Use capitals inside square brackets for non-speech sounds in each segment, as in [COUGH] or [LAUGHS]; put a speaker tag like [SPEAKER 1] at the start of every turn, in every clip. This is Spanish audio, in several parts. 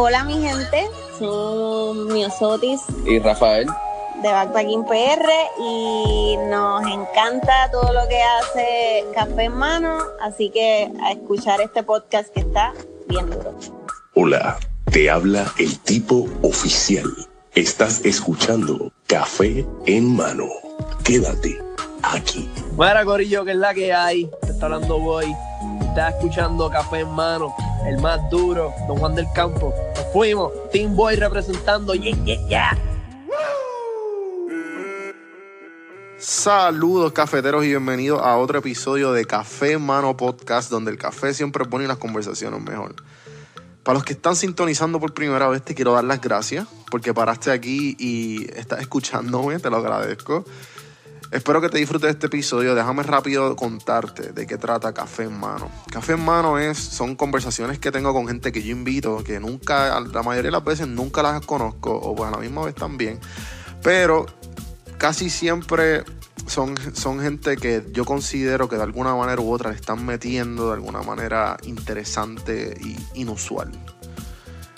[SPEAKER 1] Hola mi gente, son Miosotis
[SPEAKER 2] y Rafael
[SPEAKER 1] de Backpacking PR y nos encanta todo lo que hace Café en Mano, así que a escuchar este podcast que está bien duro.
[SPEAKER 3] Hola, te habla el tipo oficial. Estás escuchando Café en Mano. Quédate aquí.
[SPEAKER 2] Mira, Corillo, que es la que hay. Te está hablando Boy. Estás escuchando Café en Mano, el más duro, Don Juan del Campo. Nos fuimos. Team Boy representando. Yeah, yeah, yeah.
[SPEAKER 4] Saludos cafeteros y bienvenidos a otro episodio de Café Mano Podcast, donde el café siempre pone las conversaciones mejor. Para los que están sintonizando por primera vez, te quiero dar las gracias porque paraste aquí y estás escuchándome, te lo agradezco. Espero que te disfrutes de este episodio. Déjame rápido contarte de qué trata Café en Mano. Café en Mano es, son conversaciones que tengo con gente que yo invito, que nunca, la mayoría de las veces nunca las conozco, o pues a la misma vez también. Pero casi siempre son, son gente que yo considero que de alguna manera u otra le están metiendo de alguna manera interesante y inusual.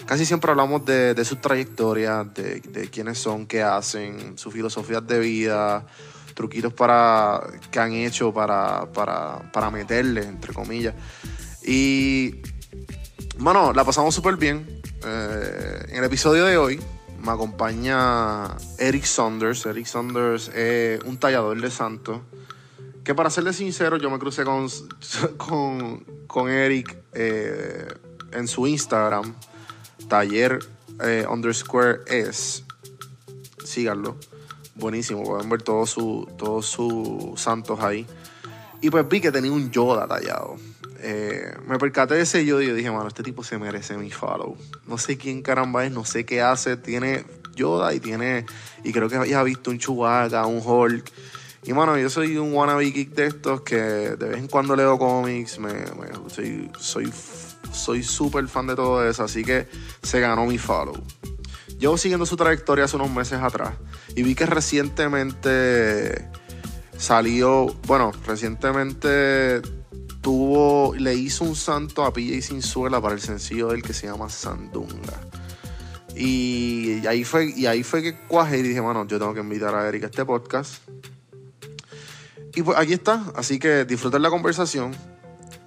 [SPEAKER 4] Casi siempre hablamos de, de sus trayectorias, de, de quiénes son, qué hacen, sus filosofías de vida, truquitos para, que han hecho para, para, para meterle, entre comillas. Y, bueno, la pasamos súper bien. Eh, en el episodio de hoy me acompaña Eric Saunders. Eric Saunders es un tallador de santos. Que para serle sincero, yo me crucé con, [LAUGHS] con, con Eric eh, en su Instagram, taller eh, underscore es. Síganlo buenísimo. Pueden ver todos sus todos sus santos ahí. Y pues vi que tenía un Yoda tallado. Eh, me percaté de ese Yoda y yo dije, mano, este tipo se merece mi follow. No sé quién caramba es, no sé qué hace. Tiene Yoda y tiene. Y creo que había visto un Chewbacca, un Hulk. Y mano, yo soy un wannabe geek de estos que de vez en cuando leo cómics. Me, me soy soy soy súper fan de todo eso. Así que se ganó mi follow. Llevo siguiendo su trayectoria hace unos meses atrás y vi que recientemente salió, bueno, recientemente tuvo, le hizo un santo a PJ Sinzuela para el sencillo del que se llama Sandunga. Y ahí fue, y ahí fue que cuaje y dije, bueno, yo tengo que invitar a Eric a este podcast. Y pues aquí está, así que disfruten la conversación.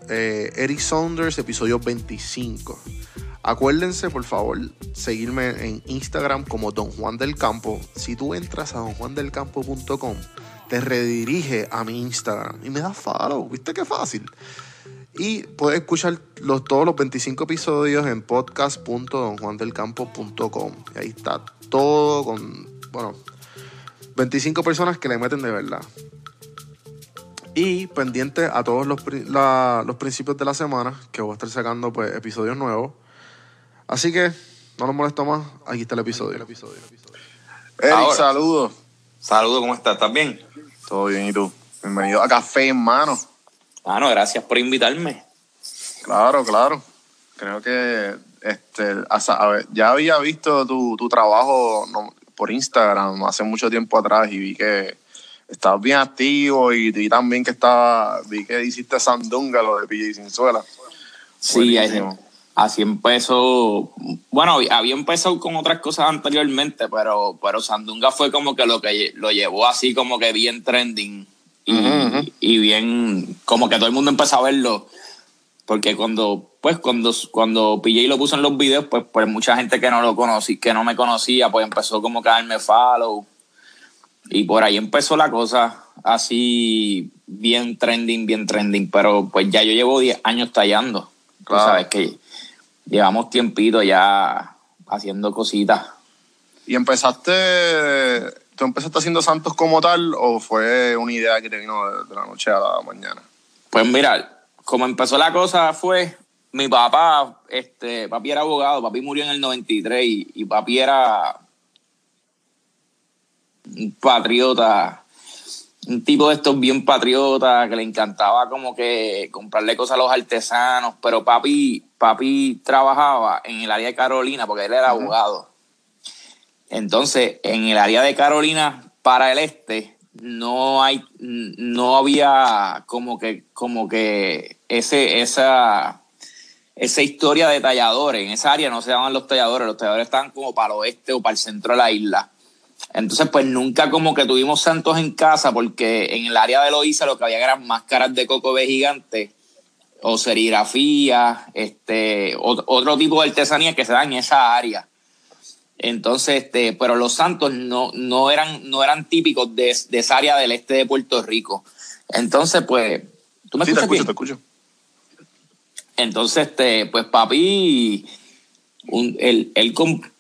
[SPEAKER 4] Eh, Eric Saunders, episodio 25. Acuérdense, por favor, seguirme en Instagram como Don Juan del Campo. Si tú entras a donjuandelcampo.com, te redirige a mi Instagram y me da follow. ¿Viste qué fácil? Y puedes escuchar los, todos los 25 episodios en podcast.donjuandelcampo.com. Y ahí está todo con, bueno, 25 personas que le meten de verdad. Y pendiente a todos los, los principios de la semana, que voy a estar sacando pues, episodios nuevos. Así que no nos molesto más. Aquí está el episodio. El episodio, el episodio. Eric, saludos.
[SPEAKER 5] Saludos, ¿cómo estás? ¿Estás bien?
[SPEAKER 4] Todo bien, ¿y tú? Bienvenido a Café en Mano.
[SPEAKER 5] Ah, no, gracias por invitarme.
[SPEAKER 4] Claro, claro. Creo que este, a ver, ya había visto tu, tu trabajo por Instagram hace mucho tiempo atrás y vi que estabas bien activo y vi también que estaba, vi que hiciste Sandunga, lo de PJ Sinzuela.
[SPEAKER 5] Sí, así empezó. Bueno, había empezado con otras cosas anteriormente, pero, pero Sandunga fue como que lo que lo llevó así como que bien trending y, y bien, como que todo el mundo empezó a verlo. Porque cuando, pues, cuando, cuando PJ lo puso en los videos, pues, pues mucha gente que no lo conocí, que no me conocía, pues empezó como que a darme follow. Y por ahí empezó la cosa así bien trending, bien trending. Pero pues ya yo llevo 10 años tallando. Claro. sabes que llevamos tiempito ya haciendo cositas.
[SPEAKER 4] ¿Y empezaste, tú empezaste haciendo santos como tal o fue una idea que te vino de, la noche a la mañana?
[SPEAKER 5] Pues mira, como empezó la cosa fue, mi papá, este, papi era abogado, papi murió en el 93 y, y papi era un patriota un tipo de estos bien patriota que le encantaba como que comprarle cosas a los artesanos, pero papi, papi trabajaba en el área de Carolina porque él era abogado. Entonces, en el área de Carolina para el este no hay no había como que como que ese esa esa historia de talladores. En esa área no se llamaban los talladores, los talladores estaban como para el oeste o para el centro de la isla. Entonces, pues nunca como que tuvimos santos en casa porque en el área de Loíza lo que había eran máscaras de coco de gigante o serigrafía, este, otro, tipo de artesanía que se da en esa área. Entonces, este, pero los santos no, no, eran, no eran típicos de, esa área del este de Puerto Rico. Entonces, pues,
[SPEAKER 4] ¿tú me sí, escuchas? Te escucho, te escucho.
[SPEAKER 5] Entonces, este, pues papi, un,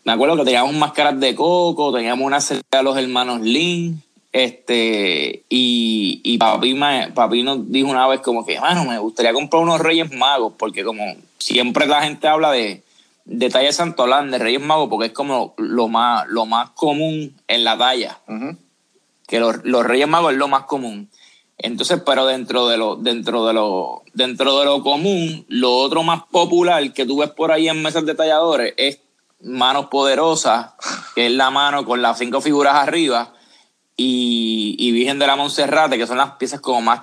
[SPEAKER 5] me acuerdo que teníamos máscaras de coco, teníamos una serie de los hermanos Lin, este, y, y papi, me, papi nos dijo una vez como que, bueno, me gustaría comprar unos Reyes Magos, porque como siempre la gente habla de, de talla de Santolán, de Reyes Magos, porque es como lo más, lo más común en la talla. Que los, los Reyes Magos es lo más común. Entonces, pero dentro de lo, dentro de lo, dentro de lo común, lo otro más popular que tú ves por ahí en mesas de talladores es manos poderosas, que es la mano con las cinco figuras arriba, y, y Virgen de la Monserrate, que son las piezas como más,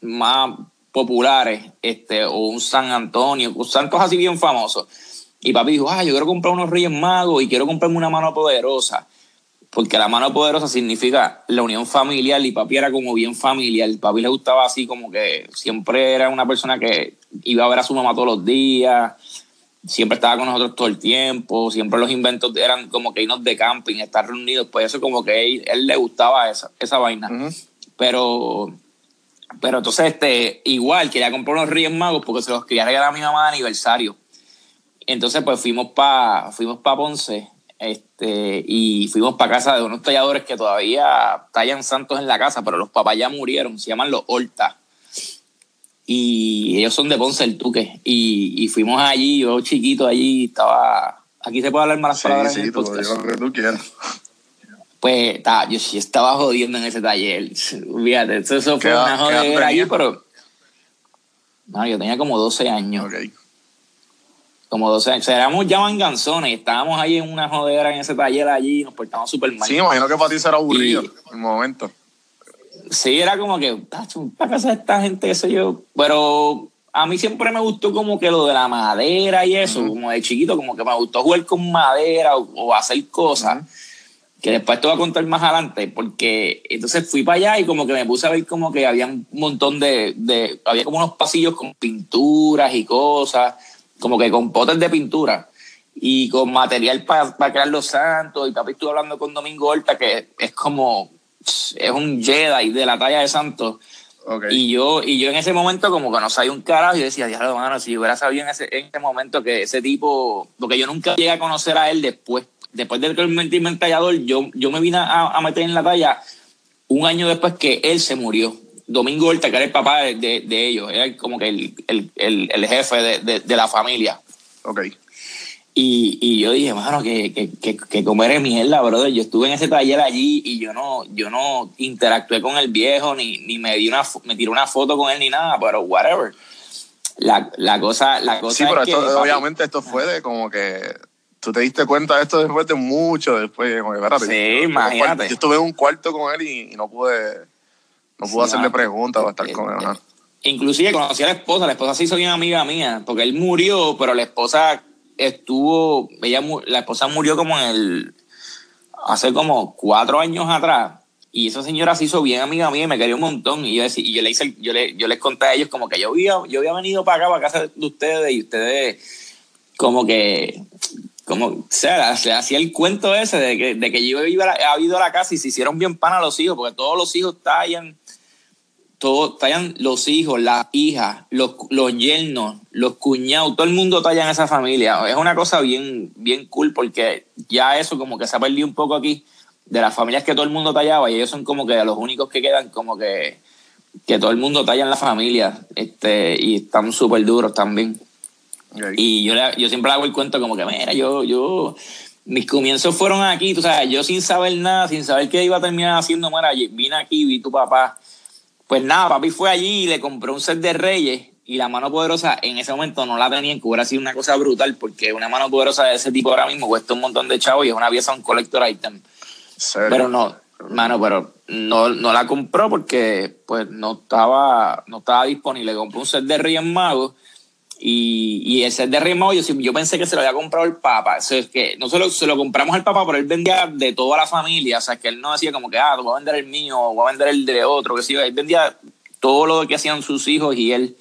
[SPEAKER 5] más populares, este, o un San Antonio, santos así bien famosos. Y papi dijo, ah, yo quiero comprar unos Reyes Magos y quiero comprarme una mano poderosa porque la mano poderosa significa la unión familiar y papi era como bien familiar. Papi le gustaba así como que siempre era una persona que iba a ver a su mamá todos los días, siempre estaba con nosotros todo el tiempo, siempre los inventos eran como que irnos de camping, estar reunidos, pues eso como que él, él le gustaba esa, esa vaina. Pero pero entonces este igual quería comprar unos Reyes Magos porque se los quería regalar a mi mamá de aniversario. Entonces pues fuimos para fuimos pa Ponce este, y fuimos para casa de unos talladores que todavía tallan santos en la casa, pero los papás ya murieron, se llaman los Horta. Y ellos son de Ponce el Tuque. Y, fuimos allí, yo chiquito allí, estaba. Aquí se puede hablar malas palabras. Sí, lo que tú quieras. Pues yo sí estaba jodiendo en ese taller. [LAUGHS] Fíjate, eso, fue una jodera allí, pero. No, yo tenía como 12 años. Okay como 12 años. O sea, éramos ya manganzones y estábamos ahí en una jodera en ese taller allí y nos portábamos súper mal.
[SPEAKER 4] Sí, imagino que para ti será aburrido en el momento.
[SPEAKER 5] Sí, era como que, para casa de esta gente, sé yo. Pero a mí siempre me gustó como que lo de la madera y eso, como de chiquito, como que me gustó jugar con madera o, hacer cosas. Que después te voy a contar más adelante, porque entonces fui para allá y como que me puse a ver como que había un montón de, de había como unos pasillos con pinturas y cosas como que con potes de pintura y con material para crear los santos. Y papi estuvo hablando con Domingo Horta, que es como, es un Jedi de la talla de santos. Y, yo, y yo en ese momento como que no sabía un carajo, y decía, diablo, mano, si yo hubiera sabido en ese, en ese momento que ese tipo, porque yo nunca llegué a conocer a él después, después del convertirme en tallador, yo, yo me vine a, a meter en la talla un año después que él se murió. Domingo Horta, que era el papá de, de, ellos, era como que el, el, el, el jefe de, de, la familia.
[SPEAKER 4] Ok.
[SPEAKER 5] Y, y yo dije, mano, que, que, que, que comer es mierda, brother. Yo estuve en ese taller allí y yo no, yo no interactué con el viejo, ni, ni me, di una, me tiré una foto con él, ni nada, pero whatever. La, la cosa, la cosa
[SPEAKER 4] sí, pero esto, obviamente esto fue de como que tú te diste cuenta de esto después de mucho después. Como
[SPEAKER 5] que, sí, imagínate.
[SPEAKER 4] Yo estuve en un cuarto con él y no pude no pudo hacerle preguntas o estar con él.
[SPEAKER 5] Inclusive conocí a la esposa, la esposa se hizo bien amiga mía, porque él murió, pero la esposa estuvo, ella, la esposa murió como en el, hace como cuatro años atrás, y esa señora se hizo bien amiga mía y me quería un montón, y yo, le hice, yo, le, yo les conté a ellos como que yo había, yo había venido para acá, para casa de ustedes, y ustedes como que como, o sea, se hacía el cuento ese de que, de que yo iba a, ido a la casa y se hicieron bien pan a los hijos, porque todos los hijos tallan todo, tallan los hijos, las hijas, los, los yernos, los cuñados, todo el mundo talla en esa familia. Es una cosa bien, bien cool porque ya eso como que se ha perdido un poco aquí de las familias que todo el mundo tallaba y ellos son como que los únicos que quedan como que, que todo el mundo talla en la familia este, y están súper duros también. Y yo, yo siempre hago el cuento como que, mira, yo, yo, mis comienzos fueron aquí, tú sabes, yo sin saber nada, sin saber qué iba a terminar haciendo, mira, vine aquí, vi tu papá pues nada, papi fue allí y le compró un set de Reyes y la mano poderosa en ese momento no la tenían, que hubiera sido una cosa brutal porque una mano poderosa de ese tipo ahora mismo cuesta un montón de chavos y es una pieza, un collector item. Pero no, mano, pero no, no la compró porque pues no estaba, no estaba disponible. Compró un set de Reyes Magos Y, y ese de Remo, yo, yo pensé que se lo había comprado el Papa. O sea, es que no solo se lo compramos al Papa, pero él vendía de toda la familia. O sea, que él no decía como que, ah, voy a vender el mío, voy a vender el de otro. Que sí, él vendía todo lo que hacían sus hijos y él.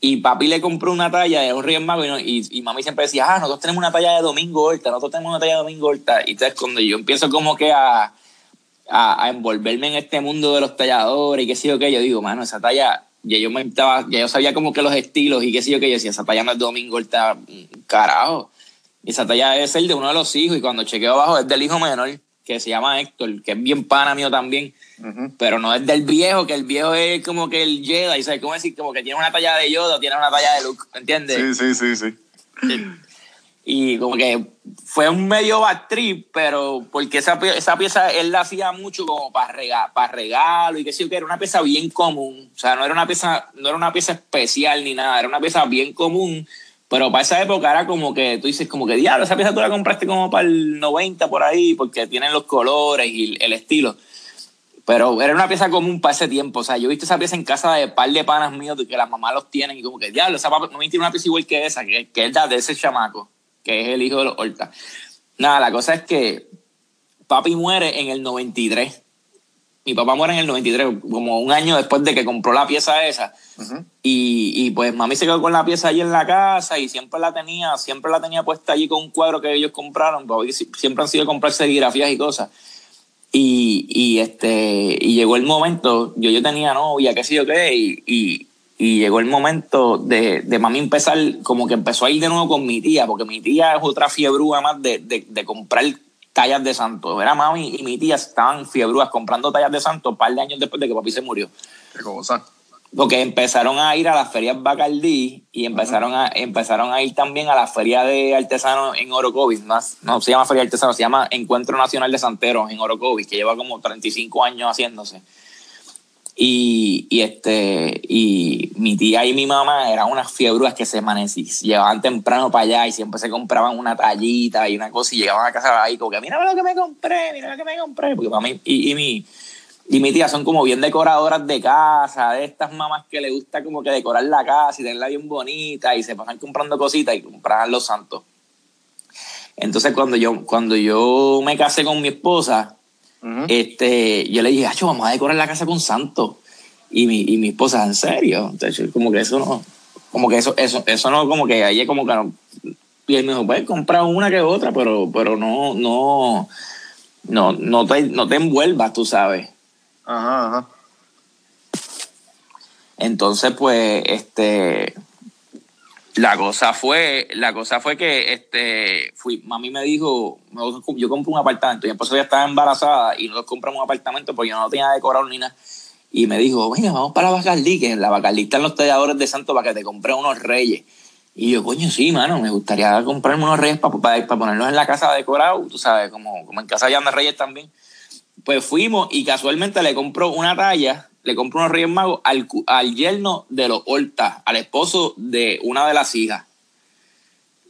[SPEAKER 5] Y papi le compró una talla de un Reyes Magos y, y, mami siempre decía, ah, nosotros tenemos una talla de Domingo Horta, nosotros tenemos una talla de Domingo Horta. Y entonces cuando yo empiezo como que a, a, a envolverme en este mundo de los talladores y qué sé yo qué, yo digo, mano, esa talla ya yo me estaba, ya yo sabía como que los estilos y qué sé yo que yo decía, esa talla no es Domingo, está carajo. Y esa talla es el de uno de los hijos y cuando chequeo abajo es del hijo menor, que se llama Héctor, que es bien pana mío también, pero no es del viejo, que el viejo es como que el Jedi, ¿sabes cómo decir? Como que tiene una talla de Yoda, tiene una talla de Luke, ¿entiendes?
[SPEAKER 4] Sí, sí, sí, sí.
[SPEAKER 5] Y como que fue un medio bad trip, pero porque esa, esa pieza él la hacía mucho como para regalo, para regalo y que sí, que era una pieza bien común. O sea, no era una pieza, no era una pieza especial ni nada, era una pieza bien común. Pero para esa época era como que tú dices, como que diablo, esa pieza tú la compraste como para el 90 por ahí, porque tienen los colores y el estilo. Pero era una pieza común para ese tiempo. O sea, yo he visto esa pieza en casa de par de panas míos que las mamás los tienen y como que, diablo, esa no me tiene una pieza igual que esa, que, que es la de ese chamaco que es el hijo de los Horta. Nada, la cosa es que papi muere en el 93. Mi papá muere en el 93, como un año después de que compró la pieza esa. y, y, pues mami se quedó con la pieza allí en la casa y siempre la tenía, siempre la tenía puesta allí con un cuadro que ellos compraron. Siempre han sido comprar serigrafías y cosas. Y, y, este, y llegó el momento, yo, yo tenía novia, qué sé yo qué, y, y, y llegó el momento de, de mami empezar, como que empezó a ir de nuevo con mi tía, porque mi tía es otra fiebrúa más de, de, de comprar tallas de santo. Era mami y mi tía estaban fiebrúas comprando tallas de santo un par de años después de que papi se murió.
[SPEAKER 4] ¿Qué cosa?
[SPEAKER 5] Porque empezaron a ir a las ferias Bacardí y empezaron, a, empezaron a ir también a la feria de artesanos en Orocovis. No, no se llama feria de artesanos, se llama Encuentro Nacional de Santeros en Orocovis, que lleva como 35 años haciéndose. Y, este, y mi tía y mi mamá eran unas fiebrudas que se llevaban temprano para allá y siempre se compraban una tallita y una cosa y llegaban a casa ahí como que mira lo que me compré, mira lo que me compré. Porque mí y, y, mi, y mi tía son como bien decoradoras de casa, de estas mamás que le gusta como que decorar la casa y tenerla bien bonita y se pasan comprando cositas y compraban los santos. Entonces cuando yo, cuando yo me casé con mi esposa, este, yo le dije, Acho, vamos a decorar la casa con santo. Y mi, y mi esposa, ¿en serio? Entonces, como que eso no, como que eso, eso, eso no, como que ahí como que no. Y él me dijo, puedes comprar una que otra, pero, pero no, no, no, no te, no te envuelvas, tú sabes.
[SPEAKER 4] Ajá, ajá.
[SPEAKER 5] Entonces, pues, este, la cosa fue, la cosa fue que este, mami me dijo, yo compré un apartamento, y después ya estaba embarazada y nosotros compramos un apartamento porque yo no tenía decorado ni nada. Y me dijo, venga, vamos para la Bacardí, que en la Bacardí están los talladores de santo para que te compre unos reyes. Y yo, coño, sí, mano, me gustaría comprarme unos reyes para, para, ponerlos en la casa decorados, tú sabes, como, como en casa de Anda Reyes también. Pues fuimos y casualmente le compró una talla le compró unos Reyes Magos al, al yerno de los Horta, al esposo de una de las hijas.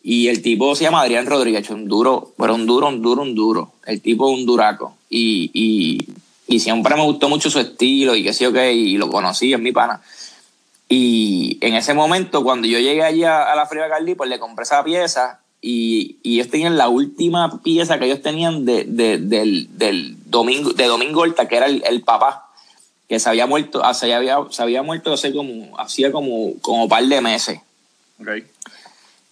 [SPEAKER 5] Y el tipo se llama Adrián Rodríguez, un duro, pero un duro, un duro, un duro. El tipo un duraco. Y, y, y siempre me gustó mucho su estilo y que sí, ok, y lo conocí, es mi pana. Y en ese momento, cuando yo llegué allí a, la Feria Carly, pues le compré esa pieza y, y, ellos tenían la última pieza que ellos tenían de, de, del, del domingo, de Domingo Horta, que era el, el papá que se había muerto, ah, se había, se había muerto hace como, hacía como, como par de meses.
[SPEAKER 4] Okay.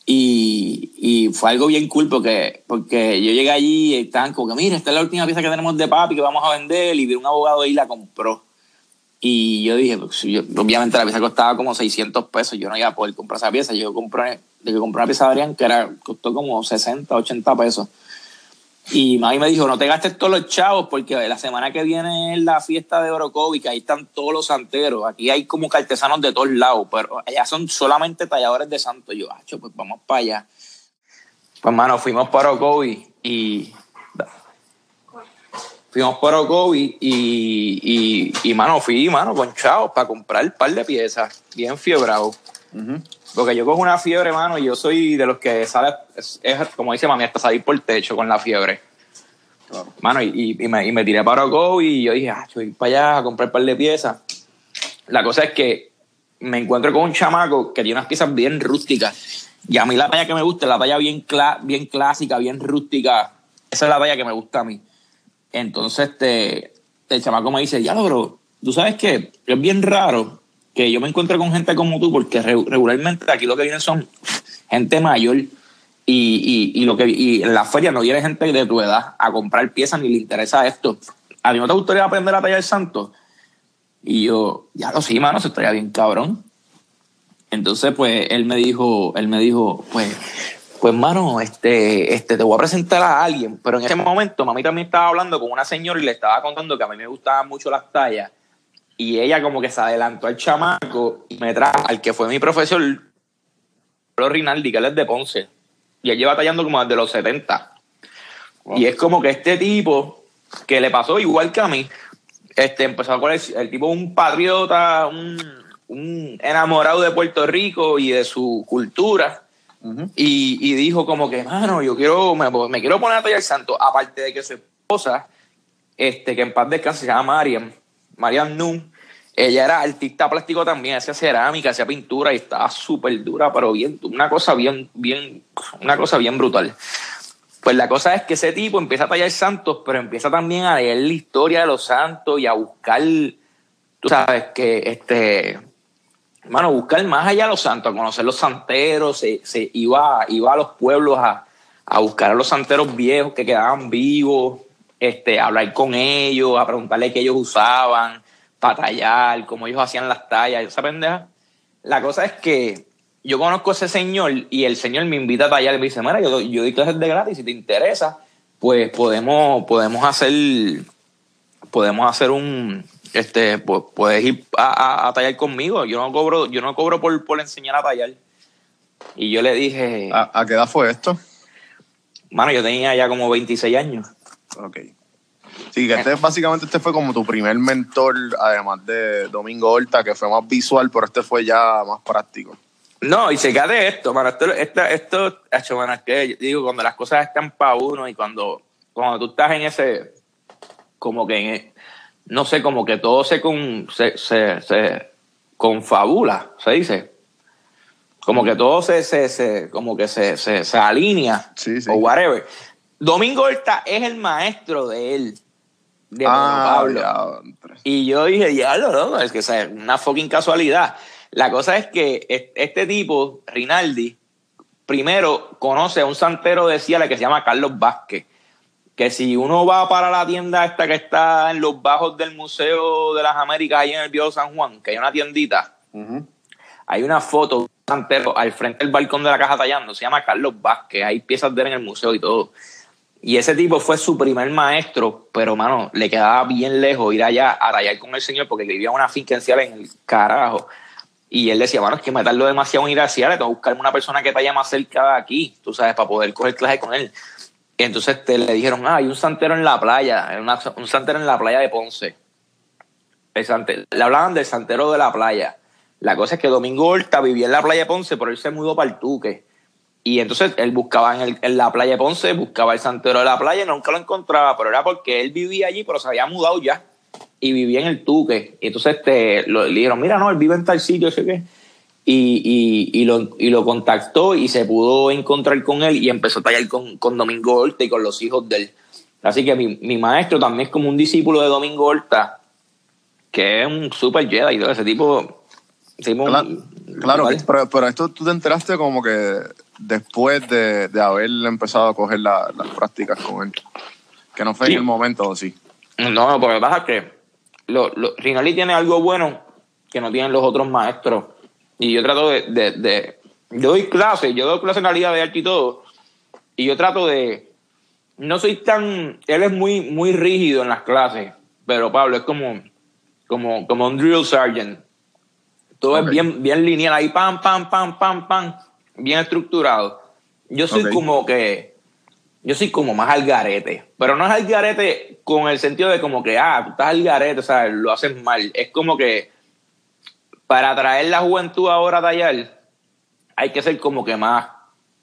[SPEAKER 5] Y, y, fue algo bien cool porque, porque yo llegué allí y estaban como que, mira, esta es la última pieza que tenemos de papi que vamos a vender. Y vi un abogado y la compró. Y yo dije, pues, obviamente la pieza costaba como 600 pesos. Yo no iba a poder comprar esa pieza. Yo compré, que compré una pieza de Adrián que era, costó como 60, 80 pesos. Y mami me dijo, no te gastes todos los chavos porque la semana que viene es la fiesta de Orocovi, que ahí están todos los santeros. Aquí hay como artesanos de todos lados, pero allá son solamente talladores de santo. Y yo, hacho, pues vamos para allá. Pues, mano, fuimos para Orocovi y... Fuimos para Orocovi y, y, mano, fui, mano, con chavos para comprar un par de piezas, bien fiebrado. Porque yo cojo una fiebre, mano, y yo soy de los que sale, es, como dice mami, hasta salir por el techo con la fiebre. Mano, y, y, me, y, me, tiré para Oco y yo dije, ah, yo voy para allá a comprar un par de piezas. La cosa es que me encuentro con un chamaco que tiene unas piezas bien rústicas. Y a mí la talla que me gusta es la talla bien, bien clásica, bien rústica. Esa es la talla que me gusta a mí. Entonces, este, el chamaco me dice, ya logro, tú sabes que es bien raro que yo me encuentre con gente como tú, porque regularmente aquí lo que vienen son gente mayor y, y, lo que y en la feria no viene gente de tu edad a comprar piezas ni le interesa esto. ¿A mí no te gustaría aprender a tallar santo? Y yo, ya lo sí, mano, se estaría bien cabrón. Entonces, pues, él me dijo, él me dijo, pues, pues, mano, este, este, te voy a presentar a alguien. Pero en ese momento, mami también estaba hablando con una señora y le estaba contando que a mí me gustaban mucho las tallas. Y ella como que se adelantó al chamaco y me trajo al que fue mi profesor, Rinaldi, que él es de Ponce. Y él lleva tallando como desde los 70. Y es como que este tipo, que le pasó igual que a mí, este, empezó a el, el tipo un patriota, un, un, enamorado de Puerto Rico y de su cultura. y, y, dijo como que, mano, yo quiero, me, me quiero poner a tallar santo. Aparte de que su esposa, este, que en paz descanse, se llama Mariam, Mariam Nun, ella era artista plástico también, hacía cerámica, hacía pintura y estaba súper dura, pero bien, una cosa bien, bien, una cosa bien brutal. Pues la cosa es que ese tipo empieza a tallar santos, pero empieza también a leer la historia de los santos y a buscar, tú sabes, que este, hermano, buscar más allá de los santos, a conocer los santeros, se, se iba, iba a los pueblos a, a buscar a los santeros viejos que quedaban vivos, este, hablar con ellos, a preguntarle qué ellos usaban para tallar, cómo ellos hacían las tallas, esa pendeja. La cosa es que yo conozco a ese señor y el señor me invita a tallar y me dice, mira, yo, yo doy clases de gratis, si te interesa, pues podemos, podemos hacer, podemos hacer un, este, pues puedes ir a, a, tallar conmigo, yo no cobro, yo no cobro por, por enseñar a tallar. Y yo le dije...
[SPEAKER 4] ¿A, ¿A, qué edad fue esto?
[SPEAKER 5] Mano, yo tenía ya como 26 años.
[SPEAKER 4] Ok. Sí, que este básicamente este fue como tu primer mentor, además de Domingo Horta, que fue más visual, pero este fue ya más práctico.
[SPEAKER 5] No, y se de esto, mano. Esto, esto, esto hecho, mano, es que digo, cuando las cosas están para uno y cuando, cuando tú estás en ese, como que, en, no sé, como que todo se, con, se, se, se confabula, se dice. Como que todo se, se, se como que se, se, se alinea,
[SPEAKER 4] sí, sí.
[SPEAKER 5] o whatever. Domingo Horta es el maestro de él. De
[SPEAKER 4] ah,
[SPEAKER 5] Pablo.
[SPEAKER 4] Ya.
[SPEAKER 5] Y yo dije, diablo, no, es que es una fucking casualidad. La cosa es que este tipo, Rinaldi, primero conoce a un santero de Ciales que se llama Carlos Vázquez. Que si uno va para la tienda esta que está en los bajos del Museo de las Américas, ahí en el Viejo San Juan, que hay una tiendita, uh -huh. hay una foto de un santero al frente del balcón de la caja tallando, se llama Carlos Vázquez, hay piezas de él en el museo y todo. Y ese tipo fue su primer maestro, pero mano, le quedaba bien lejos ir allá a tallar con el señor porque vivía una finca en en el carajo. Y él decía, bueno, es que me tardo demasiado en ir a Ciales, tengo que buscarme una persona que talla más cerca de aquí, tú sabes, para poder coger clase con él. Entonces te, le dijeron, ah, hay un santero en la playa, una, un santero en la playa de Ponce. El santero, le hablaban del santero de la playa. La cosa es que Domingo Horta vivía en la playa de Ponce, pero él se mudó para el Tuque. Y entonces él buscaba en, el, en, la playa de Ponce, buscaba el santero de la playa, nunca lo encontraba, pero era porque él vivía allí, pero se había mudado ya y vivía en el Tuque. Y entonces este, lo, le dijeron, mira, no, él vive en tal sitio, sé qué. Y, y, y, lo, y lo contactó y se pudo encontrar con él y empezó a tallar con, con Domingo Horta y con los hijos de él. Así que mi, mi maestro también es como un discípulo de Domingo Horta, que es un super Jedi y todo ese tipo.
[SPEAKER 4] claro pero, pero esto tú te enteraste como que después de, de haber empezado a coger la, las prácticas con él. Que no fue sí. en el momento, ¿o sí?
[SPEAKER 5] No, porque pasa que lo, lo, Rinaldi tiene algo bueno que no tienen los otros maestros. Y yo trato de, de, de yo doy clases, yo doy clases en la Liga de Arte y todo. Y yo trato de, no soy tan, él es muy, muy rígido en las clases, pero Pablo es como, como, como un drill sergeant. Todo okay. es bien, bien lineal ahí, pam, pam, pam, pam, pam bien estructurado. Yo soy okay. como que, yo soy como más al garete, pero no es al garete con el sentido de como que, ah, tú estás al garete, o sea, lo haces mal. Es como que para atraer la juventud ahora a tallar, hay que ser como que más,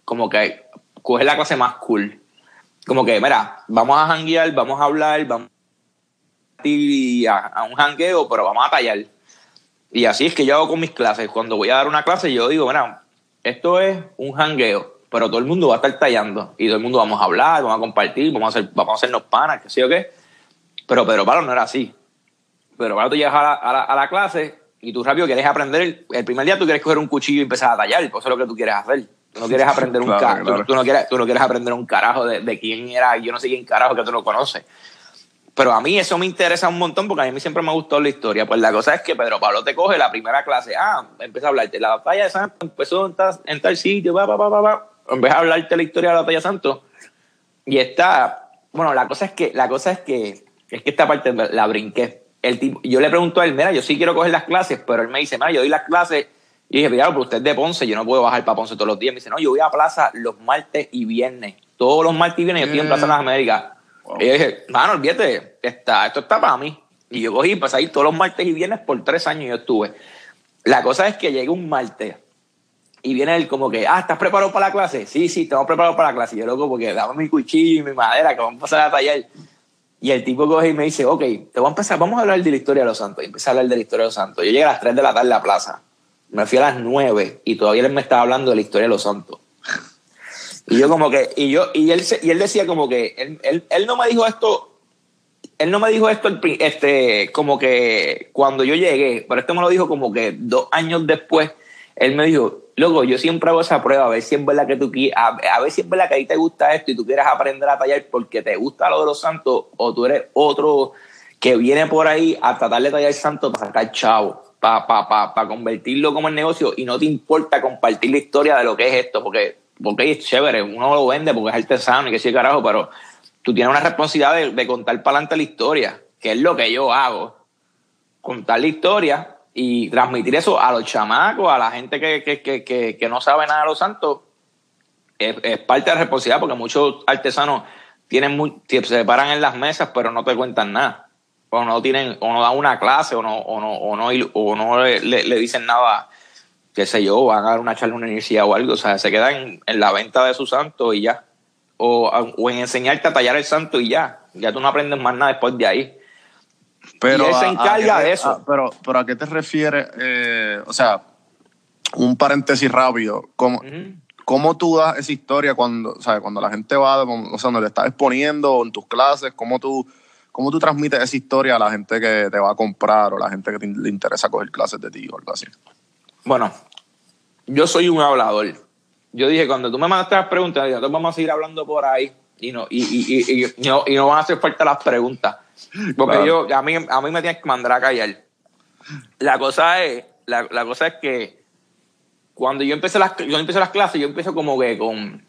[SPEAKER 5] como que coger la clase más cool. Como que, mira, vamos a janguear, vamos a hablar, vamos a, a un jangueo, pero vamos a tallar. Y así es que yo hago con mis clases. Cuando voy a dar una clase, yo digo, bueno, esto es un jangueo, pero todo el mundo va a estar tallando y todo el mundo vamos a hablar, vamos a compartir, vamos a, hacer, vamos a hacernos panas, qué sé yo qué. Pero Pedro Pablo no era así. Pero Pablo tú llegas a la, a la, a la clase y tú rápido quieres aprender. El, el, primer día tú quieres coger un cuchillo y empezar a tallar, pues eso es lo que tú quieres hacer. Tú no quieres aprender un [LAUGHS]
[SPEAKER 4] Claro,
[SPEAKER 5] carajo.
[SPEAKER 4] claro.
[SPEAKER 5] Tú, tú no quieres, tú no quieres aprender un carajo de, de quién era, yo no sé quién carajo que tú no conoces. Pero a mí eso me interesa un montón porque a mí siempre me gustó la historia. Pues la cosa es que Pedro Pablo te coge la primera clase. Ah, empieza a hablarte. La batalla de Santos empezó en tal, en tal sitio, va, va, va, va, va. Vez de hablarte la historia de la batalla de Santos. Y está. Bueno, la cosa es que, la cosa es que, es que esta parte la brinqué. El tipo, yo le pregunto a él, mira, yo sí quiero coger las clases, pero él me dice, mira, yo doy las clases. Y dije, mira, pero usted es de Ponce, yo no puedo bajar para Ponce todos los días. Me dice, no, yo voy a plaza los martes y viernes. Todos los martes y viernes yo estoy en Plaza de las Américas.
[SPEAKER 4] Wow.
[SPEAKER 5] Y yo dije, mano, olvídate, está, esto está para mí. Y yo cogí, empecé a ir todos los martes y viernes por tres años yo estuve. La cosa es que llega un martes y viene él como que, ah, ¿estás preparado para la clase? Sí, sí, estamos preparados para la clase. Y yo loco, porque dame mi cuchillo y mi madera que vamos a pasar a tallar. Y el tipo coge y me dice, ok, te voy a empezar, vamos a hablar de la historia de los santos. Y empecé a hablar de la historia de los santos. Yo llegué a las 3 de la tarde a la plaza. Me fui a las 9 y todavía él me estaba hablando de la historia de los santos. Y yo como que, y yo, y él, y él decía como que, él, él, él no me dijo esto, él no me dijo esto el este, como que cuando yo llegué, pero esto me lo dijo como que dos años después, él me dijo, loco, yo siempre hago esa prueba, a ver si es verdad que tú a, a ver si es verdad que a ti te gusta esto y tú quieres aprender a tallar porque te gusta lo de los santos, o tú eres otro que viene por ahí a tratar de tallar santos para sacar chavo, para pa, pa, pa convertirlo como el negocio y no te importa compartir la historia de lo que es esto, porque, porque es chévere, uno lo vende porque es artesano y que sí, carajo, pero tú tienes una responsabilidad de, contar para adelante la historia, que es lo que yo hago. Contar la historia y transmitir eso a los chamacos, a la gente que, que, que, que, no sabe nada de los santos, es, parte de la responsabilidad porque muchos artesanos tienen muy, se paran en las mesas pero no te cuentan nada. O no tienen, o no dan una clase, o no, o no, o no, le dicen nada, qué sé yo, van a dar una charla en una universidad o algo. O sea, se quedan en la venta de su santo y ya o, o en enseñarte a tallar el santo y ya. Ya tú no aprendes más nada después de ahí.
[SPEAKER 4] Pero
[SPEAKER 5] Y él se
[SPEAKER 4] a-
[SPEAKER 5] encarga de eso.
[SPEAKER 4] a- pero, pero ¿a qué te refieres? Eh, o sea, un paréntesis rápido. ¿Cómo,
[SPEAKER 5] Ujú.
[SPEAKER 4] ¿Cómo tú das esa historia cuando, o sea, cuando la gente va, o sea, cuando le estás exponiendo en tus clases? ¿Cómo tú, ¿Cómo tú transmites esa historia a la gente que te va a comprar o la gente que te- le interesa coger clases de ti o algo así?
[SPEAKER 5] Bueno, yo soy un hablador. Yo dije, cuando tú me mandaste las preguntas, nosotros vamos a seguir hablando por ahí y no, y, y, y, y- y no, y no van a hacer falta las preguntas. Porque
[SPEAKER 4] Claro.
[SPEAKER 5] yo, a mí, a mí me tienes que mandar a callar. La cosa es, la, la cosa es que cuando yo empecé las, yo empecé las clases, yo empiezo como que con,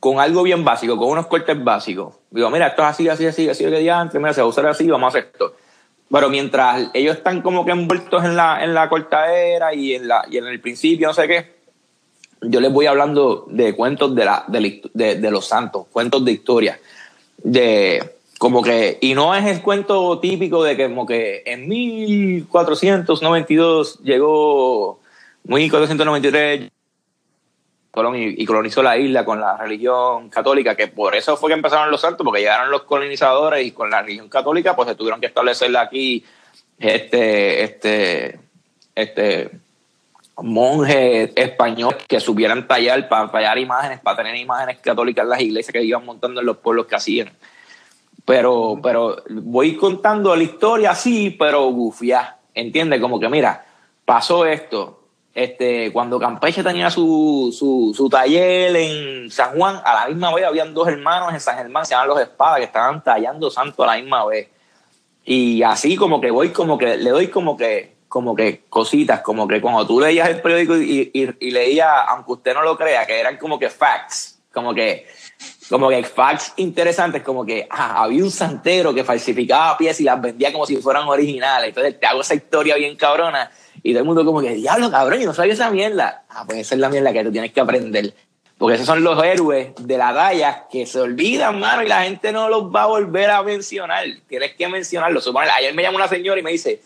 [SPEAKER 5] con algo bien básico, con unos cortes básicos. Digo, mira, esto es así, así, así, así, que día antes, mira, se va a usar así, vamos a hacer esto. Pero mientras ellos están como que envueltos en la, en la cortadera y en, la, y en el principio, no sé qué, yo les voy hablando de cuentos de, la, de, de, de los santos, cuentos de historia. De como que, y no es el cuento típico de que como que en 1492 llegó, 1493 Colón y, colonizó la isla con la religión católica, que por eso fue que empezaron los santos, porque llegaron los colonizadores y con la religión católica, pues se tuvieron que establecerla aquí este, este, este monjes españoles que supieran tallar para tallar imágenes, para tener imágenes católicas en las iglesias que iban montando en los pueblos que hacían. Pero, pero voy contando la historia así, pero gufiá, ¿entiendes? Como que mira, pasó esto, este, cuando Campeche tenía su, su, su taller en San Juan, a la misma vez habían dos hermanos en San Germán, se llaman los Espadas, que estaban tallando santo a la misma vez. Y así como que voy, como que le doy como que, como que cositas, como que cuando tú leías el periódico y, y, y leías, aunque usted no lo crea, que eran como que facts, como que, como que facts interesantes, como que ah, había un santero que falsificaba piezas y las vendía como si fueran originales. Entonces te hago esa historia bien cabrona y todo el mundo como que, diablo, cabrón, yo no sabía esa mierda. Ah, pues esa es la mierda que tú tienes que aprender. Porque esos son los héroes de la talla que se olvidan, mano, y la gente no los va a volver a mencionar. Tienes que mencionarlos. Suponle, Ayer me llama una señora y me dice,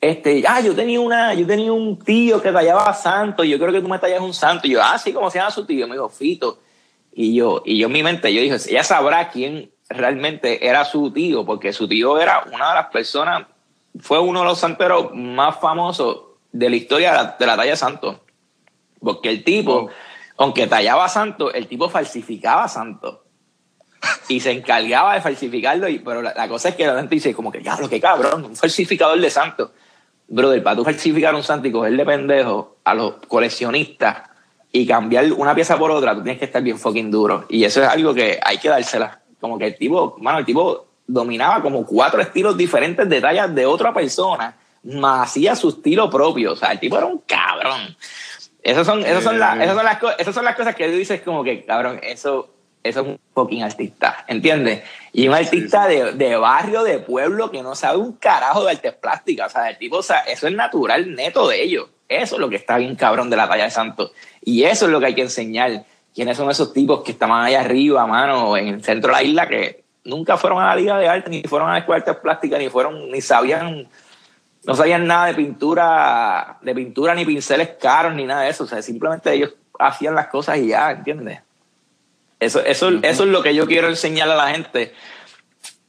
[SPEAKER 5] este, ah, yo tenía una, yo tenía un tío que tallaba santo, y yo creo que tú me tallas un santo. Y yo, ah, sí, ¿cómo se llama su tío? Me dijo, Fito. Y yo, y yo en mi mente, yo dije, ella sabrá quién realmente era su tío, porque su tío era una de las personas fue uno de los santeros más famosos de la historia de la, de la talla de Santos. Porque el tipo, aunque tallaba Santos, el tipo falsificaba Santos. Y se encargaba de falsificarlo, y, pero la, la cosa es que la gente dice, como que, ya, lo que cabrón, un falsificador de Santos. Brother, para tú falsificar un santo y cogerle pendejo a los coleccionistas y cambiar una pieza por otra, tú tienes que estar bien fucking duro. Y eso es algo que hay que dársela. Como que el tipo, mano, el tipo dominaba como cuatro estilos diferentes de tallas de otra persona, más hacía su estilo propio. O sea, el tipo era un cabrón. Esas son, esas son, las, esas son, las, esas son las cosas que tú dices como que, cabrón, eso, eso es un fucking artista, ¿entiendes? Y un artista De, de barrio, de pueblo, que no sabe un carajo de artes plásticas. O sea, el tipo, o sea, eso es natural neto de ellos. Eso es lo que está bien cabrón de la talla de Santos. Y eso es lo que hay que enseñar. ¿Quiénes son esos tipos que estaban allá arriba, mano, en el centro de la isla, que nunca fueron a la liga de arte, ni fueron a la escuela de artes plásticas, ni fueron, ni sabían no sabían nada de pintura, de pintura ni pinceles caros ni nada de eso. O sea, simplemente ellos hacían las cosas y ya, ¿entiendes? Eso, eso, eso es lo que yo quiero enseñar a la gente.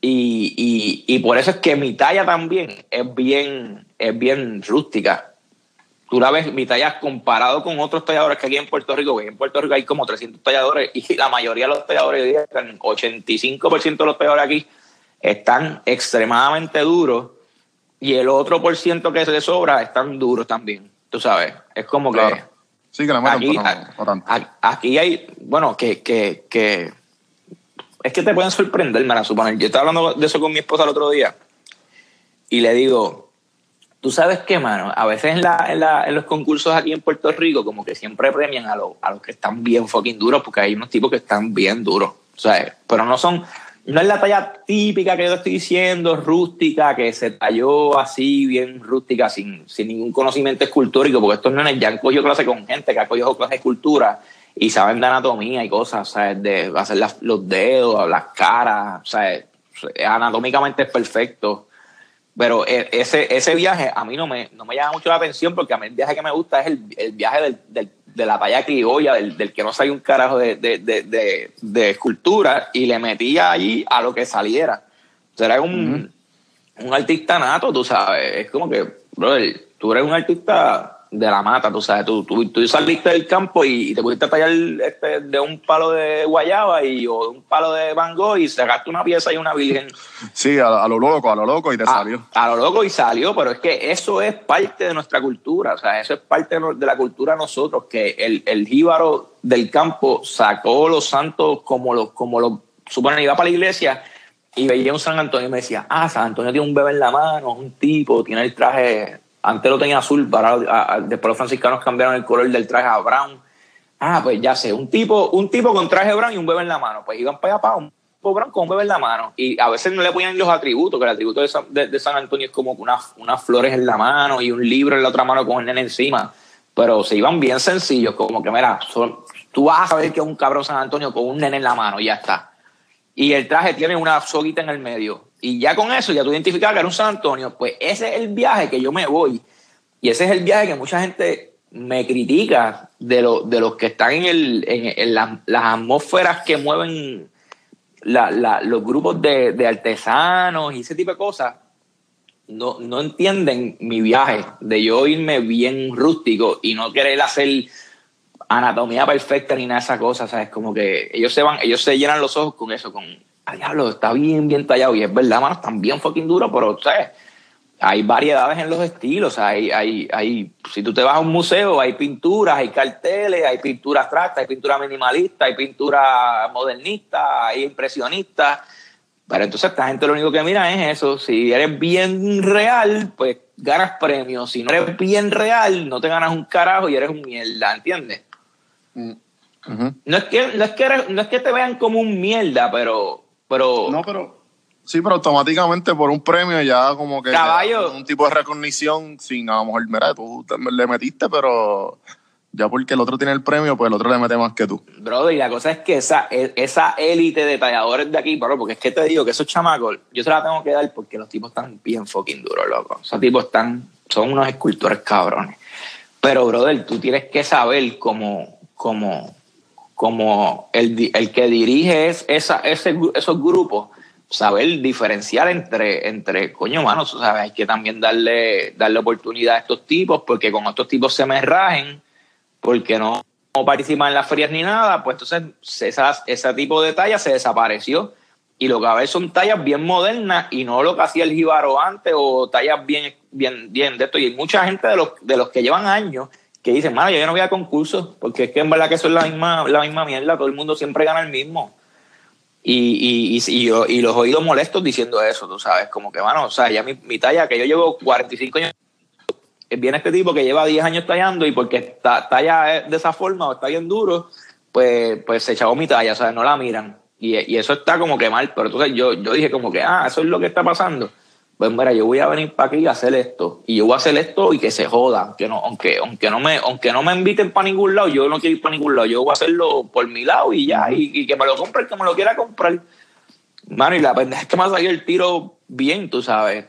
[SPEAKER 5] Y, y, y por eso es que mi talla también es bien, es bien rústica. Tú la ves, mi talla comparado con otros talladores que aquí en Puerto Rico, que en Puerto Rico hay como 300 talladores y la mayoría de los talladores, que el 85% de los talladores aquí están extremadamente duros y el otro por ciento que se le sobra están duros también. Tú sabes, es como que
[SPEAKER 6] Claro. Sí, que meten,
[SPEAKER 5] aquí,
[SPEAKER 6] tanto.
[SPEAKER 5] a- aquí hay, bueno, que, que, que es que te pueden sorprender, me la suponer. Yo estaba hablando de eso con mi esposa el otro día y le digo, tú sabes qué, mano, a veces en, la, en, la- en los concursos aquí en Puerto Rico como que siempre premian a, los a los que están bien fucking duros porque hay unos tipos que están bien duros, ¿sabes? Pero no son, no es la talla típica que yo estoy diciendo, rústica, que se talló así, bien rústica, sin, sin ningún conocimiento escultórico, porque estos nenes ya han cogido clase con gente que ha cogido clase de escultura y saben de anatomía y cosas, ¿sabes? De hacer los dedos, las caras, ¿sabes? Anatómicamente es perfecto. Pero e- ese, ese viaje a mí no me, no me llama mucho la atención porque a mí el viaje que me gusta es el, el viaje del, del- de la talla criolla, del, del que no sabe un carajo de, de, de, de- escultura y le metía allí a lo que saliera. O sea, era un, un artista nato, tú sabes. Es como que, brother, tú eres un artista de la mata, tú sabes. Tú, tú, tú saliste del campo y, y te pudiste tallar este, de un palo de guayaba y, o de un palo de Van Gogh y sacaste una pieza y una virgen [LAUGHS]
[SPEAKER 6] Sí, a, a lo loco, a lo loco y te
[SPEAKER 5] a,
[SPEAKER 6] salió.
[SPEAKER 5] a lo loco y salió, pero es que eso es parte de nuestra cultura, o sea, eso es parte de, la cultura de nosotros, que el, el jíbaro del campo sacó los santos como los, como los, supone, iba para la iglesia y veía un San Antonio y me decía, ah, San Antonio tiene un bebé en la mano, un tipo, tiene el traje, antes lo tenía azul, para, después los franciscanos cambiaron el color del traje a brown. Ah, pues ya sé, un tipo, un tipo con traje brown y un bebé en la mano. Pues iban para allá para un tipo brown con un bebé en la mano. Y a veces no le ponían los atributos, que el atributo de San, de, San Antonio es como unas, unas flores en la mano y un libro en la otra mano con el nene encima. Pero se iban bien sencillos, como que, mira, son- tú vas a saber que es un cabrón San Antonio con un nene en la mano y ya está. Y el traje tiene una soguita en el medio. Y ya con eso, ya tú identificabas que era un San Antonio. Pues ese es el viaje que yo me voy. Y ese es el viaje que mucha gente me critica de, lo- de los que están en, el, en, en la- las atmósferas que mueven la- la- los grupos de, de artesanos y ese tipo de cosas. No, no entienden mi viaje de yo irme bien rústico y no querer hacer anatomía perfecta ni nada de esa cosa, ¿sabes? Como que ellos se van, ellos se llenan los ojos con eso, con, ah, diablo, está bien, bien tallado. Y es verdad, mano, están bien fucking duros, pero, ¿sabes? Hay variedades en los estilos, hay, hay, hay, si tú te vas a un museo, hay pinturas, hay carteles, hay pintura abstracta, hay pintura minimalista, hay pintura modernista, hay impresionista. Pero entonces esta gente lo único que mira es eso. Si eres bien real, pues ganas premios. Si no eres bien real, no te ganas un carajo y eres un mierda, ¿entiendes? No es que, no es que, no es que te vean como un mierda, pero, pero
[SPEAKER 6] No, pero. Sí, pero automáticamente por un premio ya como que.
[SPEAKER 5] Caballo.
[SPEAKER 6] Un tipo de recognición sin a lo mejor, mira, tú le metiste, pero ya porque el otro tiene el premio, pues el otro le mete más que tú.
[SPEAKER 5] Brother, y la cosa es que esa, e- esa élite de talladores de aquí, bro, porque es que te digo que esos chamacos, yo se la tengo que dar porque los tipos están bien fucking duros, loco. Esos tipos están, son unos escultores cabrones. Pero, brother, tú tienes que saber cómo, cómo, cómo el, el que dirige es esa, ese, esos grupos, saber diferenciar entre, entre coño, mano, sabes, hay que también darle, darle oportunidad a estos tipos, porque con estos tipos se me rajen, porque no, participan en las ferias ni nada, pues entonces esas, ese tipo de talla se desapareció. Y lo que a ver son tallas bien modernas y no lo que hacía el Jíbaro antes o tallas bien, bien, bien de esto. Y hay mucha gente de los, de los que llevan años que dicen, mano, yo no voy a concursos, porque es que en verdad que eso es la misma, la misma mierda, todo el mundo siempre gana el mismo. Y, y, y, y, los oídos molestos diciendo eso, tú sabes, como que, mano, o sea, ya mi, mi talla, que yo llevo 45 años, viene este tipo que lleva 10 años tallando y porque está, talla de esa forma o está bien duro, pues, pues se echó mi talla, o sea, no la miran. Y, y, eso está como que mal, pero entonces yo, yo dije como que, ah, eso es lo que está pasando pues mira, yo voy a venir para aquí a hacer esto. Y yo voy a hacer esto y que se joda. Aunque no, aunque, aunque no me, aunque no me inviten para ningún lado, yo no quiero ir para ningún lado. Yo voy a hacerlo por mi lado y ya. Y, que me lo compre el que me lo quiera comprar. Mano, y la pendeja es que me ha salido el tiro bien, tú sabes.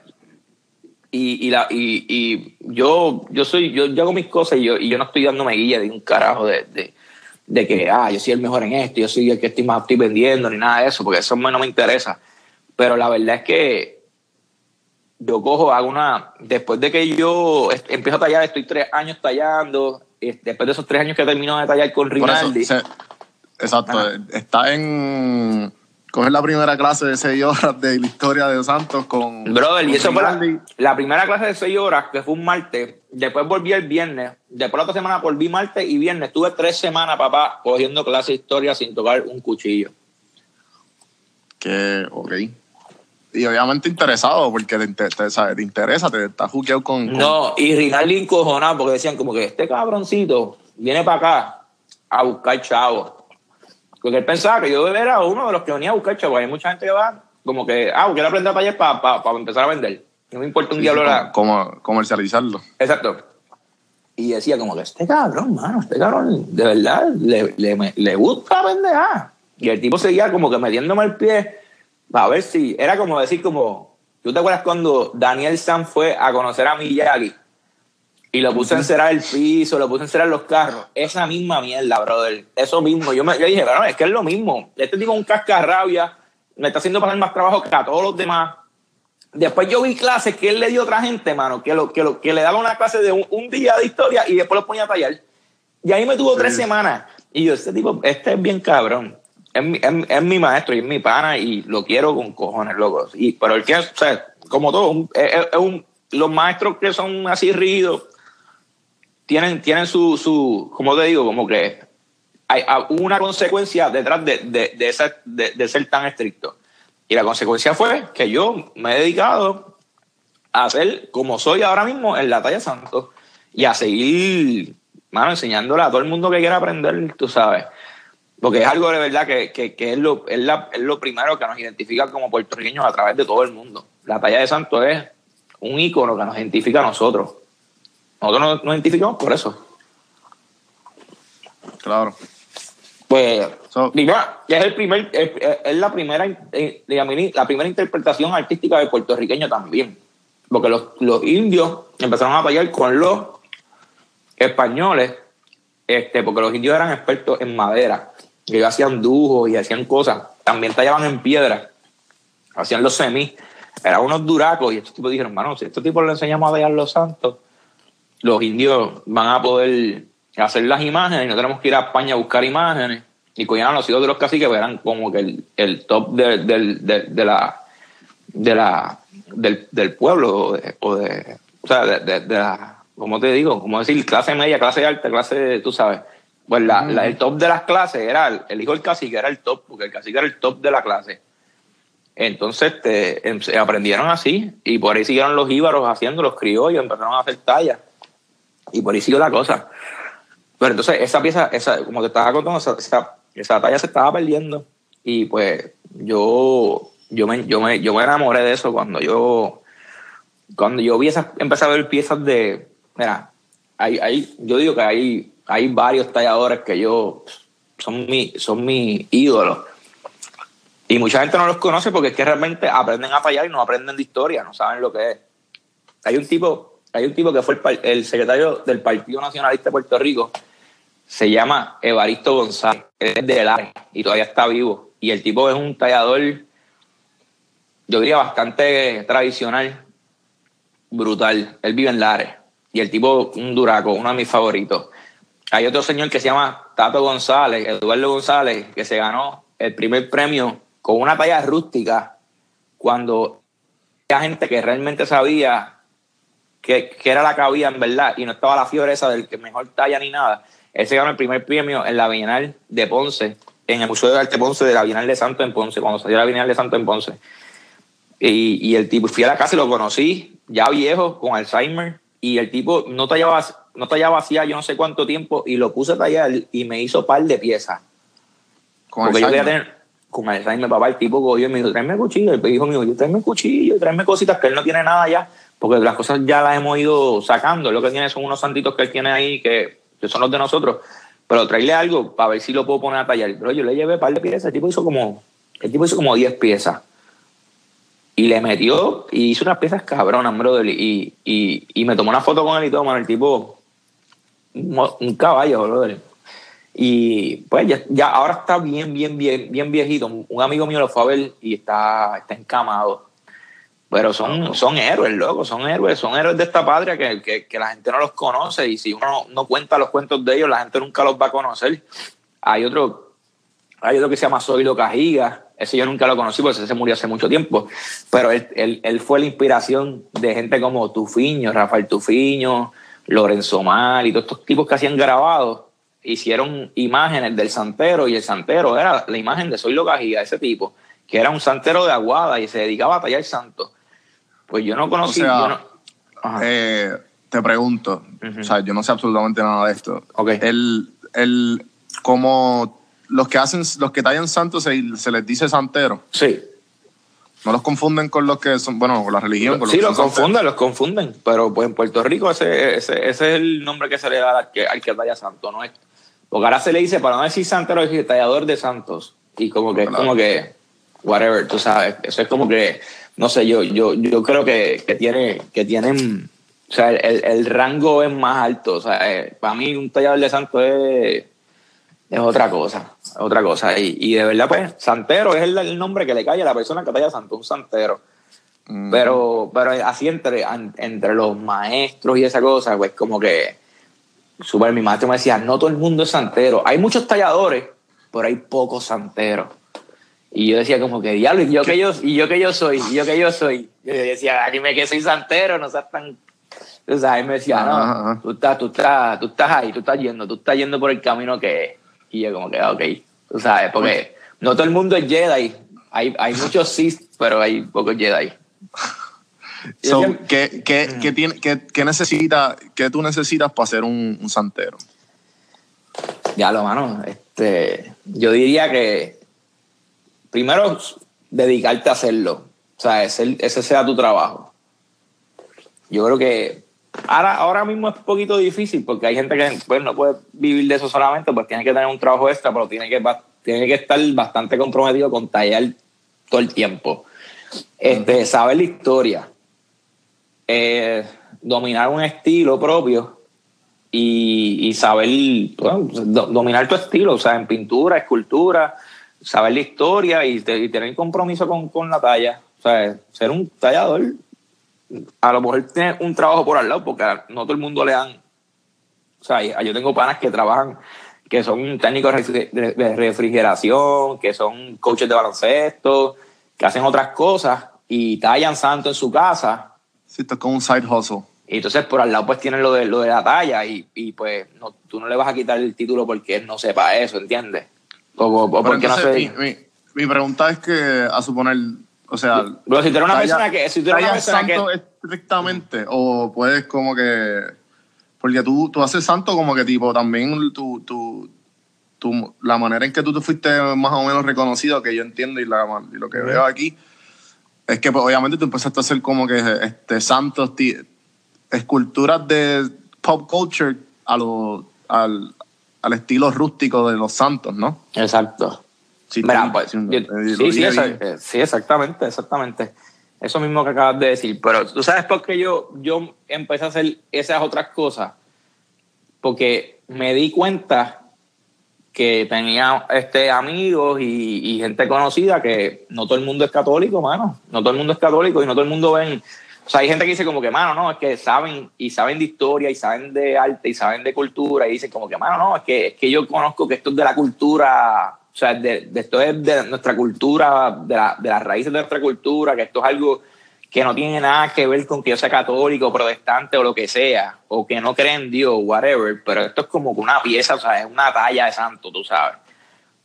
[SPEAKER 5] Y, y, la, y, y yo, yo soy, yo, yo, hago mis cosas y yo, y yo no estoy dándome guía de un carajo de, de, de, que, ah, yo soy el mejor en esto, yo soy el que estoy más estoy vendiendo, ni nada de eso, porque eso no me interesa. Pero la verdad es que yo cojo, hago una, después de que yo empiezo a tallar, estoy tres años tallando, después de esos tres años que termino de tallar con Rinaldi.
[SPEAKER 6] exacto, está en coger la primera clase de seis horas de la historia de Santos con.
[SPEAKER 5] Brother, y eso fue la, primera clase de seis horas, que fue un martes. Después volví el viernes. Después la otra semana volví martes y viernes. Estuve tres semanas, papá, cogiendo clase de historia sin tocar un cuchillo.
[SPEAKER 6] Que, ok y obviamente interesado porque te, te, interesa, te está juqueado con,
[SPEAKER 5] No, y Rinaldi encojonado porque decían como que este cabroncito viene para acá a buscar chavos. Porque él pensaba que yo era uno de los que venía a buscar chavos. Hay mucha gente que va como que, ah, quiero aprender para allá para, para, empezar a vender. No me importa un diablo.
[SPEAKER 6] Como, comercializarlo.
[SPEAKER 5] Exacto. Y decía como que este cabrón, mano, este cabrón, de verdad, le, le, le gusta vender. Y el tipo seguía como que metiéndome el pie a ver si, era como decir como, ¿tú te acuerdas cuando Daniel San fue a conocer a Miyagi? Y lo puse a encerar el piso, lo puse a encerar los carros. Esa misma mierda, brother. Eso mismo. Yo, me, yo dije, pero es que es lo mismo. Este tipo un cascarrabia, me está haciendo pasar más trabajo que a todos los demás. Después yo vi clases que él le dio a otra gente, mano, que, lo, que, lo, que le daba una clase de un, día de historia y después lo ponía a tallar. Y ahí me tuvo tres semanas. Y yo, este tipo, este es bien cabrón es, mi maestro y es mi pana y lo quiero con cojones, loco. Y, pero el que, o sea, como todo, es, un, los maestros que son así rígidos tienen, tienen su, su, como te digo, como que hay una consecuencia detrás de, de, de, esa, de, ser tan estricto. Y la consecuencia fue que yo me he dedicado a ser como soy ahora mismo en la talla santo y a seguir, mano, enseñándole a todo el mundo que quiera aprender, tú sabes. Porque es algo de verdad que, que, que es, lo, es, la, es, lo primero que nos identifica como puertorriqueños a través de todo el mundo. La talla de santo es un ícono que nos identifica a nosotros. Nosotros nos, identificamos por eso.
[SPEAKER 6] Claro.
[SPEAKER 5] Pues, es, el primer, es, la, primera, eh, la primera interpretación artística de puertorriqueño también. Porque los, los indios empezaron a tallar con los españoles, este, porque los indios eran expertos en madera ellos hacían dujos y hacían cosas. También tallaban en piedra. Hacían los semis. Eran unos duracos. Y estos tipos dijeron, hermano, si a estos tipos le enseñamos a tallar los santos, los indios van a poder hacer las imágenes y no tenemos que ir a España a buscar imágenes. Y cogían los hijos de los caciques, que eran como que el, top de, de, la de la del, del pueblo o de, o sea de, de, la como te digo como decir clase media clase alta clase tú sabes pues la, el top de las clases era el, hijo del cacique, era el top, porque el cacique era el top de la clase. Entonces te, em, aprendieron así y por ahí siguieron los íbaros haciendo los criollos, empezaron a hacer tallas y por ahí siguió la cosa. Pero entonces esa pieza, esa, como te estaba contando, esa, esa, talla se estaba perdiendo y pues yo, yo, me, yo, me, yo me enamoré de eso cuando yo, cuando yo vi esas, empecé a ver piezas de, mira, hay, hay, yo digo que hay hay varios talladores que yo son mi, son mis ídolos. Y mucha gente no los conoce porque es que realmente aprenden a tallar y no aprenden de historia, no saben lo que es. Hay un tipo, hay un tipo que fue el, secretario del Partido Nacionalista de Puerto Rico, se llama Evaristo González, es de la y todavía está vivo. Y el tipo es un tallador yo diría bastante tradicional, brutal. Él vive en Lares y el tipo, un duraco, uno de mis favoritos. Hay otro señor que se llama Tato González, Eduardo González, que se ganó el primer premio con una talla rústica cuando había gente que realmente sabía que, que, era la que había en verdad y no estaba la fiebre esa del que mejor talla ni nada. Él se ganó el primer premio en la Bienal de Ponce, en el Museo de Arte Ponce de la Bienal de Santo en Ponce, cuando salió la Bienal de Santo en Ponce. Y, y el tipo, fui a la casa y lo conocí, ya viejo, con Alzheimer, y el tipo no tallaba, no tallaba hacía yo no sé cuánto tiempo y lo puse a tallar y me hizo par de piezas.
[SPEAKER 6] Con
[SPEAKER 5] Porque yo
[SPEAKER 6] Alzheimer.
[SPEAKER 5] quería tener, con Alzheimer, papá, el tipo cogió y me dijo, tráeme cuchillo. El hijo mío, yo tráeme cuchillo, tráeme cositas que él no tiene nada ya, porque las cosas ya las hemos ido sacando. Lo que tiene son unos santitos que él tiene ahí que, que son los de nosotros. Pero traerle algo para ver si lo puedo poner a tallar. Pero yo le llevé un par de piezas. El tipo hizo como, el tipo hizo como 10 piezas. Y le metió y hizo unas piezas cabronas, brother. Y, y, y me tomó una foto con él y todo, mano. El tipo, un, caballo, brother. Y pues ya, ahora está bien, bien, bien, bien viejito. Un amigo mío lo fue a ver y está, está encamado. Pero son, son héroes, loco, son héroes, son héroes de esta patria que, que, la gente no los conoce y si uno no, no cuenta los cuentos de ellos, la gente nunca los va a conocer. Hay otro, hay otro que se llama Zoilo Cajiga, ese yo nunca lo conocí porque ese se murió hace mucho tiempo, pero él, él, él fue la inspiración de gente como Tufiño, Rafael Tufiño, Lorenzo Mal y todos estos tipos que hacían grabados, hicieron imágenes del santero y el santero era la imagen de Zoilo Cajiga, ese tipo, que era un santero de Aguada y se dedicaba a tallar santos. Pues yo no conocí.
[SPEAKER 6] O sea,
[SPEAKER 5] yo no- Ajá.
[SPEAKER 6] Eh, te pregunto, o sea, yo no sé absolutamente nada de esto.
[SPEAKER 5] Ok.
[SPEAKER 6] El, el, como los que hacen, los que tallan santos se, se les dice santero.
[SPEAKER 5] sí,
[SPEAKER 6] No los confunden con los que son, bueno, con la religión. con
[SPEAKER 5] sí, los confunden, los confunden. Pero pues en Puerto Rico ese, ese, ese es el nombre que se le da al que, al que talla santo, ¿no es? Porque ahora se le dice, para no decir santero, decir tallador de santos. Y como que es
[SPEAKER 6] Claro.
[SPEAKER 5] como que, whatever, tú sabes. Eso es como que, no sé, yo, yo, yo creo que, que, tiene, que tienen, o sea, el, el rango es más alto. O sea, eh, para mí un tallador de santos es, es otra cosa, es otra cosa. Y, y de verdad, pues, santero es el, el nombre que le cae a la persona que talla santo, un santero.
[SPEAKER 6] Mm.
[SPEAKER 5] Pero, pero así entre, entre los maestros y esa cosa, pues como que súper mi maestro me decía, no todo el mundo es santero. Hay muchos talladores, pero hay pocos santeros. Y yo decía como que diablo, y yo que yo, y yo que yo soy, y yo que yo soy. Yo decía, dime que soy santero, no seas tan. Sea, él me decía, no, tú estás, tú estás, tú estás ahí, tú estás yendo, tú estás yendo por el camino que es. Y yo como que, ah, ok, tú sabes, porque no todo el mundo es Jedi. Hay, hay muchos Sith, pero hay pocos Jedi. [LAUGHS]
[SPEAKER 6] So,
[SPEAKER 5] siempre-
[SPEAKER 6] ¿qué, qué, qué tiene, qué, qué necesita, qué tú necesitas para ser un, un santero?
[SPEAKER 5] Ya lo mano, este, yo diría que primero dedicarte a hacerlo, o sea, ese, ese sea tu trabajo. Yo creo que ahora, ahora mismo es un poquito difícil porque hay gente que pues, no puede vivir de eso solamente, pues tiene que tener un trabajo extra, pero tiene que, tiene que estar bastante comprometido con tallar todo el tiempo. Este, Saber la historia, eh, dominar un estilo propio y, y saber bueno, dominar tu estilo, o sea, en pintura, escultura, saber la historia y, y tener compromiso con, con la talla. O sea, ser un tallador, a lo mejor tener un trabajo por al lado, porque no todo el mundo le dan. O sea, yo tengo panas que trabajan, que son técnicos de refrigeración, que son coaches de baloncesto, que hacen otras cosas y tallan santo en su casa
[SPEAKER 6] Si esto es como un side hustle.
[SPEAKER 5] y entonces por al lado pues tienen lo de, lo de la talla y, y pues no, tú no le vas a quitar el título porque él no sepa eso, ¿entiendes? O, o- porque no sé.
[SPEAKER 6] mi, mi, mi pregunta es que, a suponer, o sea,
[SPEAKER 5] Pero si tú eres una
[SPEAKER 6] talla-
[SPEAKER 5] persona que... Si tú eres una
[SPEAKER 6] ¿tallas
[SPEAKER 5] persona que
[SPEAKER 6] santo estrictamente o puedes como que... Porque tú, tú haces santo como que tipo también tu, tu, tu- la manera en que tú te fuiste más o menos reconocido, que yo entiendo y, la, y lo que veo aquí, es que pues, obviamente tú empezaste a hacer como que este, santos, esculturas de pop culture a lo, al, al estilo rústico de los santos, ¿no?
[SPEAKER 5] Exacto.
[SPEAKER 6] Sí,
[SPEAKER 5] Mira, pues,
[SPEAKER 6] sí,
[SPEAKER 5] yo- sí, esa- eh, sí, exactamente, exactamente. Eso mismo que acabas de decir. Pero tú sabes por qué yo, yo empecé a hacer esas otras cosas. Porque me di cuenta que tenía este, amigos y, y, gente conocida que no todo el mundo es católico, mano. No todo el mundo es católico y no todo el mundo ven. O sea, hay gente que dice como que, mano, no, es que saben y saben de historia y saben de arte y saben de cultura y dicen como que, mano, no, es que, es que yo conozco que esto es de la cultura, o sea, de, de esto es de nuestra cultura, de, la, de las raíces de nuestra cultura, que esto es algo que no tiene nada que ver con que yo sea católico, protestante o lo que sea, o que no creen en Dios, whatever, pero esto es como una pieza, o sea, es una talla de santo, tú sabes.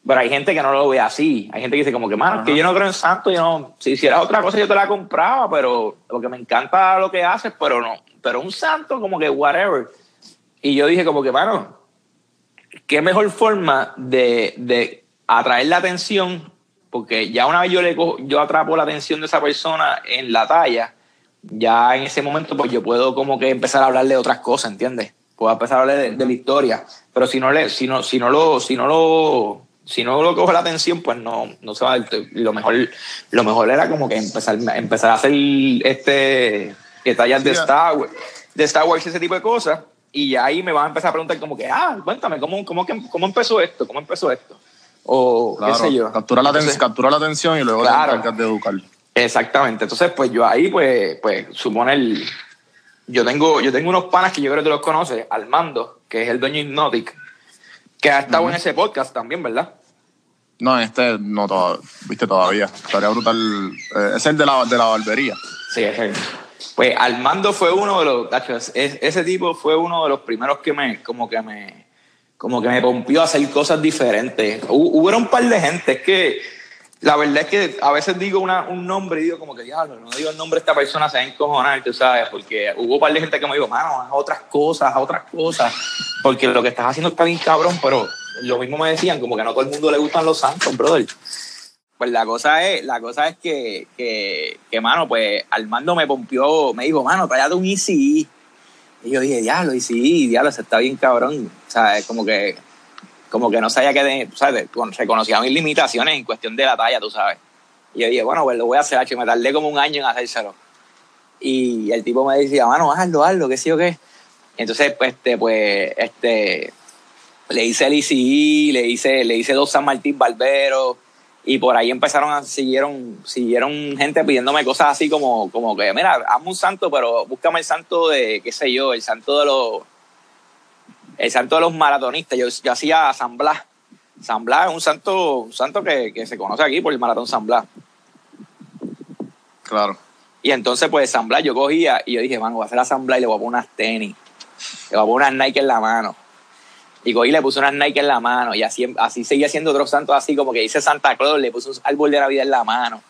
[SPEAKER 5] Pero hay gente que no lo ve así. Hay gente que dice como que, mano, que yo no creo en santo, yo no, si hiciera otra cosa yo te la compraba, pero porque me encanta lo que haces, pero no, pero un santo como que whatever. Y yo dije como que, mano, qué mejor forma de, de atraer la atención porque ya una vez yo, le yo atrapo la atención de esa persona en la talla, ya en ese momento pues yo puedo como que empezar a hablarle de otras cosas, ¿entiendes? Puedo empezar a hablarle de, la historia, pero si no, le, si, no, si, no lo, si no lo si no lo cojo la atención, pues no, no se va a lo mejor, lo mejor era como que empezar, empezar a hacer este detalles de Star Wars, de Star Wars, ese tipo de cosas, y ya ahí me van a empezar a preguntar como que, ah, cuéntame, ¿cómo, cómo, cómo empezó esto? ¿Cómo empezó esto? O qué sé yo.
[SPEAKER 6] Captura la, captura la atención y luego claro, te de educar.
[SPEAKER 5] Exactamente. Entonces, pues yo ahí, pues, pues supone el... Yo tengo, yo tengo unos panas que yo creo que tú los conoces, Armando, que es el dueño Hypnotic, que ha estado en ese podcast también, ¿verdad?
[SPEAKER 6] No, este no, todo, viste, todavía. Estaría brutal. Eh, es el de la, de la barbería.
[SPEAKER 5] Sí, es él. Pues Armando fue uno de los, ese tipo fue uno de los primeros que me, como que me, como que me rompió a hacer cosas diferentes. Hubo un par de gente, es que la verdad es que a veces digo una, un nombre y digo como que, diablo, no digo el nombre de esta persona, se va a encojonar, tú sabes, porque hubo un par de gente que me dijo, mano, haz otras cosas, otras cosas, porque lo que estás haciendo está bien cabrón, pero lo mismo me decían, como que no a todo el mundo le gustan los santos, brother. Pues la cosa es, la cosa es que, que, que mano, pues Armando me pompió, me dijo, mano, cállate un easy y yo dije, diablo, sí, diablo, se está bien cabrón. O sea, es como que, como que no sabía que, ¿sabes? Reconocía mis limitaciones en cuestión de la talla, tú sabes. Y yo dije, bueno, pues lo voy a hacer, y me tardé como un año en hacérselo. Y el tipo me decía, mano, hazlo, hazlo, qué sé yo qué. Entonces, pues, este, pues, este, le hice el ICI, le hice, le hice dos San Martín Barbero, y por ahí empezaron a, siguieron, siguieron gente pidiéndome cosas así como, como que, mira, hazme un santo, pero búscame el santo de, qué sé yo, el santo de los, el santo de los maratonistas. Yo, yo hacía San Blas. San Blas es un santo, un santo que, que se conoce aquí por el maratón San Blas.
[SPEAKER 6] Claro.
[SPEAKER 5] Y entonces, pues, San Blas yo cogía y yo dije, mano, voy a hacer a San Blas y le voy a poner unas tenis. Le voy a poner unas Nike en la mano y cogí le puse unas Nike en la mano y así, así seguía haciendo otros santos así como que dice Santa Claus, le puse un árbol de Navidad en la mano.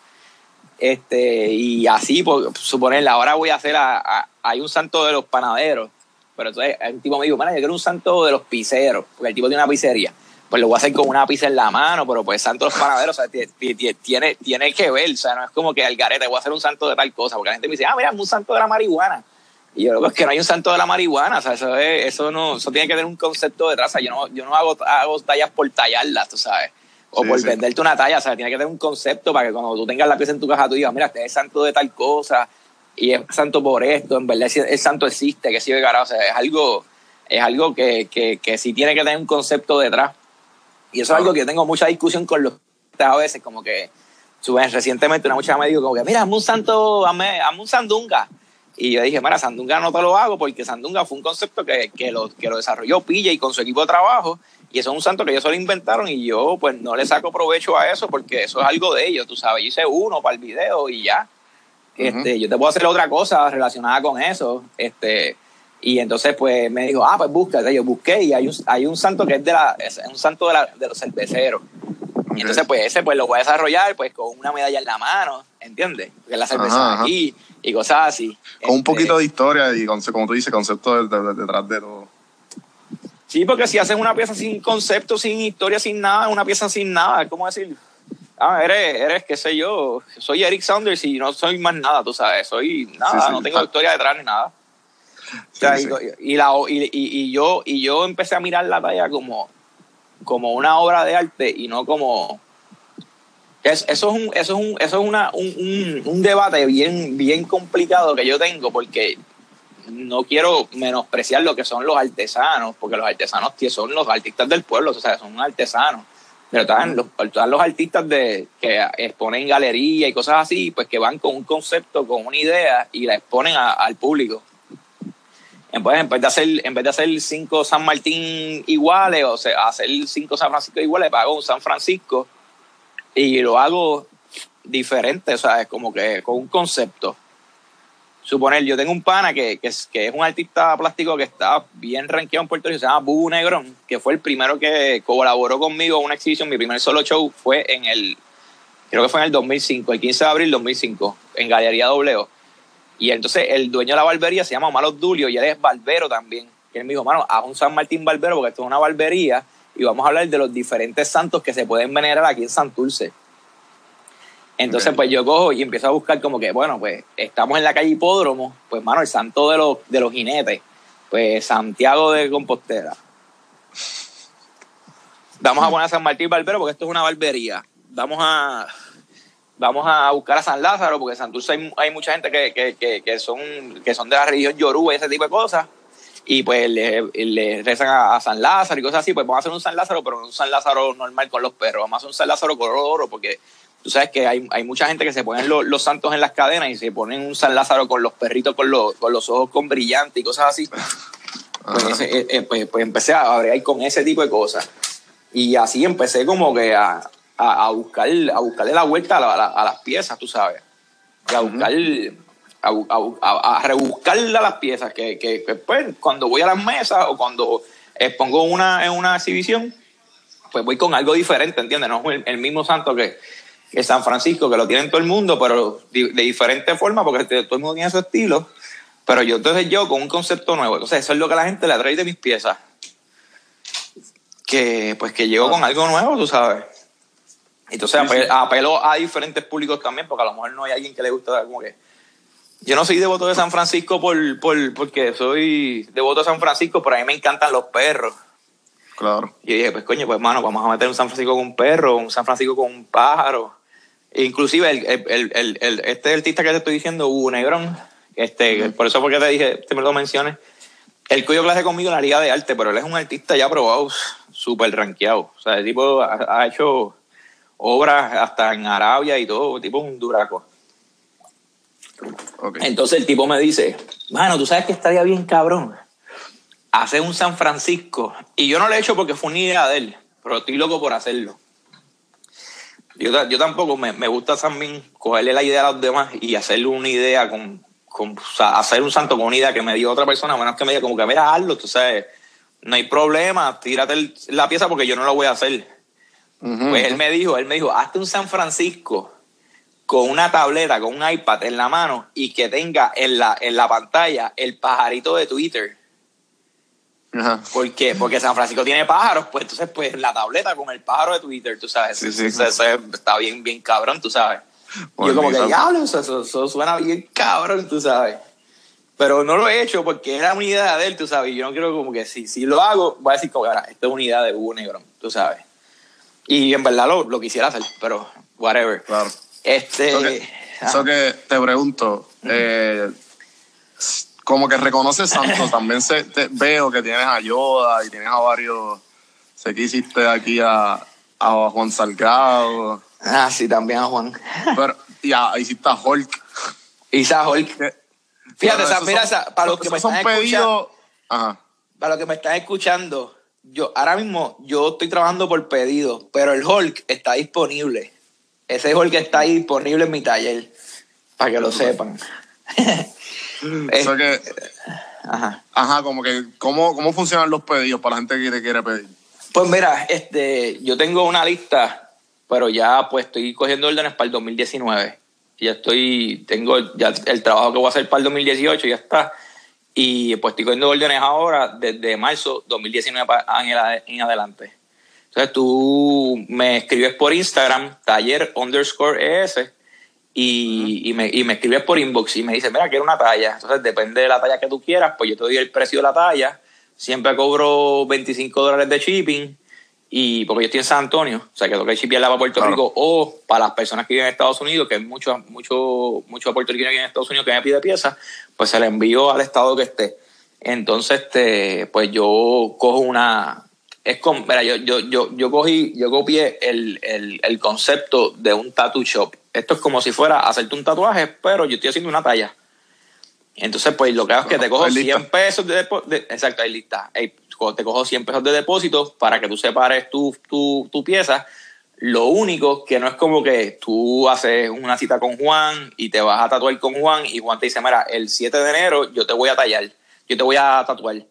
[SPEAKER 5] Este, y así, por suponerle, ahora voy a hacer, a, hay un santo de los panaderos, pero entonces el tipo me dijo, yo quiero un santo de los pizzeros, porque el tipo tiene una pizzería. Pues lo voy a hacer con una pizza en la mano, pero pues santo de los panaderos, o sea, tiene, tiene que ver, o sea, no es como que al garete voy a hacer un santo de tal cosa, porque la gente me dice, ah, mira, un santo de la marihuana y yo que es que no hay un santo de la marihuana, o sea, eso, eso, no, eso tiene que tener un concepto detrás. O sea, yo no, yo no hago, hago tallas por tallarlas, tú sabes, o por venderte una talla, o sea, tiene que tener un concepto para que cuando tú tengas la pieza en tu caja, tú digas, mira, este es santo de tal cosa, y es santo por esto, en verdad el santo existe, que de carajo, o sea, es algo, es algo que, que, que sí tiene que tener un concepto detrás. Y eso es algo que yo tengo mucha discusión con los a veces, como que, recientemente una muchacha me dijo, como que, mira, hazme un santo, hazme, hazme un sandunga. Y yo dije, mira, Sandunga no te lo hago porque Sandunga fue un concepto que, que, lo, que lo desarrolló Pilla y con su equipo de trabajo. Y eso es un santo que ellos solo inventaron y yo pues no le saco provecho a eso porque eso es algo de ellos, tú sabes. Yo hice uno para el video y ya. Este, yo te puedo hacer otra cosa relacionada con eso. Este, y entonces pues me dijo, ah, pues busca. Yo busqué y hay un, hay un santo que es, de la, es un santo de, la, de los cerveceros. Y entonces, pues ese pues lo voy a desarrollar pues con una medalla en la mano, ¿entiendes? Porque la cerveza aquí y cosas así.
[SPEAKER 6] Con un este, poquito de historia y, como tú dices, concepto detrás de, todo.
[SPEAKER 5] Sí, porque si haces una pieza sin concepto, sin historia, sin nada, una pieza sin nada, es como decir, ah, eres, eres, qué sé yo, soy Eric Saunders y no soy más nada, tú sabes, soy nada, no tengo historia detrás ni nada. y, la, y, y, yo, y yo empecé a mirar la talla como, como una obra de arte y no como... eso es, un, eso es, un, eso es una, un, un, debate bien, bien complicado que yo tengo porque no quiero menospreciar lo que son los artesanos, porque los artesanos son los artistas del pueblo, o sea, son artesanos. Pero están los, están los artistas de, que exponen galería y cosas así, pues que van con un concepto, con una idea y la exponen al público. Pues, en vez de hacer, en vez de hacer cinco San Martín iguales, o sea, hacer cinco San Francisco iguales, hago un San Francisco y lo hago diferente, o sea, es como que con un concepto. Suponer, yo tengo un pana que, que, es, que es un artista plástico que está bien rankeado en Puerto Rico, se llama Bubu Negrón, que fue el primero que colaboró conmigo en una exhibición. Mi primer solo show fue en el, creo que fue en el 2005, el 15 de abril 2005, en Galería W. Y entonces el dueño de la barbería se llama Malo Dulio y él es barbero también. Y él me dijo, mano, haz un San Martín barbero porque esto es una barbería y vamos a hablar de los diferentes santos que se pueden venerar aquí en Santurce. Entonces, pues yo cojo y empiezo a buscar como que, bueno, pues estamos en la calle Hipódromo, pues, mano, el santo de los, de los jinetes, pues Santiago de Compostela. Vamos a poner a San Martín Barbero porque esto es una barbería. Vamos a, vamos a buscar a San Lázaro porque en Santurce hay, hay mucha gente que, que, que, son, que son de la región Yoruba y ese tipo de cosas. Y pues le, le rezan a, San Lázaro y cosas así. Pues vamos a hacer un San Lázaro, pero no un San Lázaro normal con los perros. Vamos a hacer un San Lázaro color oro porque Tú sabes que hay, hay mucha gente que se ponen los santos en las cadenas y se ponen un San Lázaro con los perritos con los, con los ojos con brillantes y cosas así. Pues, eh, eh, pues, pues, empecé a abrir con ese tipo de cosas. Y así empecé como que a, a, buscar, a buscarle la vuelta a, las piezas, tú sabes. Y a buscar, a, rebuscarle a las piezas. Que, que, pues, cuando voy a las mesas o cuando expongo una, en una exhibición, pues voy con algo diferente, ¿entiendes? No es el mismo santo que, que San Francisco, que lo tiene todo el mundo, pero de, diferente forma, porque todo el mundo tiene su estilo. Pero yo, entonces yo con un concepto nuevo. Entonces, eso es lo que la gente le atrae de mis piezas. Que, pues, que llego con algo nuevo, tú sabes. Entonces, apelo, a diferentes públicos también, porque a lo mejor no hay alguien que le gusta como que. Yo no soy devoto de San Francisco por, por, porque soy devoto de San Francisco, pero a mí me encantan los perros.
[SPEAKER 6] Claro.
[SPEAKER 5] Y dije, pues coño, pues hermano, vamos a meter un San Francisco con un perro, un San Francisco con un pájaro. Inclusive el, el, el, este artista que te estoy diciendo, Hugo Negrón, este, por eso porque te dije, te me lo menciones, él cogió clase conmigo en la Liga de Arte, pero él es un artista ya probado, súper rankeado. O sea, el tipo ha, hecho obras hasta en Arabia y todo, tipo un duraco. Entonces el tipo me dice, mano, tú sabes que estaría bien cabrón hacer un San Francisco. Y yo no lo he hecho porque fue una idea de él, pero estoy loco por hacerlo. Yo, yo tampoco me, me, gusta también cogerle la idea a los demás y hacerle una idea con, con hacer un santo con una idea que me dio otra persona, menos que me diga como que mira, hazlo, tú sabes, no hay problema, tírate la pieza porque yo no lo voy a hacer. pues él me dijo, él me dijo, hazte un San Francisco con una tableta, con un iPad en la mano y que tenga en la, en la pantalla el pajarito de Twitter ¿Por qué? Porque San Francisco tiene pájaros, pues entonces pues la tableta con el pájaro de Twitter, tú sabes. eso, está bien, bien cabrón, tú sabes. yo como que, diablo, eso, suena bien cabrón, tú sabes. Pero no lo he hecho porque era una idea de él, tú sabes. Yo no quiero como que si, si lo hago, voy a decir como, ahora, esto es una idea de Hugo Negro, tú sabes. Y en verdad lo, lo quisiera hacer, pero whatever.
[SPEAKER 6] Claro.
[SPEAKER 5] Este...
[SPEAKER 6] Eso que, te pregunto, eh, como que reconoces Santos. [LAUGHS] También se, veo que tienes a Yoda y tienes a varios. Sé que hiciste aquí a, a Juan Salgado.
[SPEAKER 5] Ah, sí, también a Juan.
[SPEAKER 6] Pero, y a, hiciste a Hulk.
[SPEAKER 5] Hice a Hulk. Fíjate, mira, para los que me están escuchando. Para los que me están escuchando, yo ahora mismo yo estoy trabajando por pedido, pero el Hulk está disponible. Ese Hulk está disponible en mi taller, para que lo sepan. [LAUGHS]
[SPEAKER 6] Eso que, ajá. Ajá, como que, ¿cómo, ¿cómo funcionan los pedidos para la gente que te quiere pedir?
[SPEAKER 5] Pues mira, este, yo tengo una lista, pero ya pues estoy cogiendo órdenes para el 2019. Ya estoy, tengo ya el trabajo que voy a hacer para el 2018, ya está. Y pues estoy cogiendo órdenes ahora desde marzo 2019 en adelante. Entonces tú me escribes por Instagram, taller underscore ES, y, me, y me escribes por inbox y me dice, mira, quiero una talla. Entonces, depende de la talla que tú quieras, pues yo te doy el precio de la talla. Siempre cobro 25 dólares de shipping y porque yo estoy en San Antonio, o sea que tengo que chipearla para Puerto Rico, o para las personas que viven en Estados Unidos, que hay muchos mucho, mucho puertorriqueños que viven en Estados Unidos que me pide piezas, pues se la envío al estado que esté. Entonces, este, pues yo cojo una. Es como, mira, yo, yo, yo, yo cogí, yo copié el, el, el concepto de un tattoo shop. Esto es como si fuera hacerte un tatuaje, pero yo estoy haciendo una talla. Entonces, pues lo que hago es que te cojo 100 pesos de, de Exacto, ahí lista. te cojo 100 pesos de depósito para que tú separes tu, tu, tu pieza. Lo único que no es como que tú haces una cita con Juan y te vas a tatuar con Juan y Juan te dice, mira, el 7 de enero yo te voy a tallar, yo te voy a tatuar.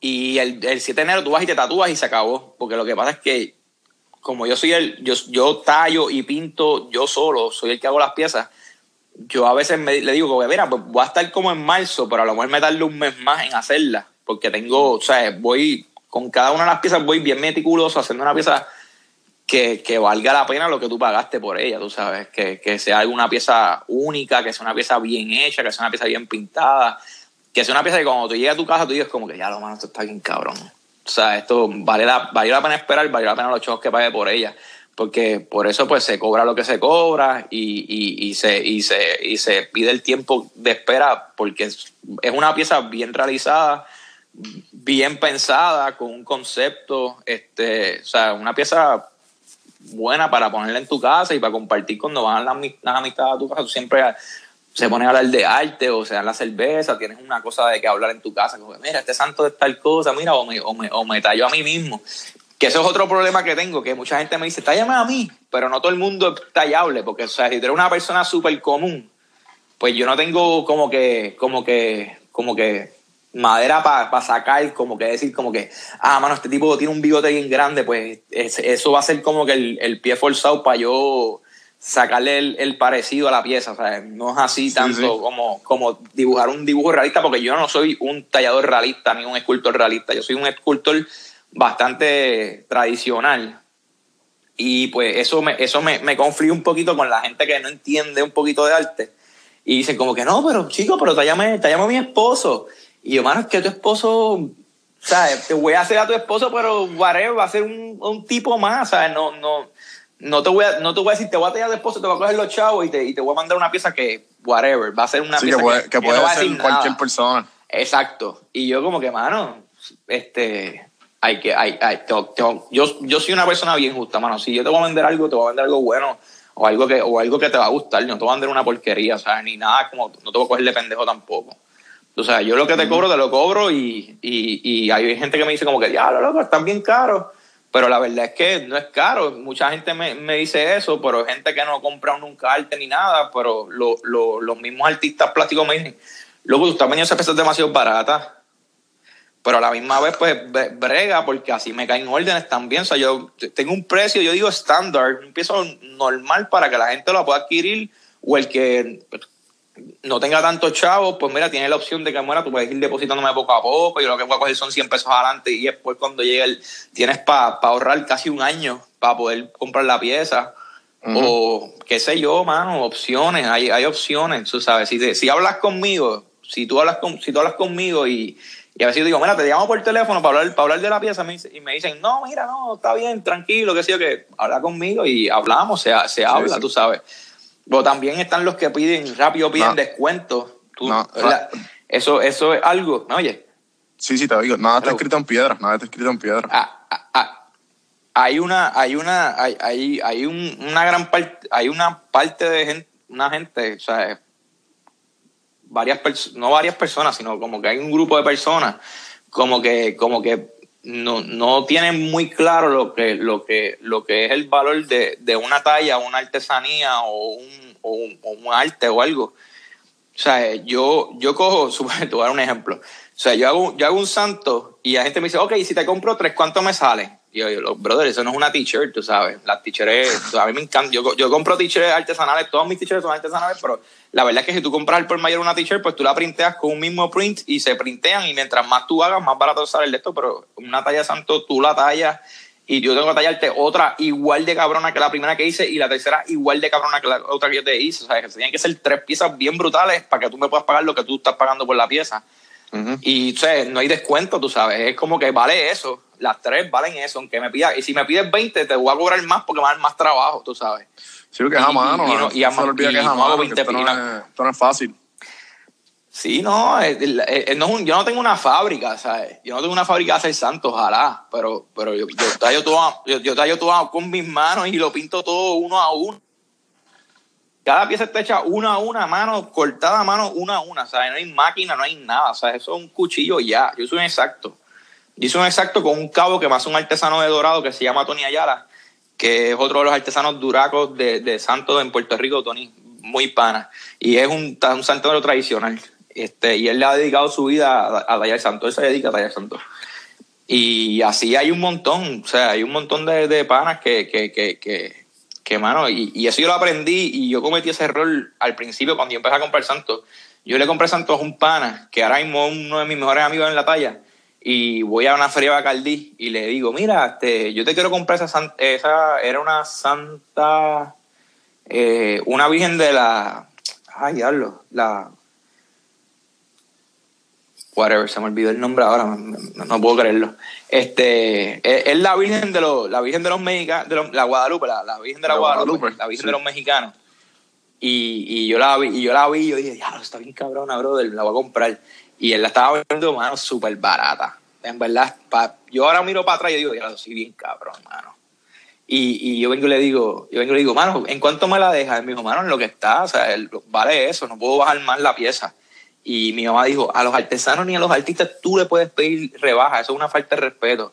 [SPEAKER 5] Y el, el 7 de enero tú vas y te tatúas y se acabó. Porque lo que pasa es que como yo soy el, yo, yo tallo y pinto yo solo, soy el que hago las piezas, yo a veces me, le digo, mira, pues voy a estar como en marzo, pero a lo mejor me darle un mes más en hacerla, porque tengo, o sea, voy, con cada una de las piezas voy bien meticuloso haciendo una pieza que, que valga la pena lo que tú pagaste por ella, tú sabes, que, que sea alguna pieza única, que sea una pieza bien hecha, que sea una pieza bien pintada, que sea una pieza que cuando tú llegas a tu casa tú dices como que ya lo mano, esto está bien cabrón. O sea, esto vale la, vale la pena esperar, vale la pena los chavos que pague por ella porque por eso pues se cobra lo que se cobra y, y, se, y, se, y se pide el tiempo de espera porque es, una pieza bien realizada, bien pensada, con un concepto, este, o sea, una pieza buena para ponerla en tu casa y para compartir cuando van las, las amistades a tu casa. Siempre se pone a hablar de arte o sea la cerveza, tienes una cosa de que hablar en tu casa, como mira, este santo es tal cosa, mira, o me, o me, o me tallo a mí mismo. Que eso es otro problema que tengo, que mucha gente me dice, tállame a mí, pero no todo el mundo es tallable, porque o sea, si tú eres una persona súper común, pues yo no tengo como que, como que, como que madera para sacar, como que decir, como que, ah, mano, este tipo tiene un bigote bien grande, pues eso va a ser como que el, pie forzado para yo sacarle el, parecido a la pieza, o sea, no es así tanto Como, como dibujar un dibujo realista, porque yo no soy un tallador realista ni un escultor realista, yo soy un escultor bastante tradicional. Y pues eso me, eso me, me un poquito con la gente que no entiende un poquito de arte. Y dicen como que no, pero chico, pero te llame, te llamo a mi esposo. Y yo, mano, es que tu esposo, ¿sabes? Te voy a hacer a tu esposo, pero whatever, va a ser un, un tipo más, ¿sabes? No, no, no te voy a, no te voy a decir, te voy a tallar de esposo, te voy a coger los chavos y te, y te voy a mandar una pieza que, whatever, va a ser una pieza
[SPEAKER 6] que puede, que, puede ser cualquier persona.
[SPEAKER 5] Exacto. Y yo como que, mano, este, hay que, hay, hay, yo, yo soy una persona bien justa, mano. Si yo te voy a vender algo, te voy a vender algo bueno o algo que, o algo que te va a gustar. No te voy a vender una porquería, ¿sabes? Ni nada como, no te voy a coger de pendejo tampoco. O sea, yo lo que te cobro, te lo cobro y, y, y hay gente que me dice como que, diablo, loco, están bien caros. Pero la verdad es que no es caro. Mucha gente me, me dice eso, pero gente que no compra nunca arte ni nada. Pero lo, lo, los mismos artistas plásticos me dicen, loco, tú estás vendiendo esas demasiado baratas pero a la misma vez pues brega porque así me caen órdenes también. O sea, yo tengo un precio, yo digo estándar, un precio normal para que la gente lo pueda adquirir o el que no tenga tantos chavos, pues mira, tiene la opción de que, bueno, tú puedes ir depositándome poco a poco, yo lo que voy a coger son 100 pesos adelante y después cuando llegue el, tienes para ahorrar casi un año para poder comprar la pieza. O qué sé yo, mano, opciones, hay, hay opciones, tú sabes, si, si hablas conmigo, si tú hablas, con, si tú hablas conmigo y, y a veces yo digo, mira, te llamo por teléfono para hablar, para hablar de la pieza y me dicen, no, mira, no, está bien, tranquilo, que sé yo, que habla conmigo y hablamos, se, se habla, tú sabes. Pero también están los que piden, rápido piden descuento. eso, eso es algo, ¿no? Oye.
[SPEAKER 6] Sí, sí, te digo, nada está escrito en piedra, nada está escrito en piedra.
[SPEAKER 5] Ah, ah, ah, hay una, hay una, hay, hay, hay un, una gran parte, hay una parte de gente, una gente, o sea, varias no varias personas, sino como que hay un grupo de personas como que, como que no, no tienen muy claro lo que, lo que, lo que es el valor de, de una talla, una artesanía o un, o un, arte o algo. O sea, yo, yo cojo, [LAUGHS] te voy a dar un ejemplo. O sea, yo hago, yo hago un santo y la gente me dice, ok, si te compro tres, ¿cuánto me sale? Y yo, yo brother, eso no es una t-shirt, tú sabes. Las t-shirts, a mí me encanta. Yo, yo compro t-shirts artesanales, todos mis t-shirts son artesanales, pero la verdad es que si tú compras el por mayor una t-shirt, pues tú la printeas con un mismo print y se printean y mientras más tú hagas, más barato sale el de esto, pero una talla santo tú la tallas y yo tengo que tallarte otra igual de cabrona que la primera que hice y la tercera igual de cabrona que la otra que yo te hice. O sea, que tienen que ser tres piezas bien brutales para que tú me puedas pagar lo que tú estás pagando por la pieza. Y o sea, no hay descuento, tú sabes. Es como que vale eso. Las tres valen eso, aunque me pida, y si me pides 20, te voy a cobrar más porque me dan más trabajo, tú sabes.
[SPEAKER 6] Sí, porque es a
[SPEAKER 5] Y-
[SPEAKER 6] mano.
[SPEAKER 5] y- y
[SPEAKER 6] ¿no?
[SPEAKER 5] no- y
[SPEAKER 6] No
[SPEAKER 5] y
[SPEAKER 6] es a
[SPEAKER 5] no
[SPEAKER 6] mano,
[SPEAKER 5] hago
[SPEAKER 6] porque
[SPEAKER 5] 20
[SPEAKER 6] esto no, es, esto no es fácil.
[SPEAKER 5] Sí, no, eh, eh, no es un- yo no tengo una fábrica, ¿sabes? Yo no tengo una fábrica de hacer santos, ojalá, pero, pero yo, yo tallo todo, yo, yo tallo todo con mis manos y lo pinto todo uno a uno. Cada pieza está hecha una a una, mano, cortada a mano, una a una, ¿sabes? No hay máquina, no hay nada, ¿sabes? Eso es un cuchillo y ya. Yo soy un exacto. Yo soy un exacto con un cabo que me hace un artesano de dorado que se llama Tony Ayala, que es otro de los artesanos duracos de, de Santos en Puerto Rico, Tony, muy pana. Y es un, un santero tradicional. Este, y él le ha dedicado su vida a, a tallar santo. Él se dedica a tallar santo. Y así hay un montón, o sea, hay un montón de, de panas que, que, que, que, que, mano, y, y eso yo lo aprendí y yo cometí ese error al principio cuando yo empecé a comprar santos. Yo le compré santos a un pana, que ahora mismo es uno de mis mejores amigos en la talla, y voy a una feria de Bacardí y le digo, mira, este, yo te quiero comprar esa, san- esa era una santa, eh, una virgen de la, ay, diablo, la, whatever, se me olvidó el nombre ahora, no, no puedo creerlo. Este, es, es la Virgen de los, la Virgen de los mexicanos, de los- la Guadalupe, la, la Virgen de la,
[SPEAKER 6] La
[SPEAKER 5] Guadalupe,
[SPEAKER 6] Guadalupe,
[SPEAKER 5] la Virgen
[SPEAKER 6] sí.
[SPEAKER 5] de los mexicanos. Y, y yo la vi, y yo la vi, y yo dije, ya, está bien cabrona, brother, la voy a comprar. Y él la estaba vendiendo, mano, súper barata. En verdad, yo ahora miro para atrás y digo, ya, sí, bien cabrón, mano. Y, y yo vengo y le digo, yo vengo y le digo, mano, ¿en cuánto me la dejas? Él me dijo, mano, en lo que está, o sea, vale eso, no puedo bajar más la pieza. Y mi mamá dijo, a los artesanos ni a los artistas tú le puedes pedir rebaja, eso es una falta de respeto.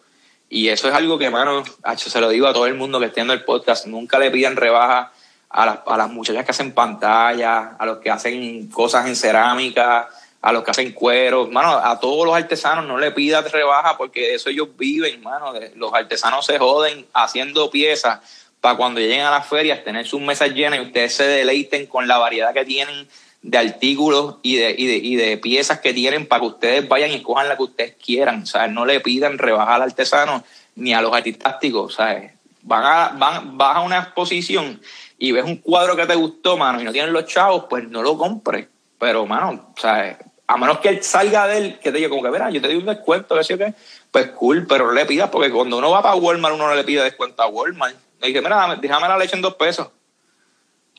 [SPEAKER 5] Y eso es algo que, mano, se lo digo a todo el mundo que esté en el podcast, nunca le pidan rebaja a las, a las muchachas que hacen pantalla, a los que hacen cosas en cerámica, a los que hacen cuero, mano, a todos los artesanos no le pidas rebaja porque de eso ellos viven, mano. Los artesanos se joden haciendo piezas para cuando lleguen a las ferias tener sus mesas llenas y ustedes se deleiten con la variedad que tienen de artículos y de, y de, y de piezas que tienen para que ustedes vayan y cojan la que ustedes quieran. O sea, no le pidan rebaja al artesano ni a los artísticos, ¿sabes? Van a, van, vas a una exposición y ves un cuadro que te gustó, mano, y no tienen los chavos, pues no lo compres. Pero, mano, ¿sabes? A menos que él salga de él, que te diga como que, verá, yo te doy un descuento, que o qué, pues cool, pero no le pidas, porque cuando uno va para Walmart, uno no le pide descuento a Walmart. Le dije, mira, déjame la leche en dos pesos.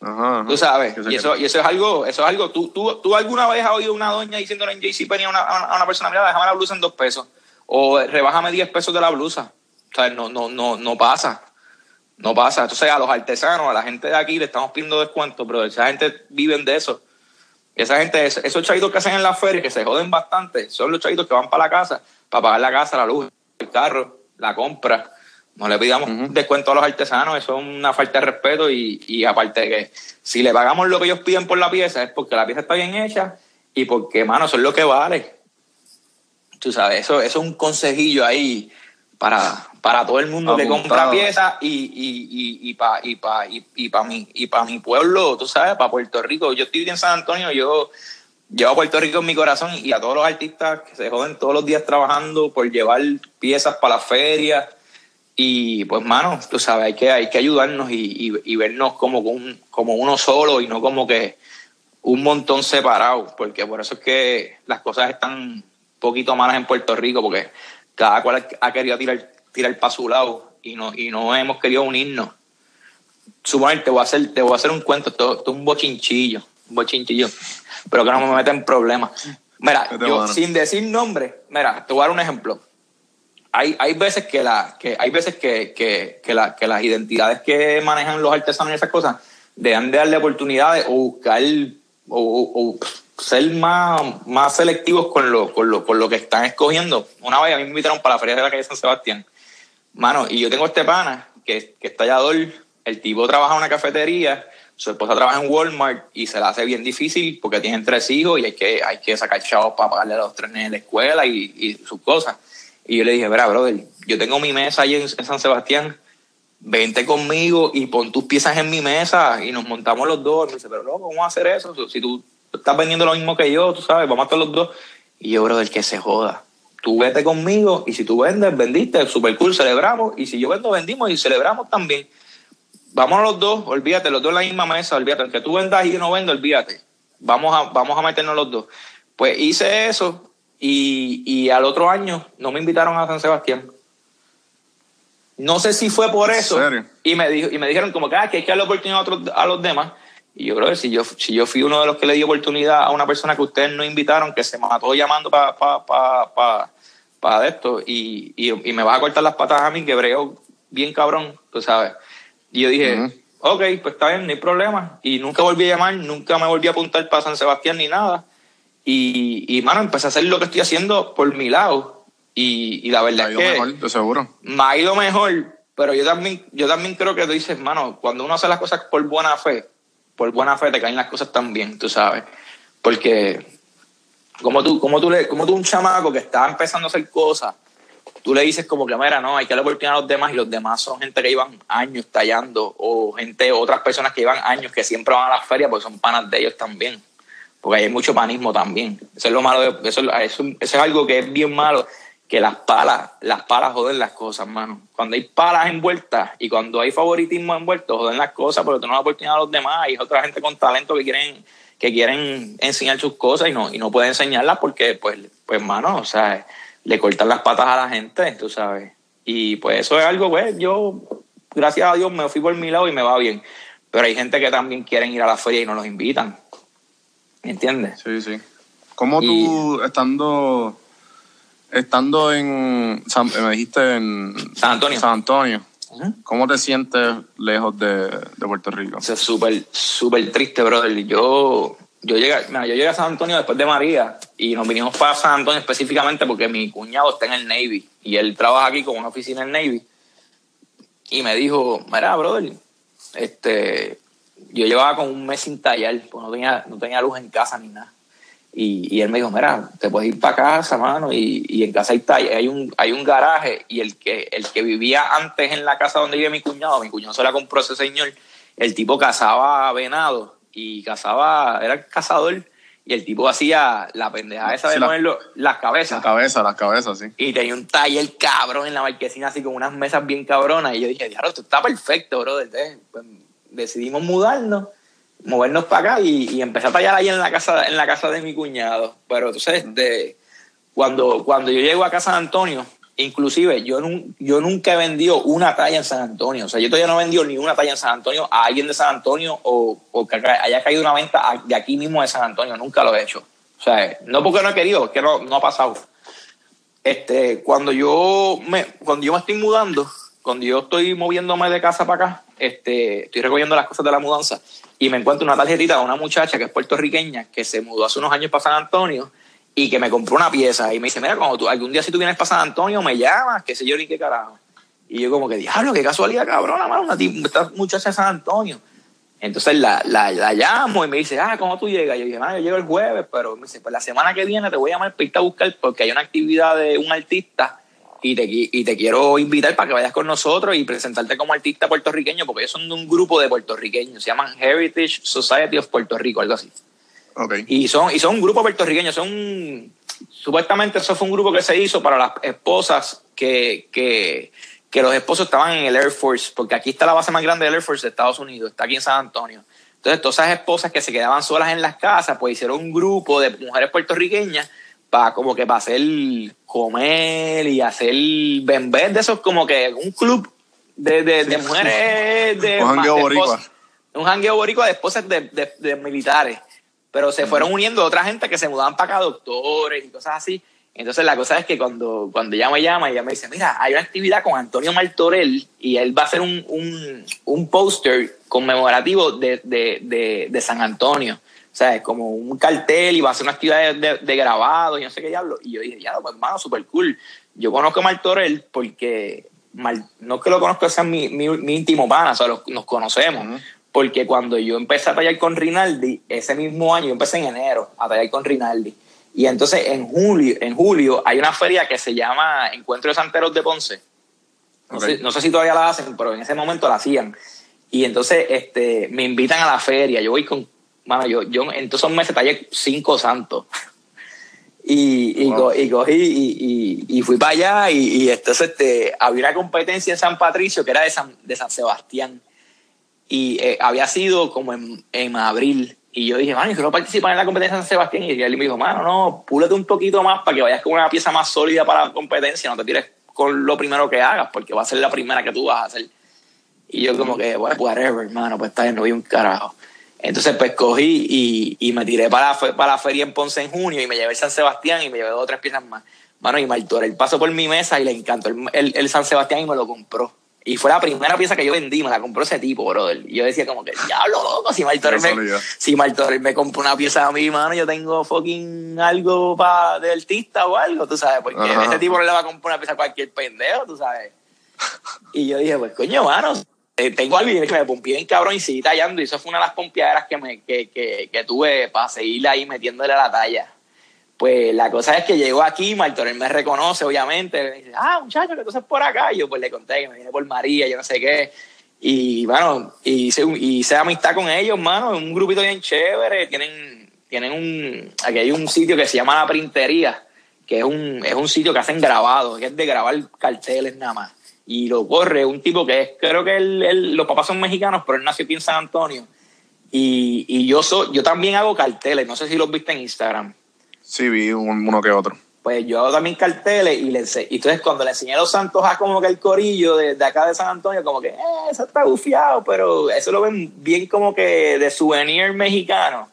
[SPEAKER 6] Ajá, ajá.
[SPEAKER 5] Tú sabes, y eso, y eso es algo, eso es algo, tú, tú, tú alguna vez has oído una doña diciéndole en JCPenney a una, a una- a una persona, mira, déjame la blusa en dos pesos, o rebájame 10 pesos de la blusa. O sea, no, no, no, no pasa. No pasa. Entonces, a los artesanos, a la gente de aquí le estamos pidiendo descuento, pero esa gente viven de eso. Esa gente, es- esos chavitos que hacen en la feria, que se joden bastante, son los chavitos que van para la casa, para pagar la casa, la luz, el carro, la compra. No le pidamos descuento a los artesanos, eso es una falta de respeto y, y aparte de que si le pagamos lo que ellos piden por la pieza es porque la pieza está bien hecha y porque, mano, eso es lo que vale. Tú sabes, eso, eso es un consejillo ahí para, para todo el mundo que compra piezas y, y, y, y para y pa, y, y pa mi, y pa mi pueblo, tú sabes, para Puerto Rico. Yo estoy en San Antonio, yo llevo a Puerto Rico en mi corazón y a todos los artistas que se joden todos los días trabajando por llevar piezas para las ferias. Y pues, mano, tú sabes, hay que, hay que ayudarnos y, y, y vernos como, un, como uno solo y no como que un montón separado, porque por eso es que las cosas están un poquito malas en Puerto Rico, porque cada cual ha querido tirar, tirar para su lado y no, y no hemos querido unirnos. Suponer, te voy a hacer, te voy a hacer un cuento, esto, esto es un bochinchillo, un bochinchillo, pero que no me meta en problemas. Mira,
[SPEAKER 6] Vete,
[SPEAKER 5] yo
[SPEAKER 6] mano.
[SPEAKER 5] sin decir nombre, mira, te voy a dar un ejemplo. Hay, hay veces que la, que hay veces que, que, que, la, que las identidades que manejan los artesanos y esas cosas deben de darle oportunidades o buscar o, o- o ser más, más selectivos con lo, con, lo, con lo que están escogiendo. Una vez a mí me invitaron para la feria de la calle San Sebastián. Mano, y yo tengo este pana que, que es tallador, el tipo trabaja en una cafetería, su esposa trabaja en Walmart y se la hace bien difícil porque tienen tres hijos y hay que, hay que sacar chavos para pagarle a los tres de la escuela y, y sus cosas. Y yo le dije, verá, brother, yo tengo mi mesa ahí en, en San Sebastián, vente conmigo y pon tus piezas en mi mesa y nos montamos los dos. Dice, pero loco, ¿cómo a hacer eso? Si tú estás vendiendo lo mismo que yo, tú sabes, vamos a estar los dos. Y yo, brother, que se joda. Tú vete conmigo y si tú vendes, vendiste, super cool, celebramos. Y si yo vendo, vendimos y celebramos también. Vamos los dos, olvídate, los dos en la misma mesa, olvídate. Que tú vendas y yo no vendo, olvídate. Vamos a, vamos a meternos los dos. Pues hice eso y, y al otro año no me invitaron a San Sebastián. No sé si fue por
[SPEAKER 6] ¿En
[SPEAKER 5] eso.
[SPEAKER 6] serio?
[SPEAKER 5] Y me, dijo, y me dijeron como que, ah, que hay que darle oportunidad a, otros- a los demás. Y yo creo que si yo, si yo fui uno de los que le di oportunidad a una persona que ustedes no invitaron, que se mató llamando para pa, pa, pa, pa esto, y, y, y me vas a cortar las patas a mí, que brego bien cabrón, tú sabes. Y yo dije,
[SPEAKER 6] Ujú.
[SPEAKER 5] ok, pues está bien, no hay problema. Y nunca volví a llamar, nunca me volví a apuntar para San Sebastián ni nada. Y, y mano, empecé a hacer lo que estoy haciendo por mi lado. Y, y la
[SPEAKER 6] Te
[SPEAKER 5] verdad
[SPEAKER 6] ha
[SPEAKER 5] es
[SPEAKER 6] ido
[SPEAKER 5] que
[SPEAKER 6] mejor, de seguro.
[SPEAKER 5] me ha ido mejor, pero yo también, yo también creo que tú dices, mano, cuando uno hace las cosas por buena fe, por buena fe te caen las cosas también, tú sabes. Porque como tú, como tú, le, como tú un chamaco que está empezando a hacer cosas, tú le dices como que, mira, no, hay que darle oportunidad a los demás y los demás son gente que llevan años tallando o gente, otras personas que llevan años que siempre van a las ferias porque son panas de ellos también. Porque hay mucho panismo también. Eso es lo malo, eso, eso es algo que es bien malo, que las palas, las palas joden las cosas, mano. Cuando hay palas envueltas y cuando hay favoritismo envuelto, joden las cosas porque tú no das oportunidad a los demás y otra gente con talento que quieren que quieren enseñar sus cosas y no y no pueden enseñarlas porque pues pues mano, o sea, le cortan las patas a la gente, tú sabes. Y pues eso es algo, pues yo gracias a Dios me fui por mi lado y me va bien. Pero hay gente que también quieren ir a la feria y no los invitan. ¿Me entiendes?
[SPEAKER 6] Sí, sí. ¿Cómo
[SPEAKER 5] Y-
[SPEAKER 6] tú, estando estando en, San- me dijiste en
[SPEAKER 5] San Antonio.
[SPEAKER 6] San Antonio. ¿cómo te sientes lejos de, de Puerto Rico?
[SPEAKER 5] Eso es súper, súper triste, brother. Yo, yo, llegué, mira, yo llegué a San Antonio después de María y nos vinimos para San Antonio específicamente porque mi cuñado está en el Navy y él trabaja aquí con una oficina en el Navy. Y me dijo, mira, brother, este, yo llevaba con un mes sin tallar, pues no tenía, no tenía luz en casa ni nada. Y, y él me dijo, mira, te puedes ir para casa, mano, y, y en casa hay, hay, un, hay un garaje y el que, el que vivía antes en la casa donde vive mi cuñado, mi cuñado se la compró ese señor, el tipo cazaba venado y cazaba, era cazador, y el tipo hacía la pendeja esa de
[SPEAKER 6] la-
[SPEAKER 5] ponerlo las cabezas.
[SPEAKER 6] La cabeza, las cabezas, sí.
[SPEAKER 5] Y tenía un taller cabrón en la marquesina, así con unas mesas bien cabronas. Y yo dije, diablo, esto está perfecto, brother. Pues, decidimos mudarnos, movernos para acá y, y a tallar ahí en la casa, en la casa de mi cuñado. Pero entonces, este, cuando, cuando yo llego a casa de Antonio, inclusive yo, yo nunca he vendido una talla en San Antonio. O sea, yo todavía no he vendido ni una talla en San Antonio a alguien de San Antonio o, o que haya caído una venta a- de aquí mismo de San Antonio. Nunca lo he hecho. O sea, no porque no he querido, es que no, no ha pasado este, cuando yo me, cuando yo me estoy mudando, cuando yo estoy moviéndome de casa para acá, este, estoy recogiendo las cosas de la mudanza y me encuentro una tarjetita de una muchacha que es puertorriqueña que se mudó hace unos años para San Antonio y que me compró una pieza y me dice, mira, cuando tú, algún día si tú vienes para San Antonio me llamas, qué sé yo ni qué carajo. Y yo como que, diablo, qué casualidad, cabrona, mano, una esta muchacha de San Antonio. Entonces la, la, la llamo y me dice, ah, ¿cómo tú llegas? Yo dije, ah, yo llego el jueves, pero me dice, pues la semana que viene te voy a llamar para irte a buscar porque hay una actividad de un artista y te, y te quiero invitar para que vayas con nosotros y presentarte como artista puertorriqueño porque ellos son de un grupo de puertorriqueños, se llaman Heritage Society of Puerto Rico, algo así.
[SPEAKER 6] Ok.
[SPEAKER 5] Y son, y son un grupo puertorriqueño, son supuestamente eso fue un grupo que se hizo para las esposas que, que, que los esposos estaban en el Air Force, porque aquí está la base más grande del Air Force de Estados Unidos, está aquí en San Antonio. Entonces, todas esas esposas que se quedaban solas en las casas, pues hicieron un grupo de mujeres puertorriqueñas para como que para hacer comer y hacer bembés de esos como que un club de, de, de mujeres de, [LAUGHS]
[SPEAKER 6] Un jangueo boricua.
[SPEAKER 5] un jangueo boricua de esposas de, de- de militares. Pero se fueron uniendo otra gente que se mudaban para acá, doctores y cosas así. Entonces la cosa es que cuando, cuando ella me llama, ella me dice, mira, hay una actividad con Antonio Martorell y él va a hacer un, un, un póster conmemorativo de, de, de, de San Antonio. O sea, es como un cartel y va a hacer una actividad de, de, de grabado y no sé qué diablo. Y yo dije, ya, pues hermano, súper cool. Yo conozco a Martorell porque, Mar- no que lo conozco, sea mi, mi, mi íntimo pana, o sea, los- nos conocemos. Porque cuando yo empecé a tallar con Rinaldi, ese mismo año, yo empecé en enero a tallar con Rinaldi. Y entonces en julio, en julio hay una feria que se llama Encuentro de Santeros de Ponce. No, sé, no sé si todavía la hacen, pero en ese momento la hacían. Y entonces este, me invitan a la feria. Yo voy con. Mano, yo, yo en todos esos meses tallé cinco santos. Y, y,
[SPEAKER 6] Wow.
[SPEAKER 5] co- y cogí y, fui para allá. Y, entonces este, había una competencia en San Patricio que era de San, de San Sebastián. Y eh, había sido como en, en abril. Y yo dije, mano, yo quiero participar en la competencia de San Sebastián. Y él me dijo, mano, no, púlete un poquito más para que vayas con una pieza más sólida para la competencia, no te tires con lo primero que hagas, porque va a ser la primera que tú vas a hacer. Y yo como que, bueno, whatever, hermano, pues está bien, no vi un carajo. Entonces, pues cogí y, y me tiré para la, para la feria en Ponce en junio y me llevé el San Sebastián y me llevé dos o tres piezas más. Mano, y Martor, él pasó por mi mesa y le encantó el, el, el San Sebastián y me lo compró. Y fue la primera pieza que yo vendí, me la compró ese tipo, brother. Y yo decía como que, diablo, loco, si Martor me, si me compró una pieza a mí, mano, yo tengo fucking algo para de artista o algo, tú sabes, porque
[SPEAKER 6] Ajá.
[SPEAKER 5] ese tipo no le va a comprar una pieza a cualquier pendejo, tú sabes. Y yo dije, pues coño, mano, tengo algo y que me pompié bien cabrón y seguí tallando. Y eso fue una de las pompeaderas que, me, que, que, que tuve para seguir ahí metiéndole a la talla. Pues la cosa es que llegó aquí, Martorell me reconoce, obviamente. Me dice, ah, muchacho, que tú haces por acá. Y yo pues le conté que me vine por María, yo no sé qué. Y bueno, hice, hice amistad con ellos, mano, un grupito bien chévere. Tienen, tienen un, aquí hay un sitio que se llama La Printería, que es un, es un sitio que hacen grabados, que es de grabar carteles nada más. Y lo corre un tipo que es, creo que él- él- los papás son mexicanos, pero él nació aquí en San Antonio. Y, y yo, soy, yo también hago carteles, no sé si los viste en Instagram
[SPEAKER 6] Sí, vi un- uno que otro.
[SPEAKER 5] pues yo hago también carteles y le y entonces cuando le enseñé a los santos a como que el corillo de, de acá de San Antonio, como que, eh, eso está bufiado, pero eso lo ven bien como que de souvenir mexicano.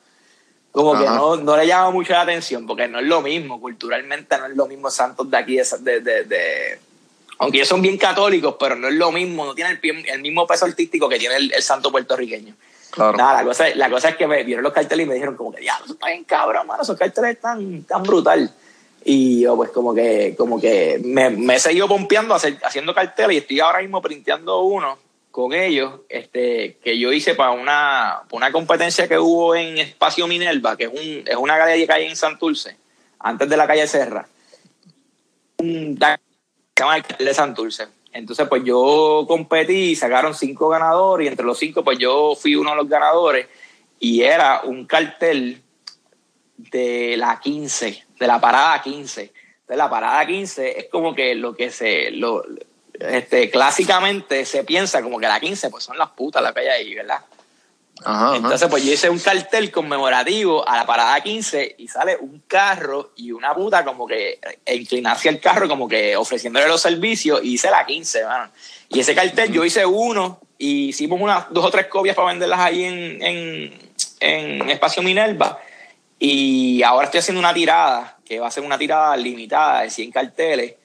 [SPEAKER 5] Como que
[SPEAKER 6] Ajá.
[SPEAKER 5] no, no le llama mucho la atención, porque no es lo mismo, culturalmente no es lo mismo santos de aquí, de, de- de- aunque ellos son bien católicos, pero no es lo mismo, no tiene el, el mismo peso artístico que tiene el, el santo puertorriqueño.
[SPEAKER 6] Claro.
[SPEAKER 5] Nada, la cosa, la cosa es que me vieron los carteles y me dijeron como que, diablo, eso está bien cabrón, mano, esos carteles están tan brutal. Y yo pues como que, como que me, me he seguido pompeando hacer- haciendo carteles y estoy ahora mismo printeando uno con ellos, este, que yo hice para una, para una competencia que hubo en Espacio Minerva, que es, un, es una galería que hay en Santurce, antes de la calle Serra. Un llama el cartel de Santurce. Entonces, pues yo competí y sacaron cinco ganadores y entre los cinco, pues yo fui uno de los ganadores y era un cartel de la 15, de la parada 15. Entonces, la parada 15 es como que lo que se, este, clásicamente se piensa como que la 15, pues son las putas las que hay ahí, ¿verdad?
[SPEAKER 6] Ajá, ajá.
[SPEAKER 5] Entonces, pues yo hice un cartel conmemorativo a la parada 15 y sale un carro y una puta como que e inclinar hacia el carro, como que ofreciéndole los servicios y hice la 15, mano. Y ese cartel yo hice uno y hicimos unas dos o tres copias para venderlas ahí en, en, en Espacio Minerva. Y ahora estoy haciendo una tirada, que va a ser una tirada limitada de 100 carteles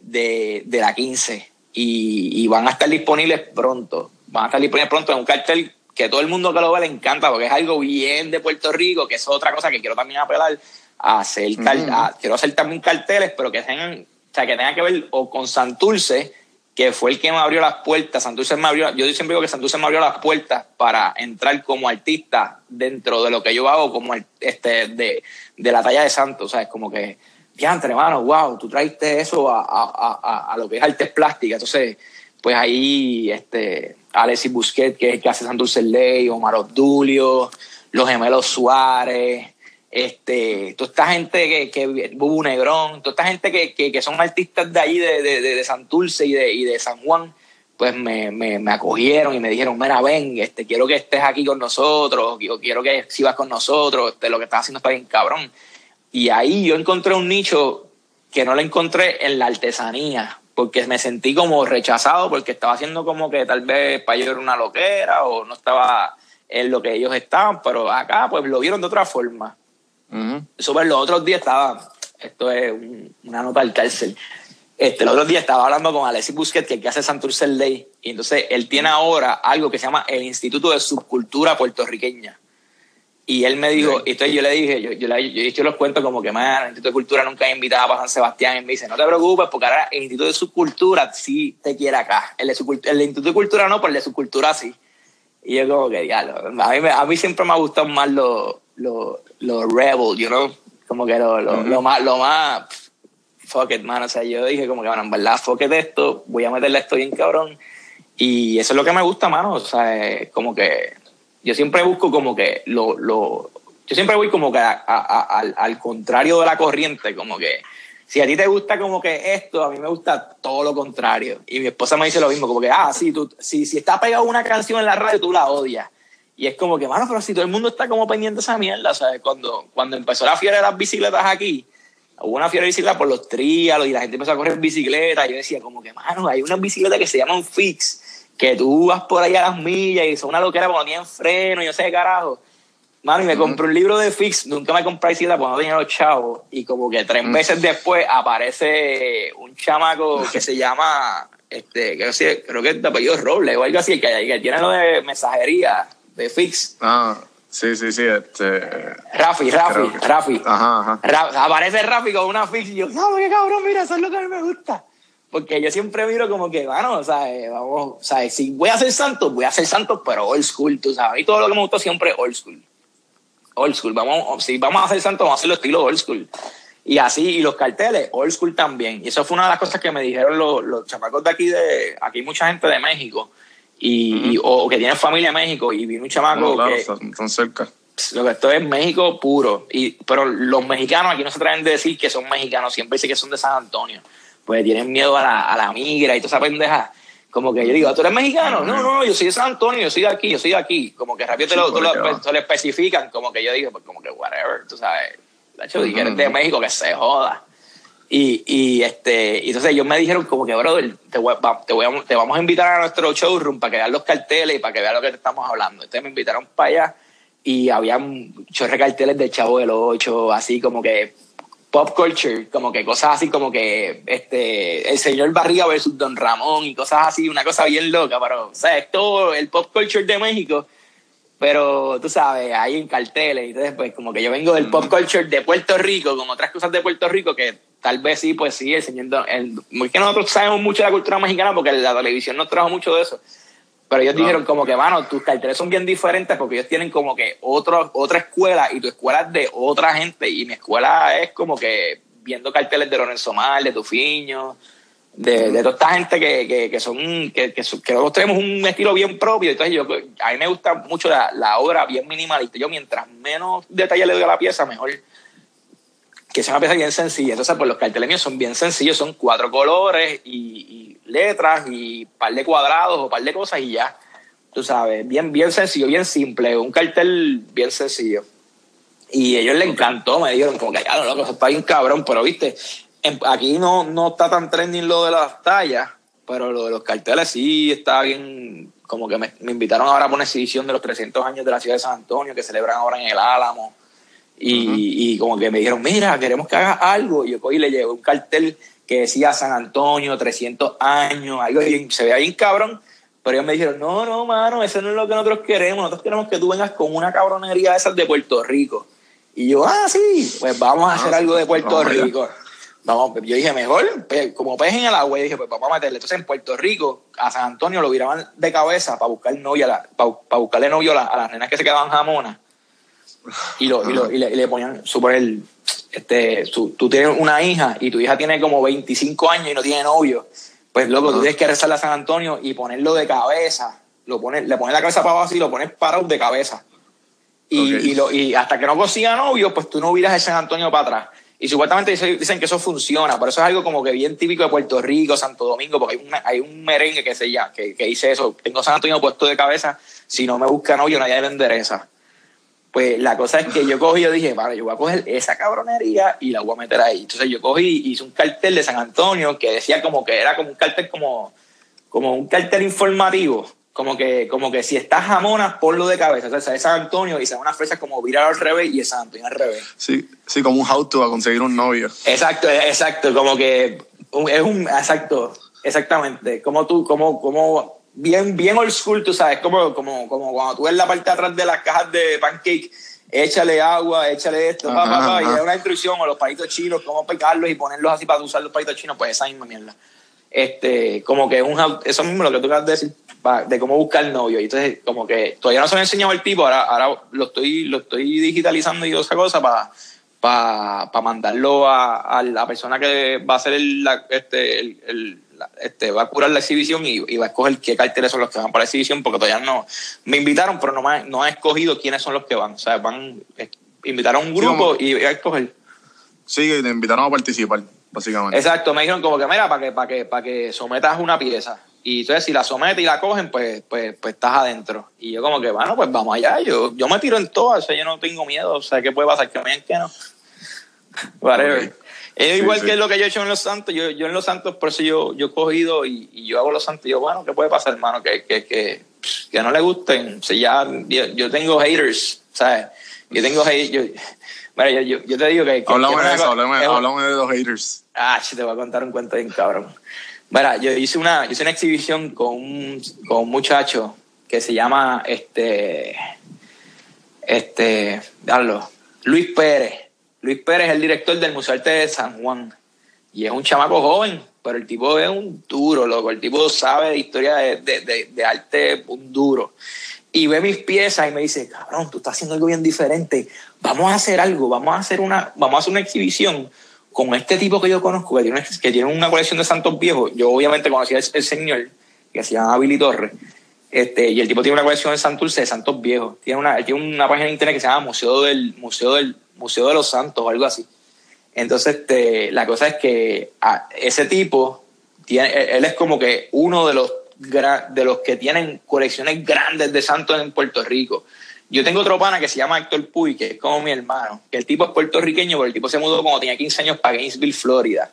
[SPEAKER 5] de, de la 15. Y, y van a estar disponibles pronto. Van a estar disponibles pronto en un cartel que todo el mundo que lo ve le encanta porque es algo bien de Puerto Rico, que es otra cosa que quiero también apelar a hacer. a- quiero hacer también carteles, pero que tengan, o sea, que tengan que ver o con Santurce, que fue el que me abrió las puertas. Santurce me abrió, yo siempre digo que Santurce me abrió las puertas para entrar como artista dentro de lo que yo hago como este de, de la talla de Santos, o sea, es como que diantre, hermano, wow, tú traiste eso a, a, a, a lo que es artes plásticas. Entonces, pues ahí, este, Alexis Busquet, que es el que hace Santurce Ley, Omar Obdulio, los gemelos Suárez, este, toda esta gente que, que Bubu Negrón, toda esta gente que, que, que son artistas de ahí, de, de, de, Santurce y de, y de San Juan, pues me, me, me acogieron y me dijeron, mira, ven, este, quiero que estés aquí con nosotros, yo quiero que sigas con nosotros, este, lo que estás haciendo está bien cabrón. Y ahí yo encontré un nicho que no lo encontré en la artesanía, porque me sentí como rechazado, porque estaba haciendo como que tal vez para yo era una loquera o no estaba en lo que ellos estaban, pero acá pues lo vieron de otra forma.
[SPEAKER 6] Ujú.
[SPEAKER 5] Sobre los otros días estaba, esto es un- una nota al cárcel, este, los otros días estaba hablando con Alexis Busquets, que, que hace Santurce Day, y entonces él tiene ahora algo que se llama el Instituto de Subcultura Puertorriqueña. Y él me dijo, y entonces yo le dije, yo, yo, le- yo, yo los cuento como que, man, el Instituto de Cultura nunca ha invitado para San Sebastián. Y me dice, no te preocupes, porque ahora el Instituto de Subcultura sí te quiere acá. El, de el Instituto de Cultura no, pero el de Subcultura sí. Y yo como que, diablo, a mí, me- a mí siempre me ha gustado más lo, lo, lo rebel, you know? Como que lo, lo, lo más, lo más, fuck it, man. O sea, yo dije como que, bueno, en verdad, fuck it esto, voy a meterle esto bien cabrón. Y eso es lo que me gusta, mano. O sea, es como que yo siempre busco como que lo, lo yo siempre voy como que a- a- a- al, al contrario de la corriente, como que si a ti te gusta como que esto, a mí me gusta todo lo contrario. Y mi esposa me dice lo mismo, como que, ah, sí, tú, si, si está pegado una canción en la radio, tú la odias. Y es como que, mano, pero si todo el mundo está como pendiente de esa mierda, ¿sabes? Cuando, cuando empezó la fiebre de las bicicletas aquí, hubo una fiebre de bicicleta por los tríalos y la gente empezó a correr bicicleta. Y yo decía, como que, mano, hay unas bicicletas que se llaman fix, que tú vas por ahí a las millas y son una loquera cuando tienen freno y yo sé qué carajo. Mano, y me compré un libro de fix, nunca me compré porque no tenía los chavos. Y como que tres meses después aparece un chamaco que [LAUGHS] se llama, este, creo, que- creo que es de apellido Robles o algo así, que, que tiene lo de mensajería de fix.
[SPEAKER 6] Ah, sí, sí, sí. Este,
[SPEAKER 5] Rafi, Rafi,
[SPEAKER 6] que-
[SPEAKER 5] Rafi.
[SPEAKER 6] Ajá, ajá.
[SPEAKER 5] Ra- aparece Rafi con una fix y yo, no, qué cabrón, mira, eso es lo que a mí me gusta. Porque yo siempre miro como que, bueno, o sea, eh, vamos, o sea, si voy a ser santo, voy a ser santo, pero old school, tú sabes. Y todo lo que me gustó siempre old school. Old school, vamos, si vamos a hacer santo, vamos a hacerlo estilo old school. Y así, y los carteles, old school también. Y eso fue una de las cosas que me dijeron los, los chamacos de aquí, de aquí hay mucha gente de México, y, y- o, que tienen familia en México, y vino un chamaco
[SPEAKER 6] No, claro,
[SPEAKER 5] que,
[SPEAKER 6] están cerca.
[SPEAKER 5] lo que esto es México puro. Y, pero los mexicanos aquí no se traen de decir que son mexicanos, siempre dicen que son de San Antonio. Pues tienen miedo a la, a la migra y toda esa pendeja. Como que yo digo, ¿tú eres mexicano? No, no, no, yo soy de San Antonio, yo soy de aquí, yo soy de aquí. Como que rápido te lo, tú te lo especifican, como que yo digo, pues como que whatever, tú sabes. De hecho, que eres de México, que se joda. Y, y este, y entonces ellos me dijeron como que, brother, te, voy- te, voy a- te vamos a invitar a nuestro showroom para que veas los carteles y para que veas lo que te estamos hablando. Entonces me invitaron para allá y había muchos carteles del Chavo del Ocho, así como que pop culture, como que cosas así como que este el señor Barriga versus Don Ramón y cosas así, una cosa bien loca, pero o sea, es todo el pop culture de México, pero tú sabes, ahí en carteles, y entonces pues como que yo vengo del pop culture de Puerto Rico, con otras cosas de Puerto Rico que tal vez sí, pues sí, el señor Don, el, que nosotros sabemos mucho de la cultura mexicana porque la televisión nos trajo mucho de eso. Pero ellos dijeron como que, mano, tus carteles son bien diferentes porque ellos tienen como que otro, otra escuela y tu escuela es de otra gente y mi escuela es como que viendo carteles de Lorenzo Mar, de Tufiño, de, de toda esta gente que, que, que son, que, que, que nosotros tenemos un estilo bien propio. Entonces yo, a mí me gusta mucho la, la obra bien minimalista. Yo mientras menos detalle le doy a la pieza, mejor que sea una pieza bien sencilla. Entonces, pues los carteles míos son bien sencillos, son cuatro colores y, y letras y par de cuadrados o par de cosas y ya. Tú sabes, bien, bien sencillo, bien simple, un cartel bien sencillo. Y a ellos les encantó, me dijeron como que ya, loco, eso está bien cabrón, pero viste, aquí no, no está tan trending lo de las tallas, pero lo de los carteles sí está bien, como que me, me invitaron ahora a una exhibición de los 300 años de la ciudad de San Antonio, que celebran ahora en el Álamo. Y, y como que me dijeron, mira, queremos que hagas algo. Y yo cogí y le llevé un cartel que decía San Antonio, 300 años, algo bien, se veía bien cabrón. Pero ellos me dijeron, no, no, mano, eso no es lo que nosotros queremos. Nosotros queremos que tú vengas con una cabronería de esas de Puerto Rico. Y yo, ah, sí, pues vamos a hacer
[SPEAKER 6] Ah,
[SPEAKER 5] algo de Puerto. Rico. Vamos, yo dije, mejor, pe- como pez en el agua, y dije, pues vamos a meterle. Entonces en Puerto Rico, a San Antonio lo viraban de cabeza para buscar novia, para, para buscarle novio a las nenas que se quedaban jamonas. Y, lo, y, lo- y le, y le ponían, suponer, este, su- tú tienes una hija y tu hija tiene como 25 años y no tiene novio. Pues loco, tú tienes que rezarle a San Antonio y ponerlo de cabeza. Lo pones, le pones la cabeza para abajo y lo pones parado de cabeza. Y, y, lo, y hasta que no consiga novio, pues tú no viras el San Antonio para atrás. Y supuestamente dice- dicen que eso funciona, pero eso es algo como que bien típico de Puerto Rico, Santo Domingo, porque hay un, hay un merengue que se llama, que, que dice eso, tengo San Antonio puesto de cabeza, si no me busca novio nadie le endereza. Pues la cosa es que yo cogí y yo dije, vale, yo voy a coger esa cabronería y la voy a meter ahí. Entonces yo cogí y hice un cartel de San Antonio que decía como que era como un cartel como, como un cartel informativo. Como que, como que si estás jamona, ponlo de cabeza. O sea, es San Antonio y se una fresa como virar al revés y es San Antonio al revés.
[SPEAKER 6] Sí, sí, como un how to a conseguir un novio.
[SPEAKER 5] Exacto, exacto, como que es un, exacto, exactamente, como tú, como, como bien, bien old school, tú sabes, como, como, como cuando tú ves la parte de atrás de las cajas de pancake, échale agua, échale esto, pa, pa, pa, y es una instrucción, o los palitos chinos, cómo pegarlos y ponerlos así para usar los palitos chinos, pues esa misma mierda. Este, como que un, how- eso mismo lo que tú acabas de decir, pa- de cómo buscar novio. Y entonces, como que todavía no se me ha enseñado el tipo, ahora, ahora lo estoy, lo estoy digitalizando y esa cosa para para mandarlo a, a la persona que va a hacer el, la- este, el- el- la- este, va a curar la exhibición y, y va a escoger qué carteles son los que van para la exhibición, porque todavía no me invitaron, pero no, me, no ha escogido quiénes son los que van. O sea, van eh, invitaron a un grupo y va a escoger.
[SPEAKER 6] Sí, te invitaron a participar, básicamente.
[SPEAKER 5] Exacto, me dijeron como que, mira, para que, para que, para que sometas una pieza. Y entonces si la sometes y la cogen, pues, pues, pues estás adentro. Y yo como que, bueno, pues vamos allá. Yo, yo me tiro en todo, o sea, yo no tengo miedo. O sea, ¿qué puede pasar? Que me que no. Whatever. Es
[SPEAKER 6] Sí,
[SPEAKER 5] igual
[SPEAKER 6] sí.
[SPEAKER 5] que lo que yo he hecho en Los Santos. Yo, yo en Los Santos, por eso yo, yo he cogido y, y yo hago Los Santos. Y yo, bueno, ¿qué puede pasar, hermano? Que, que, que, que no le gusten. Ya, yo, yo tengo haters, ¿sabes? Yo tengo haters. Yo, mira, yo, yo, te digo que. que
[SPEAKER 6] Hablamos de eso, hablamos, de los haters.
[SPEAKER 5] Ah, te voy a contar un cuento bien cabrón. Mira, yo hice una, yo hice una exhibición con un, con un muchacho que se llama este, este, darlo, Luis Pérez. Luis Pérez es el director del Museo Arte de San Juan. Y es un chamaco joven, pero el tipo es un duro, loco. El tipo sabe de historia de, de, de- arte, un duro. Y ve mis piezas y me dice, cabrón, tú estás haciendo algo bien diferente. Vamos a hacer algo, vamos a hacer una, vamos a hacer una exhibición con este tipo que yo conozco, que tiene, una- que tiene una colección de santos viejos. Yo obviamente conocía el, señor, que se llama Billy Torres. Este, y el tipo tiene una colección de Santurce de santos viejos. Tiene una, tiene una página de internet que se llama Museo del, Museo del, Museo de los Santos o algo así. Entonces, este, la cosa es que ese tipo, tiene, él es como que uno de los, de los que tienen colecciones grandes de santos en Puerto Rico. Yo tengo otro pana que se llama Héctor Puy, que es como mi hermano, que el tipo es puertorriqueño, pero el tipo se mudó cuando tenía 15 años para Gainesville, Florida.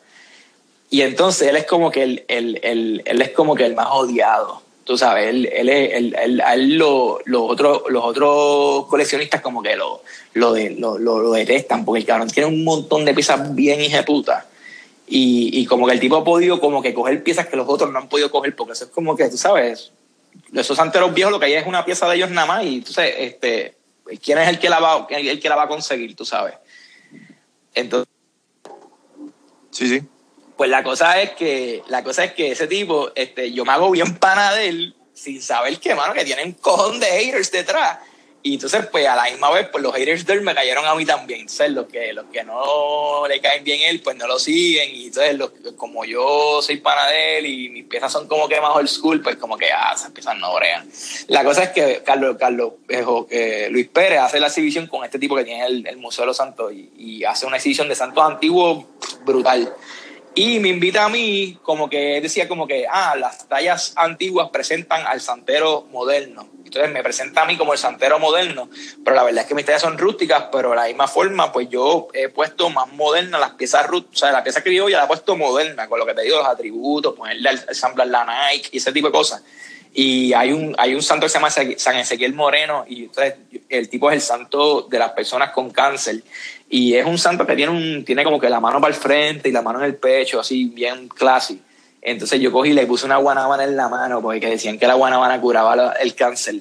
[SPEAKER 5] Y entonces él es como que el, el, el- él es como que el más odiado. Tú sabes, él, él, él, él- él lo- los, otros, los otros coleccionistas como que lo, lo, de- lo, lo- lo detestan, porque el cabrón tiene un montón de piezas bien hijeputas. Y, y como que el tipo ha podido como que coger piezas que los otros no han podido coger, porque eso es como que, tú sabes, esos santeros viejos lo que hay es una pieza de ellos nada más, y entonces, este, ¿quién es el que la va, el, el que la va a conseguir, tú sabes? Entonces,
[SPEAKER 4] Sí, sí.
[SPEAKER 5] Pues la cosa es que, la cosa es que ese tipo, este, yo me hago bien pana de él sin saber que, mano, que tiene un cojón de haters detrás. Y entonces, pues a la misma vez, pues los haters de él me cayeron a mí también. Entonces, los que, los que no le caen bien a él, pues no lo siguen. Y entonces, los- como yo soy pana de él y mis piezas son como que más old school, pues como que, ah, esas piezas no bregan. La cosa es que Carlos, Carlos, eh, que Luis Pérez hace la exhibición con este tipo que tiene el, el Museo de los Santos y hace una exhibición de santos antiguos brutal. Y me invita a mí, como que decía como que, ah, las tallas antiguas presentan al santero moderno. Entonces me presenta a mí como el santero moderno, pero la verdad es que mis tallas son rústicas, pero de la misma forma, pues yo he puesto más moderna las piezas rústicas, o sea, la pieza criolla la he puesto moderna, con lo que te digo, los atributos, ponerle al sampler la Nike y ese tipo de cosas. Y hay un, hay un santo que se llama San Ezequiel Moreno, y entonces el tipo es el santo de las personas con cáncer. Y es un santo que tiene, un, tiene como que la mano para el frente y la mano en el pecho, así bien classy. Entonces yo cogí y le puse una guanábana en la mano, porque decían que la guanábana curaba el cáncer.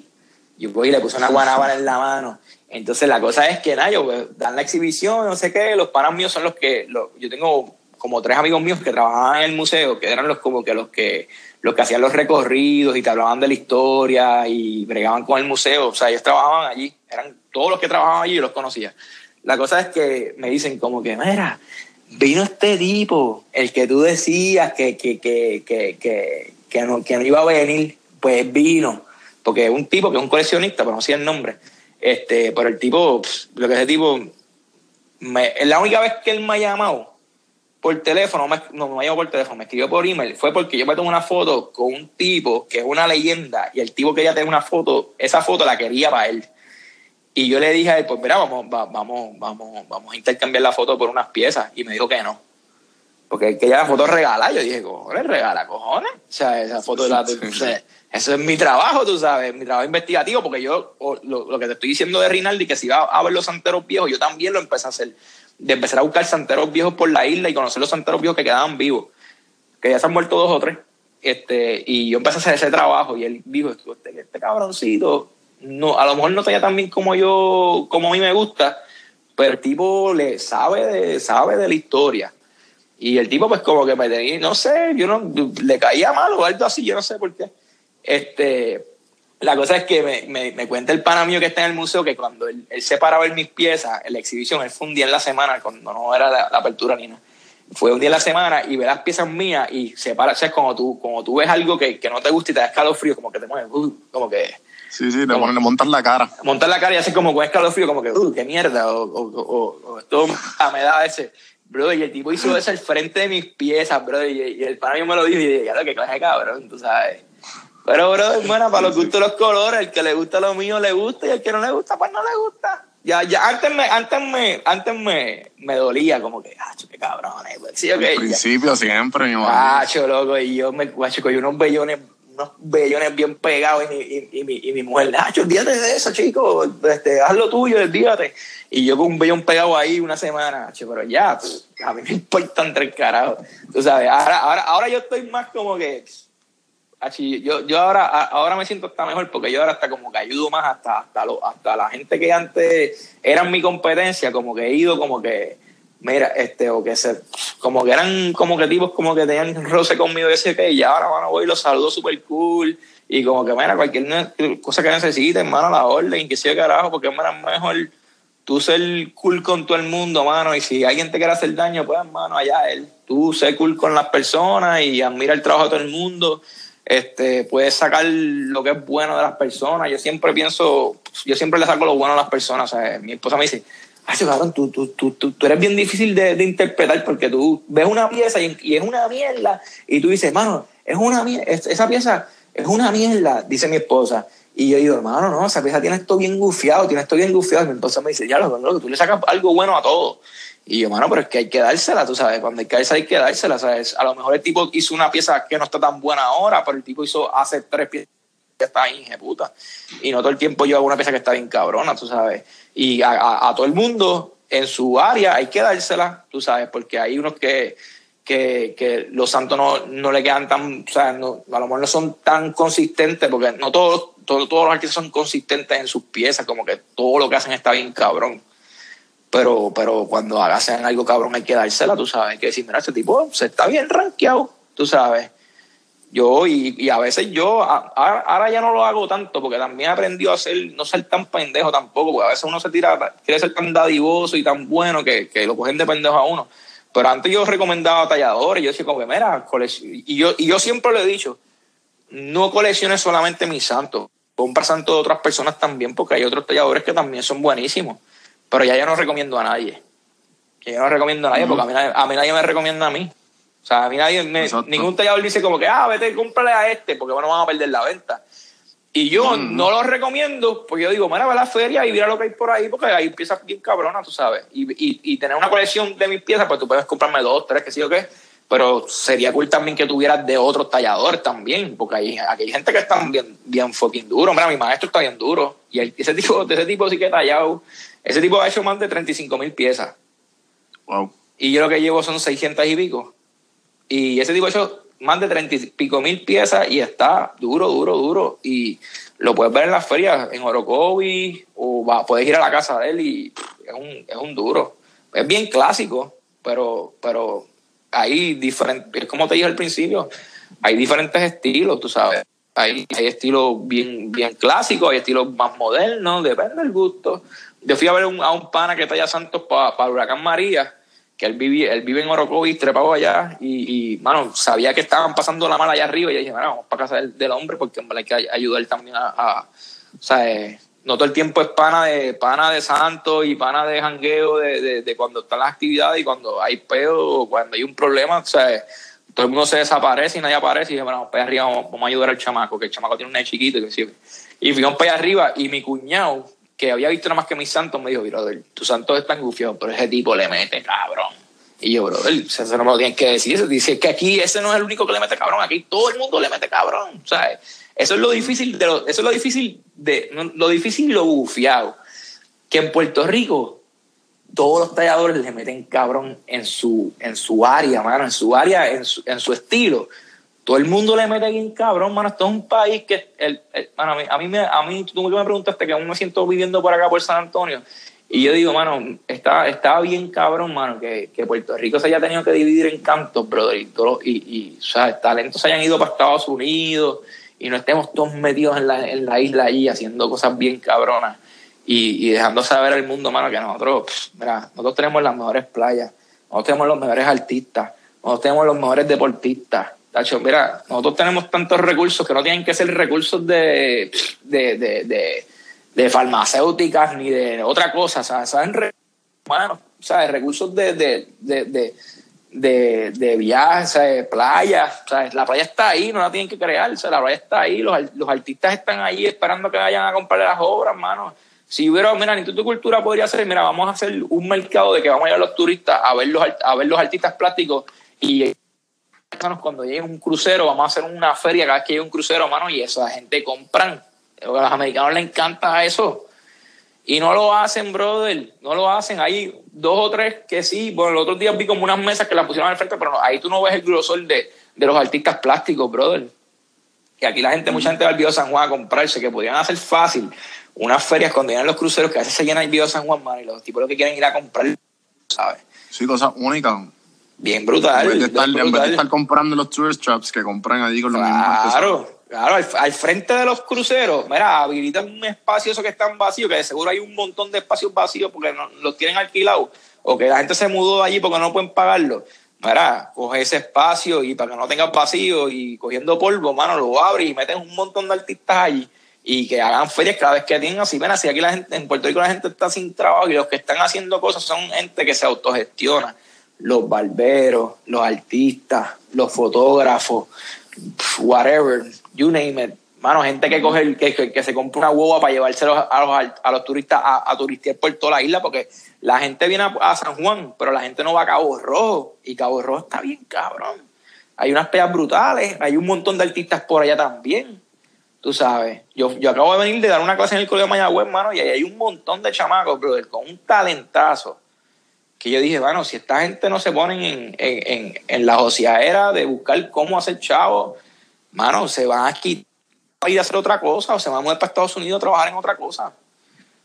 [SPEAKER 5] Yo cogí y le puse una guanábana en la mano. Entonces la cosa es que, nada, yo, pues, dan la exhibición, no sé qué, los panas míos son los que, los- yo tengo como tres amigos míos que trabajaban en el museo, que eran los como que los que los que hacían los recorridos y te hablaban de la historia y bregaban con el museo, o sea, ellos trabajaban allí, eran todos los que trabajaban allí, yo los conocía. La cosa es que me dicen como que, mira, vino este tipo, el que tú decías que, que, que, que, que, que no, que no iba a venir, pues vino, porque es un tipo que es un coleccionista, pero no sé el nombre, este, pero el tipo, lo que ese tipo, me, la única vez que él me ha llamado por teléfono, no me llamó por teléfono, me escribió por email, fue porque yo me tomé una foto con un tipo que es una leyenda y el tipo quería tener una foto, esa foto la quería para él. Y yo le dije a él, pues mira, vamos, va- vamos, vamos, vamos a intercambiar la foto por unas piezas. Y me dijo que no. Porque él quería la foto regalada. Yo dije, cojones, regala, cojones. O sea, esa foto de la... o sea, [LAUGHS] eso es mi trabajo, tú sabes, mi trabajo investigativo, porque yo, lo, lo que te estoy diciendo de Rinaldi, que si iba a ver los santeros viejos, yo también lo empecé a hacer. De empezar a buscar santeros viejos por la isla y conocer los santeros viejos que quedaban vivos. Que ya se han muerto dos o tres. Este, y yo empecé a hacer ese trabajo y él dijo, este, este cabroncito, no, a lo mejor no tenía tan bien como yo, como a mí me gusta, pero el tipo le sabe de, sabe de la historia. Y el tipo, pues, como que me tenía, no sé, yo no, le caía mal o algo así, yo no sé por qué. Este, la cosa es que me, me, me cuenta el pana mío que está en el museo que cuando él, él se para a ver mis piezas en la exhibición, él fue un día en la semana, cuando no era la, la apertura ni nada. Fue un día en la semana y ve las piezas mías y se para, o sea, es como tú, como tú ves algo que, que no te gusta y te da escalofrío, como que te mueves, uh, como que
[SPEAKER 6] Sí, sí, le, montas la cara.
[SPEAKER 5] montar la cara y hace como con escalofrío, como que, uh, qué mierda, o, o, o- o esto ah, me da ese. Bro, y el tipo hizo eso al frente de mis piezas, bro, y, y el pana mío me lo dijo y dije, ya lo que clase cabrón, tú sabes. Pero, bro, bueno, para los gustos los colores, el que le gusta lo mío le gusta y el que no le gusta, pues no le gusta. Ya, ya, antes me, antes me, antes me, me dolía, como que, ah, qué cabrones. Pues, sí, ok,
[SPEAKER 6] Al
[SPEAKER 5] ya.
[SPEAKER 6] principio siempre, mi mamá.
[SPEAKER 5] Guacho, loco, y yo me guacho, cogí unos bellones, unos bellones bien pegados y mi, y, y mi, y mi mujer, Nacho, olvídate de eso, chico, este, haz lo tuyo, olvídate. Y yo con un bellón pegado ahí una semana, Nacho, pero ya, a mí me importan tres carajos. Tú sabes, ahora, ahora, ahora yo estoy más como que, yo, yo ahora, ahora me siento hasta mejor porque yo ahora hasta como que ayudo más hasta, hasta, lo, hasta la gente que antes eran mi competencia, como que he ido como que, mira, este, o que se, como que eran como que tipos como que tenían roce conmigo y que y ahora bueno, voy y los saludo super cool y como que mira, cualquier cosa que necesiten, mano, la orden, que sea carajo, porque mira, mejor tú ser cool con todo el mundo, mano, y si alguien te quiere hacer daño, pues, mano, allá él. Tú ser cool con las personas y admira el trabajo de todo el mundo. Este, puedes sacar lo que es bueno de las personas. Yo siempre pienso, yo siempre le saco lo bueno a las personas. O sea, mi esposa me dice, cabrón, tú, tú, tú, tú, eres bien difícil de, de interpretar porque tú ves una pieza y, y es una mierda y tú dices, mano, es una mierda, esa pieza es una mierda, dice mi esposa. Y yo digo, hermano, no, esa pieza tiene esto bien gufiado, tiene esto bien gufiado. Y mi esposa me dice, ya, lo loco, tú le sacas algo bueno a todo. Y yo, mano, pero es que hay que dársela, tú sabes, cuando hay que dársela, hay que dársela, ¿sabes? A lo mejor el tipo hizo una pieza que no está tan buena ahora, pero el tipo hizo hace tres piezas que está ahí, puta. Y no todo el tiempo yo hago una pieza que está bien cabrona, tú sabes. Y a, todo el mundo en su área hay que dársela, tú sabes, porque hay unos que, que, que los santos no, no le quedan tan, o sea, no, a lo mejor no son tan consistentes, porque no todos, todos, todos los artistas son consistentes en sus piezas, como que todo lo que hacen está bien cabrón. Pero, pero cuando hacen algo cabrón hay que dársela, tú sabes, hay que decir, mira, ese tipo se está bien rankeado, tú sabes. Yo, y, y a veces yo, a- a- ahora ya no lo hago tanto, porque también he aprendido a ser, no ser tan pendejo tampoco, porque a veces uno se tira, quiere ser tan dadivoso y tan bueno que, que lo cogen de pendejo a uno. Pero antes yo recomendaba talladores, yo decía como que, mira, y yo, y yo siempre lo he dicho, no colecciones solamente mis santos, compra santos de otras personas también, porque hay otros talladores que también son buenísimos. Pero ya yo no recomiendo a nadie. Que yo no recomiendo a nadie, porque a mí, a mí nadie me recomienda a mí. O sea, a mí nadie,
[SPEAKER 6] Exacto.
[SPEAKER 5] ningún tallador dice como que, ah, vete, cómprale a este, porque bueno, van a perder la venta. Y yo no lo recomiendo, porque yo digo, mira, ve a la feria y mira lo que hay por ahí, porque hay piezas bien cabronas, tú sabes. Y, y, y tener una colección de mis piezas, pues tú puedes comprarme dos, tres, que sí o qué. Pero sería cool también que tuvieras de otros talladores también, porque hay, aquí hay gente que está bien, bien fucking duro. Mira, mi maestro está bien duro. Y el- ese tipo, de ese tipo sí que he tallado. Ese tipo ha hecho más de 35 mil piezas.
[SPEAKER 6] Wow.
[SPEAKER 5] Y yo lo que llevo son 600 y pico. Y ese tipo ha hecho más de 30 y pico mil piezas y está duro, duro, duro. Y lo puedes ver en las ferias, en Orocovi, o puedes ir a la casa de él y es un, es un duro. Es bien clásico, pero, pero hay diferentes, es como te dije al principio, hay diferentes estilos, tú sabes. Hay, hay estilos bien, bien clásicos, hay estilos más modernos, depende del gusto. Yo fui a ver un- a un pana que talla Santos para Huracán María, que él vive, él vive en Orocovis, trepado allá, y, y, mano, sabía que estaban pasando la mala allá arriba, y dije, bueno, vamos para casa del, del hombre, porque en verdad hay que ay- ayudar también a, a- o sea, eh, no todo el tiempo es pana de, pana de santo y pana de jangueo de, de, de cuando están las actividades y cuando hay peo o cuando hay un problema, o sea, eh, todo el mundo se desaparece y nadie aparece, y dije, bueno, para allá arriba, vamos, vamos a ayudar al chamaco, que el chamaco tiene un nene chiquito, y, y fuimos para allá arriba, y mi cuñado, que había visto nada más que mis santos, me dijo, brother, tus santos están gufiados, pero ese tipo le mete cabrón. Y yo, brother, eso no me lo tienes que decir. Eso dice que aquí ese no es el único que le mete cabrón, aquí todo el mundo le mete cabrón. ¿sabes? Eso es lo difícil de eso es lo difícil de lo difícil y lo bufiado. Que en Puerto Rico todos los talladores le meten cabrón en su, en su área, mano, en su área, en su, en su estilo. Todo el mundo le mete bien cabrón, mano. Esto es un país que, el, mano, a mí, a mí, me, a mí tú me preguntaste que aún me siento viviendo por acá, por San Antonio. Y yo digo, mano, está, está bien cabrón, mano, que, que Puerto Rico se haya tenido que dividir en cantos, brother, y, todos, y, o sea, talentos se hayan ido para Estados Unidos y no estemos todos metidos en la, en la isla allí haciendo cosas bien cabronas y, y dejando saber al mundo, mano, que nosotros, mira, nosotros tenemos las mejores playas, nosotros tenemos los mejores artistas, nosotros tenemos los mejores deportistas. Mira, nosotros tenemos tantos recursos que no tienen que ser recursos de, de, de, de, farmacéuticas ni de otra cosa, ¿sabes? ¿Saben? Re- Bueno, ¿sabes? Recursos de, de, de, de, de, viajes, playas, ¿sabes? La playa está ahí, no la tienen que crear, ¿sabes? La playa está ahí, los, los artistas están ahí esperando que vayan a comprarle las obras, mano. Si hubiera, mira, ni tu cultura podría ser, mira, vamos a hacer un mercado de que vamos a ir a los turistas a ver los, a ver los artistas plásticos y cuando llegue un crucero, vamos a hacer una feria cada vez que llegue un crucero, mano, y esa gente compran. A los americanos les encanta eso. Y no lo hacen, brother. No lo hacen. Hay dos o tres que sí. Bueno, el otro día vi como unas mesas que las pusieron al frente, pero ahí tú no ves el grosor de, de los artistas plásticos, brother. Que aquí la gente, mucha gente va al Video San Juan a comprarse, que podían hacer fácil unas ferias cuando llegan los cruceros, que a veces se llena el Video San Juan, man, y los tipos lo que quieren ir a comprar, ¿sabes?
[SPEAKER 6] Sí, cosas únicas.
[SPEAKER 5] Bien brutal.
[SPEAKER 6] En vez, de estar, en vez de estar comprando los tourist traps que compran allí con los
[SPEAKER 5] mismos Claro. Claro, al, frente de los cruceros, mira, habilitan un espacio eso que están vacío, que de seguro hay un montón de espacios vacíos porque no, los tienen alquilados, o que la gente se mudó allí porque no pueden pagarlo. Mira, coge ese espacio y para que no tengas vacío y cogiendo polvo, mano, lo abres y meten un montón de artistas allí y que hagan ferias cada vez que tienen así. Ven, así aquí la gente, en Puerto Rico la gente está sin trabajo y los que están haciendo cosas son gente que se autogestiona. Los barberos, los artistas, los fotógrafos, whatever, you name it. Mano, gente que coge, que, que, se compra una hueva para llevárselos a los, a los turistas a, a, turistear por toda la isla, porque la gente viene a, San Juan, pero la gente no va a Cabo Rojo, y Cabo Rojo está bien cabrón. Hay unas peas brutales, hay un montón de artistas por allá también. Tú sabes, yo, yo acabo de venir de dar una clase en el Colegio de Mayagüez, mano, y ahí hay un montón de chamacos, brother, con un talentazo. Que yo dije, bueno, si esta gente no se pone en, en, en, la joseadera de buscar cómo hacer chavo, mano, se van a quitar y hacer otra cosa o se van a mover para Estados Unidos a trabajar en otra cosa.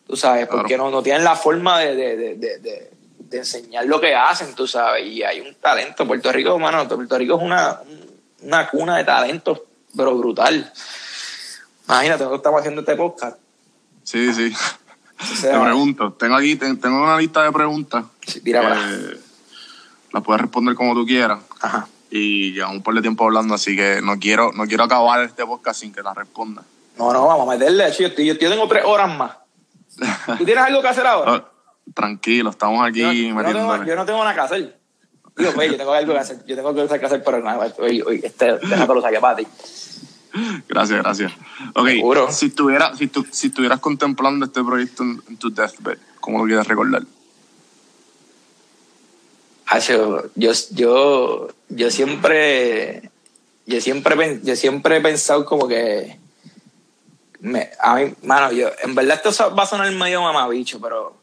[SPEAKER 5] Tú sabes, porque no, no tienen la forma de, de, de, de, enseñar lo que hacen, tú sabes. Y hay un talento. Puerto Rico, mano, Puerto Rico es una, una cuna de talentos, pero brutal. Imagínate, nosotros estamos haciendo este podcast.
[SPEAKER 6] Sí, sí. Te pregunto, tengo aquí, tengo una lista de preguntas.
[SPEAKER 5] Sí, tira
[SPEAKER 6] Las puedes responder como tú quieras.
[SPEAKER 5] Ajá
[SPEAKER 6] y ya un par de tiempo hablando, así que no quiero, no quiero acabar este podcast sin que la responda.
[SPEAKER 5] No, no, vamos a meterle, yo, yo, tengo tres horas más. [LAUGHS] ¿Tú tienes algo que hacer ahora?
[SPEAKER 6] Tranquilo, estamos aquí
[SPEAKER 5] yo, no, tengo, yo no tengo nada que hacer. Digo, pues, yo tengo algo que hacer, yo tengo cosas que hacer, pero nada, hoy, hoy, este, déjalo sacar para ti.
[SPEAKER 6] Gracias, gracias. Ok, si, estuviera, si, tu, si estuvieras contemplando este proyecto en, en tu deathbed, ¿cómo lo quieres recordar?
[SPEAKER 5] yo, yo, yo siempre, yo siempre, yo siempre he pensado como que, me, a mí, mano, yo, en verdad esto va a sonar medio mamabicho, pero,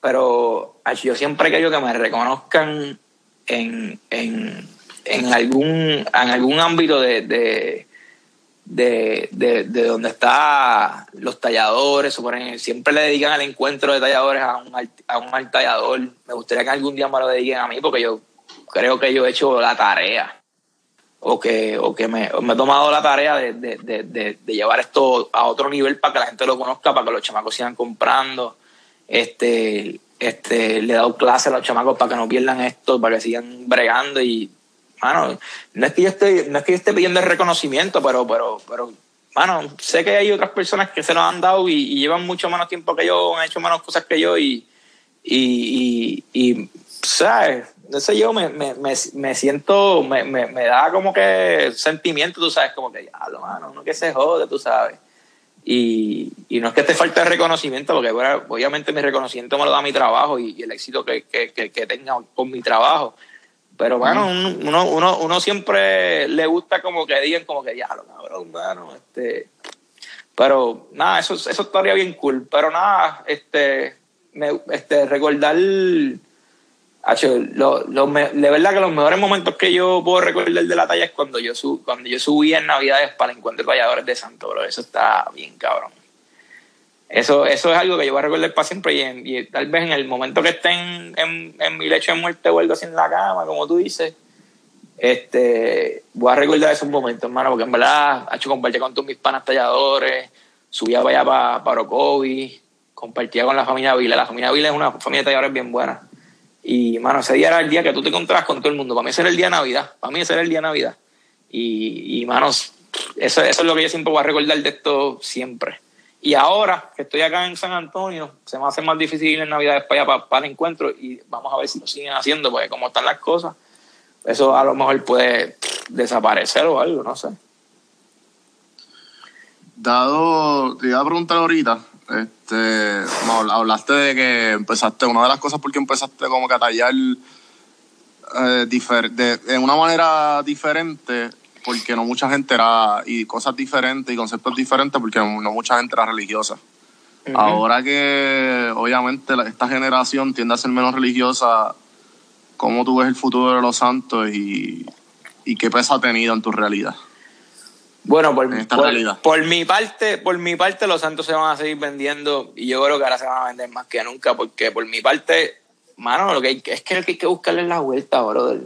[SPEAKER 5] pero yo siempre quiero que me reconozcan en, en, en algún, en algún ámbito de de, de, de donde están los talladores, siempre le dedican al encuentro de talladores a un, a un tallador. Me gustaría que algún día me lo dediquen a mí porque yo creo que yo he hecho la tarea o que, o que me, me he tomado la tarea de, de, de, llevar esto a otro nivel para que la gente lo conozca, para que los chamacos sigan comprando. Este, este, le he dado clase a los chamacos para que no pierdan esto, para que sigan bregando y mano, no es que yo esté, no es que esté pidiendo el reconocimiento, pero, pero, pero, mano, sé que hay otras personas que se lo han dado y, llevan mucho menos tiempo que yo, han hecho menos cosas que yo y, y, y, y ¿sabes? No sé, yo me, me, me, siento, me, me, da como que sentimiento, tú sabes, como que, ya, lo mano, no que se jode, tú sabes. Y, y, no es que te falte reconocimiento, porque obviamente mi reconocimiento me lo da mi trabajo y, el éxito que, que, que, tenga con mi trabajo. Pero bueno, uno, uno, uno siempre le gusta como que digan como que ya lo cabrón, mano, este. Pero nada, eso, eso estaría bien cool. Pero nada, este, me, este recordar. lo, lo, de verdad que los mejores momentos que yo puedo recordar de la talla es cuando yo, sub, cuando yo subí en Navidades para el encuentro de valladores de Santo, bro. Eso está bien cabrón. Eso, eso es algo que yo voy a recordar para siempre y, tal vez en el momento que esté en, en, mi lecho de muerte o algo así en la cama, como tú dices, este, voy a recordar esos momentos, hermano, porque en verdad, hecho compartir con todos mis panas talladores, subía para allá para, para Orocovi, compartía con la familia Vila. La familia Vila es una familia de talladores bien buena. Y, mano, ese día era el día que tú te encontrabas con todo el mundo. Para mí ese era el día de Navidad. Para mí ese era el día de Navidad. Y, y manos, eso, eso es lo que yo siempre voy a recordar de esto siempre. Y ahora que estoy acá en San Antonio, se me hace más difícil en Navidad para allá para, el encuentro y vamos a ver si lo siguen haciendo, porque como están las cosas, eso a lo mejor puede desaparecer o algo, no sé.
[SPEAKER 6] Dado, te iba a preguntar ahorita, Este, hablaste de que empezaste, una de las cosas porque empezaste como que a tallar eh, de, de una manera diferente, porque no mucha gente era, y cosas diferentes y conceptos diferentes, porque no, no mucha gente era religiosa. Ahora que obviamente esta generación tiende a ser menos religiosa, ¿cómo tú ves el futuro de los santos y, y qué peso ha tenido en tu realidad?
[SPEAKER 5] Bueno, por, por- por mi parte, por mi parte, los Santos se van a seguir vendiendo y yo creo que ahora se van a vender más que nunca, porque por mi parte, mano, lo que hay, es que hay que buscarle la vuelta, brother.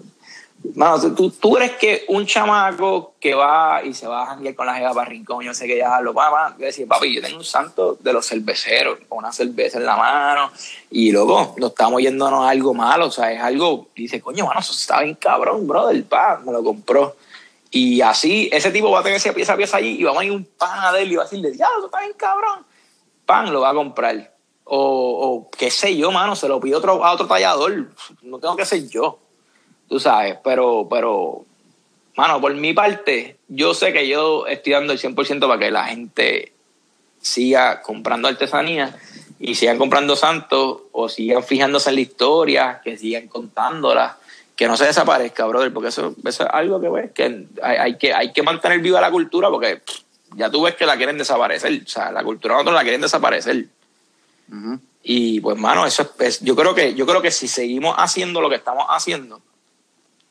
[SPEAKER 5] Mano, tú- tú, crees que un chamaco que va y se va a janguear con la jeva para rincón, yo sé que ya lo va a decir, papi, yo tengo un santo de los cerveceros, con una cerveza en la mano, y luego no estamos yéndonos a algo malo, o sea, es algo, dice, coño, mano, eso está bien cabrón, brother, pa, me lo compró. Y así, ese tipo va a tener esa pieza, pieza allí y vamos a ir un pan de él y va a decirle, ya, eso está bien cabrón. Pan lo va a comprar. O, o qué sé yo, mano, se lo pide otro, a otro tallador. No tengo que ser yo. Tú sabes, pero, pero, mano, por mi parte, yo sé que yo estoy dando el 100% para que la gente siga comprando artesanía y sigan comprando santos o sigan fijándose en la historia, que sigan contándola, que no se desaparezca, brother, porque eso, eso es algo que, ves, que hay, hay que hay que mantener viva la cultura porque pff, ya tú ves que la quieren desaparecer, o sea, la cultura nosotros la quieren desaparecer. Y pues, mano, eso es, es- yo creo que yo creo que si seguimos haciendo lo que estamos haciendo,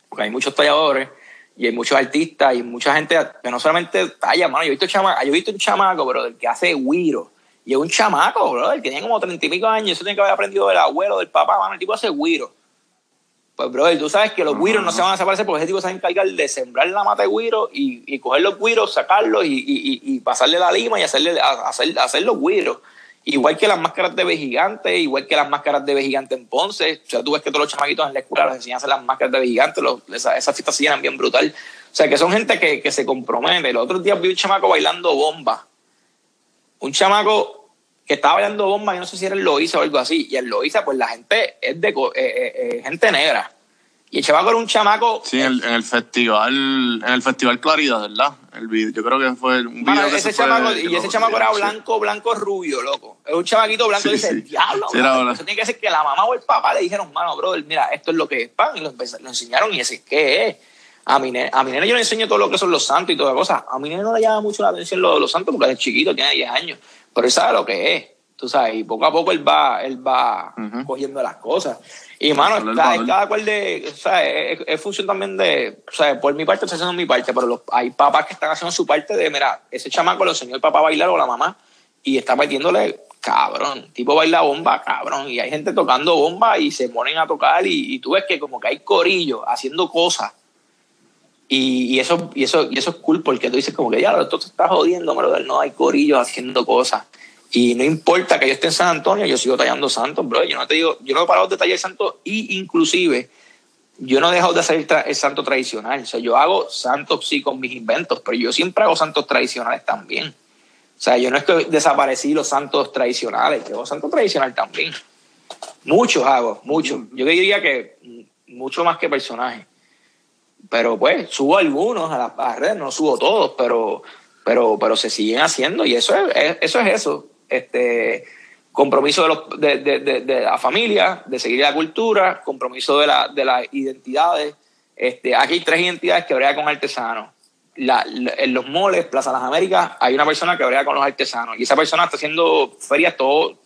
[SPEAKER 5] porque hay muchos talladores y hay muchos artistas y mucha gente que no solamente talla, mano, yo he visto, chama, yo he visto un chamaco, bro, que hace guiro. Y es un chamaco, bro, que tiene como treinta y pico años, eso tiene que haber aprendido del abuelo, del papá, mano, el tipo hace guiro. Pues, bro, tú sabes que los guiros no se van a desaparecer porque ese tipo se va a encargar de sembrar la mata de guiro y, y coger los guiros, sacarlos y, y, y- pasarle la lima y hacerle, hacer, hacer los guiros. Igual que las máscaras de gigante, igual que las máscaras de gigante en Ponce. O sea, tú ves que todos los chamaquitos en la escuela les enseñan a hacer las máscaras de gigante, los, esa- esas fiestas se llenan bien brutal. O sea, que son gente que, que se compromete. Los otros días vi un chamaco bailando bomba. Un chamaco que estaba bailando bomba, yo no sé si era el Loíza o algo así. Y el Loíza, pues la gente es de eh, eh, eh, gente negra. Y el chamaco era un chamaco.
[SPEAKER 6] Sí, en el, en el festival, en el festival Claridad, ¿verdad? El video, yo creo que fue un video
[SPEAKER 5] Mano,
[SPEAKER 6] que
[SPEAKER 5] ese
[SPEAKER 6] fue-
[SPEAKER 5] chamaco, y ese chamaco era
[SPEAKER 6] sí.
[SPEAKER 5] blanco, blanco, rubio, loco. Era un chamaquito blanco
[SPEAKER 6] Sí,
[SPEAKER 5] y dice,
[SPEAKER 6] sí.
[SPEAKER 5] diablo,
[SPEAKER 6] verdad.
[SPEAKER 5] eso tiene que ser que la mamá o el papá le dijeron, mano, brother, mira, esto es lo que es pan. Y lo, lo enseñaron y ese, ¿qué es? A mi, nene, a mi nene yo le enseño todo lo que son los santos y toda cosa. A mi nene no le llama mucho la atención lo de los santos porque es chiquito, tiene 10 años. Pero él sabe lo que es, tú sabes, y poco a poco él va, él va cogiendo las cosas. Y, mano,
[SPEAKER 6] el
[SPEAKER 5] cada, cual de, o sea, es, es función también de, o sea, por mi parte estoy haciendo mi parte, pero los, hay papás que están haciendo su parte de, mira, ese chamaco lo enseñó el papá a bailar o la mamá y está metiéndole, cabrón, tipo baila bomba, cabrón, y hay gente tocando bomba y se ponen a tocar y, y tú ves que como que hay corillo haciendo cosas y, y eso, y, eso, y eso es cool porque tú dices como que ya, esto se está jodiendo, brother, no hay corillos haciendo cosas. Y no importa que yo esté en San Antonio, yo sigo tallando santos, bro. Yo no te digo, yo no he parado de tallar santos y inclusive yo no he dejado de hacer el, santo tradicional. O sea, yo hago santos sí con mis inventos, pero yo siempre hago santos tradicionales también. O sea, yo no es que desaparecí los santos tradicionales, yo hago santo tradicional también. Muchos hago, muchos. Yo diría que mucho más que personajes. Pero pues subo algunos a las, a las redes, no subo todos, pero, pero, pero se siguen haciendo y eso es, es- eso es eso. Este compromiso de, los, de, de- de- la familia, de seguir la cultura, compromiso de, la, de las identidades. Este, aquí hay tres identidades que brega con artesanos. La- en los moles, Plaza Las Américas, hay una persona que brega con los artesanos y esa persona está haciendo ferias todo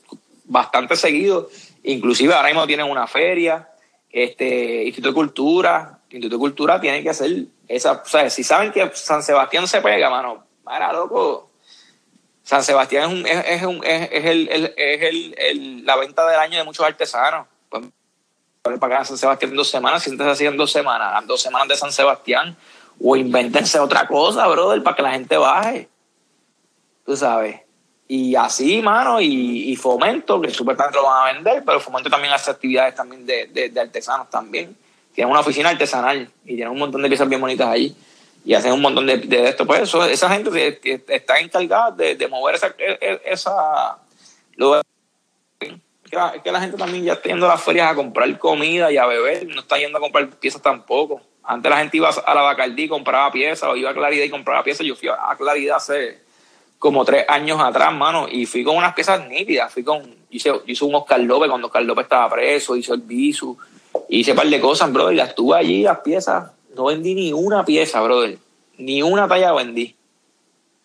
[SPEAKER 5] bastante seguido. Inclusive ahora mismo tienen una feria, este Instituto de Cultura, Instituto de Cultura tiene que hacer esa, o sea, si saben que San Sebastián se pega, mano, para loco. San Sebastián es, un, es, es un- es- es el, el- el- el- la venta del año de muchos artesanos. Pues, para San Sebastián dos semanas, siéntese así en dos semanas, dos semanas de San Sebastián, o invéntense otra cosa, brother, para que la gente baje. Tú sabes. Y así, mano, y, y fomento, que supuestamente lo van a vender, pero fomento también hace actividades también de, de- de artesanos también. Tienen una oficina artesanal y tienen un montón de piezas bien bonitas allí. Y hacen un montón de, de esto. Pues esa gente está encargada de, de mover esa, e- e- esa lo- que la, gente también ya está yendo a las ferias a comprar comida y a beber, no está yendo a comprar piezas tampoco. Antes la gente iba a la Bacardí y compraba piezas, o iba a Claridad y compraba piezas. Yo fui a Claridad hace como tres años atrás, mano, y fui con unas piezas nítidas, fui con, hice, hice un Oscar López cuando Oscar López estaba preso, hice el Bisu, hice un par de cosas, brother, y las tuve allí, las piezas, no vendí ni una pieza, brother, ni una talla vendí.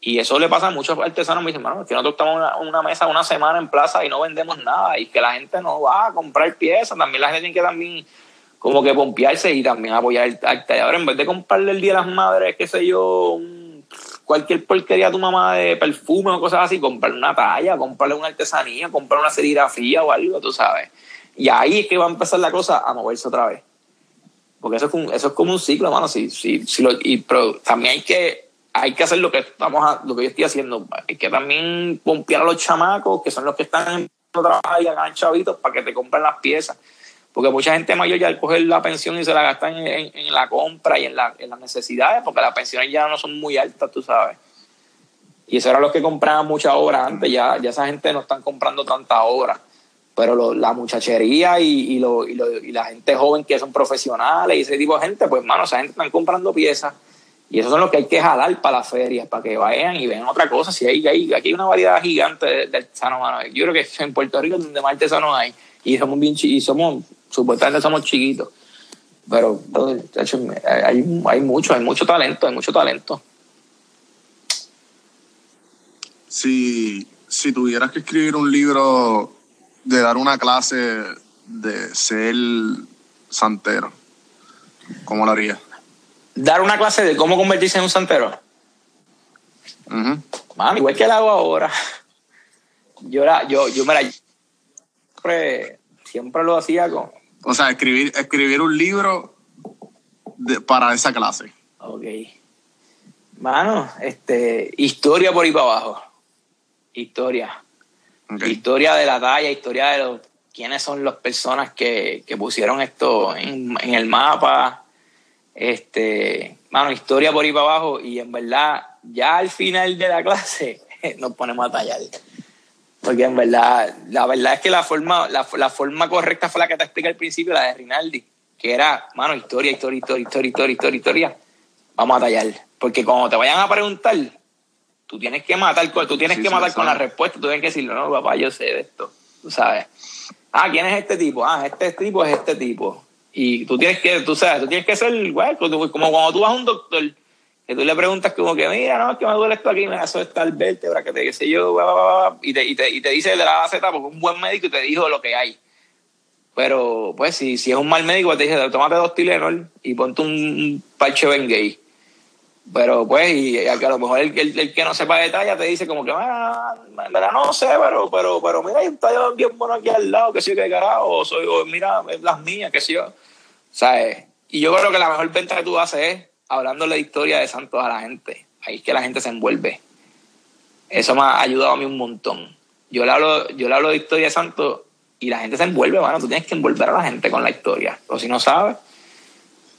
[SPEAKER 5] Y eso le pasa a muchos artesanos, me dicen, mano, que nosotros estamos en una, mesa una semana en plaza y no vendemos nada, y que la gente no va a comprar piezas, también la gente tiene que también como que pompearse y también apoyar al tallador, en vez de comprarle el Día de las Madres, qué sé yo, un cualquier porquería a tu mamá de perfume o cosas así, comprarle una talla, comprarle una artesanía, comprar una serigrafía o algo, tú sabes. Y ahí es que va a empezar la cosa a moverse otra vez. Porque eso es, como, eso es como un ciclo, hermano. Sí, sí, sí lo, y, pero también hay que, hay que hacer lo que, estamos a, lo que yo estoy haciendo. Hay que también pompear a los chamacos, que son los que están en trabajar y hagan chavitos para que te compren las piezas. Porque mucha gente mayor ya al coger la pensión y se la gasta en, la compra y en, la, en, las necesidades, porque las pensiones ya no son muy altas, tú sabes. Y eso era lo que compraban muchas obras antes, ya, ya esa gente no están comprando tanta obra. Pero la muchachería y, lo, y, la gente joven que son profesionales y ese tipo de gente, pues, mano, esa gente están comprando piezas. Y esos son los que hay que jalar para las ferias, para que vayan y vean otra cosa. Si hay, hay, aquí hay una variedad gigante de artesanos, mano. Yo creo que en Puerto Rico es donde más artesanos hay. Y somos bien y somos supuestamente somos chiquitos. Pero hay, hay mucho, hay mucho talento, hay mucho talento.
[SPEAKER 6] Si, si tuvieras que escribir un libro de dar una clase de ser santero, ¿cómo lo harías?
[SPEAKER 5] Dar una clase de cómo convertirse en un santero. igual que lo hago ahora. Yo, yo, yo, mira, siempre, siempre lo hacía con,
[SPEAKER 6] o sea, escribir, escribir un libro para esa clase.
[SPEAKER 5] Ok. Mano, este, historia por ahí para abajo. Historia. Historia de la talla, historia de los, quiénes son las personas que, pusieron esto en, el mapa. Este, mano, historia por ahí para abajo. Y en verdad, ya al final de la clase [LAUGHS] nos ponemos a tallar. Porque en verdad, la verdad es que la forma, la, forma correcta fue la que te explica al principio, la de Rinaldi, que era, mano, historia, historia, historia, historia, historia, historia, historia. Vamos a tallar. Porque cuando te vayan a preguntar, tú tienes que matar, tú tienes que matar con la respuesta, tú tienes que decirle, no, papá, yo sé de esto. Tú sabes. Ah, ¿quién es este tipo? Ah, este tipo es este tipo. Y tú tienes que, tú sabes, tú tienes que ser, igual, como cuando tú vas a un doctor que tú le preguntas como que, mira, no, es que me duele esto aquí, me hace esta vértebra, que te dice yo, y, te, y, te, y te dice de la Z porque un buen médico y te dijo lo que hay. Pero, pues, si, si es un mal médico, te dice, tómate dos Tylenol y ponte un parche Bengay. Pero, pues, y, a lo mejor el, el, que no sepa detalle te dice como que, ah, verdad no sé, pero, pero, pero mira, hay un tallo bien bueno aquí al lado, que yo qué carajo, o, soy, o mira, las mías, que sé yo. ¿Sabes? Y yo creo que la mejor venta que tú haces es hablando la historia de Santos a la gente. Ahí es que la gente se envuelve. Eso me ha ayudado a mí un montón. Yo le hablo, yo le hablo de historia de Santos y la gente se envuelve, bueno, tú tienes que envolver a la gente con la historia. O si no sabes,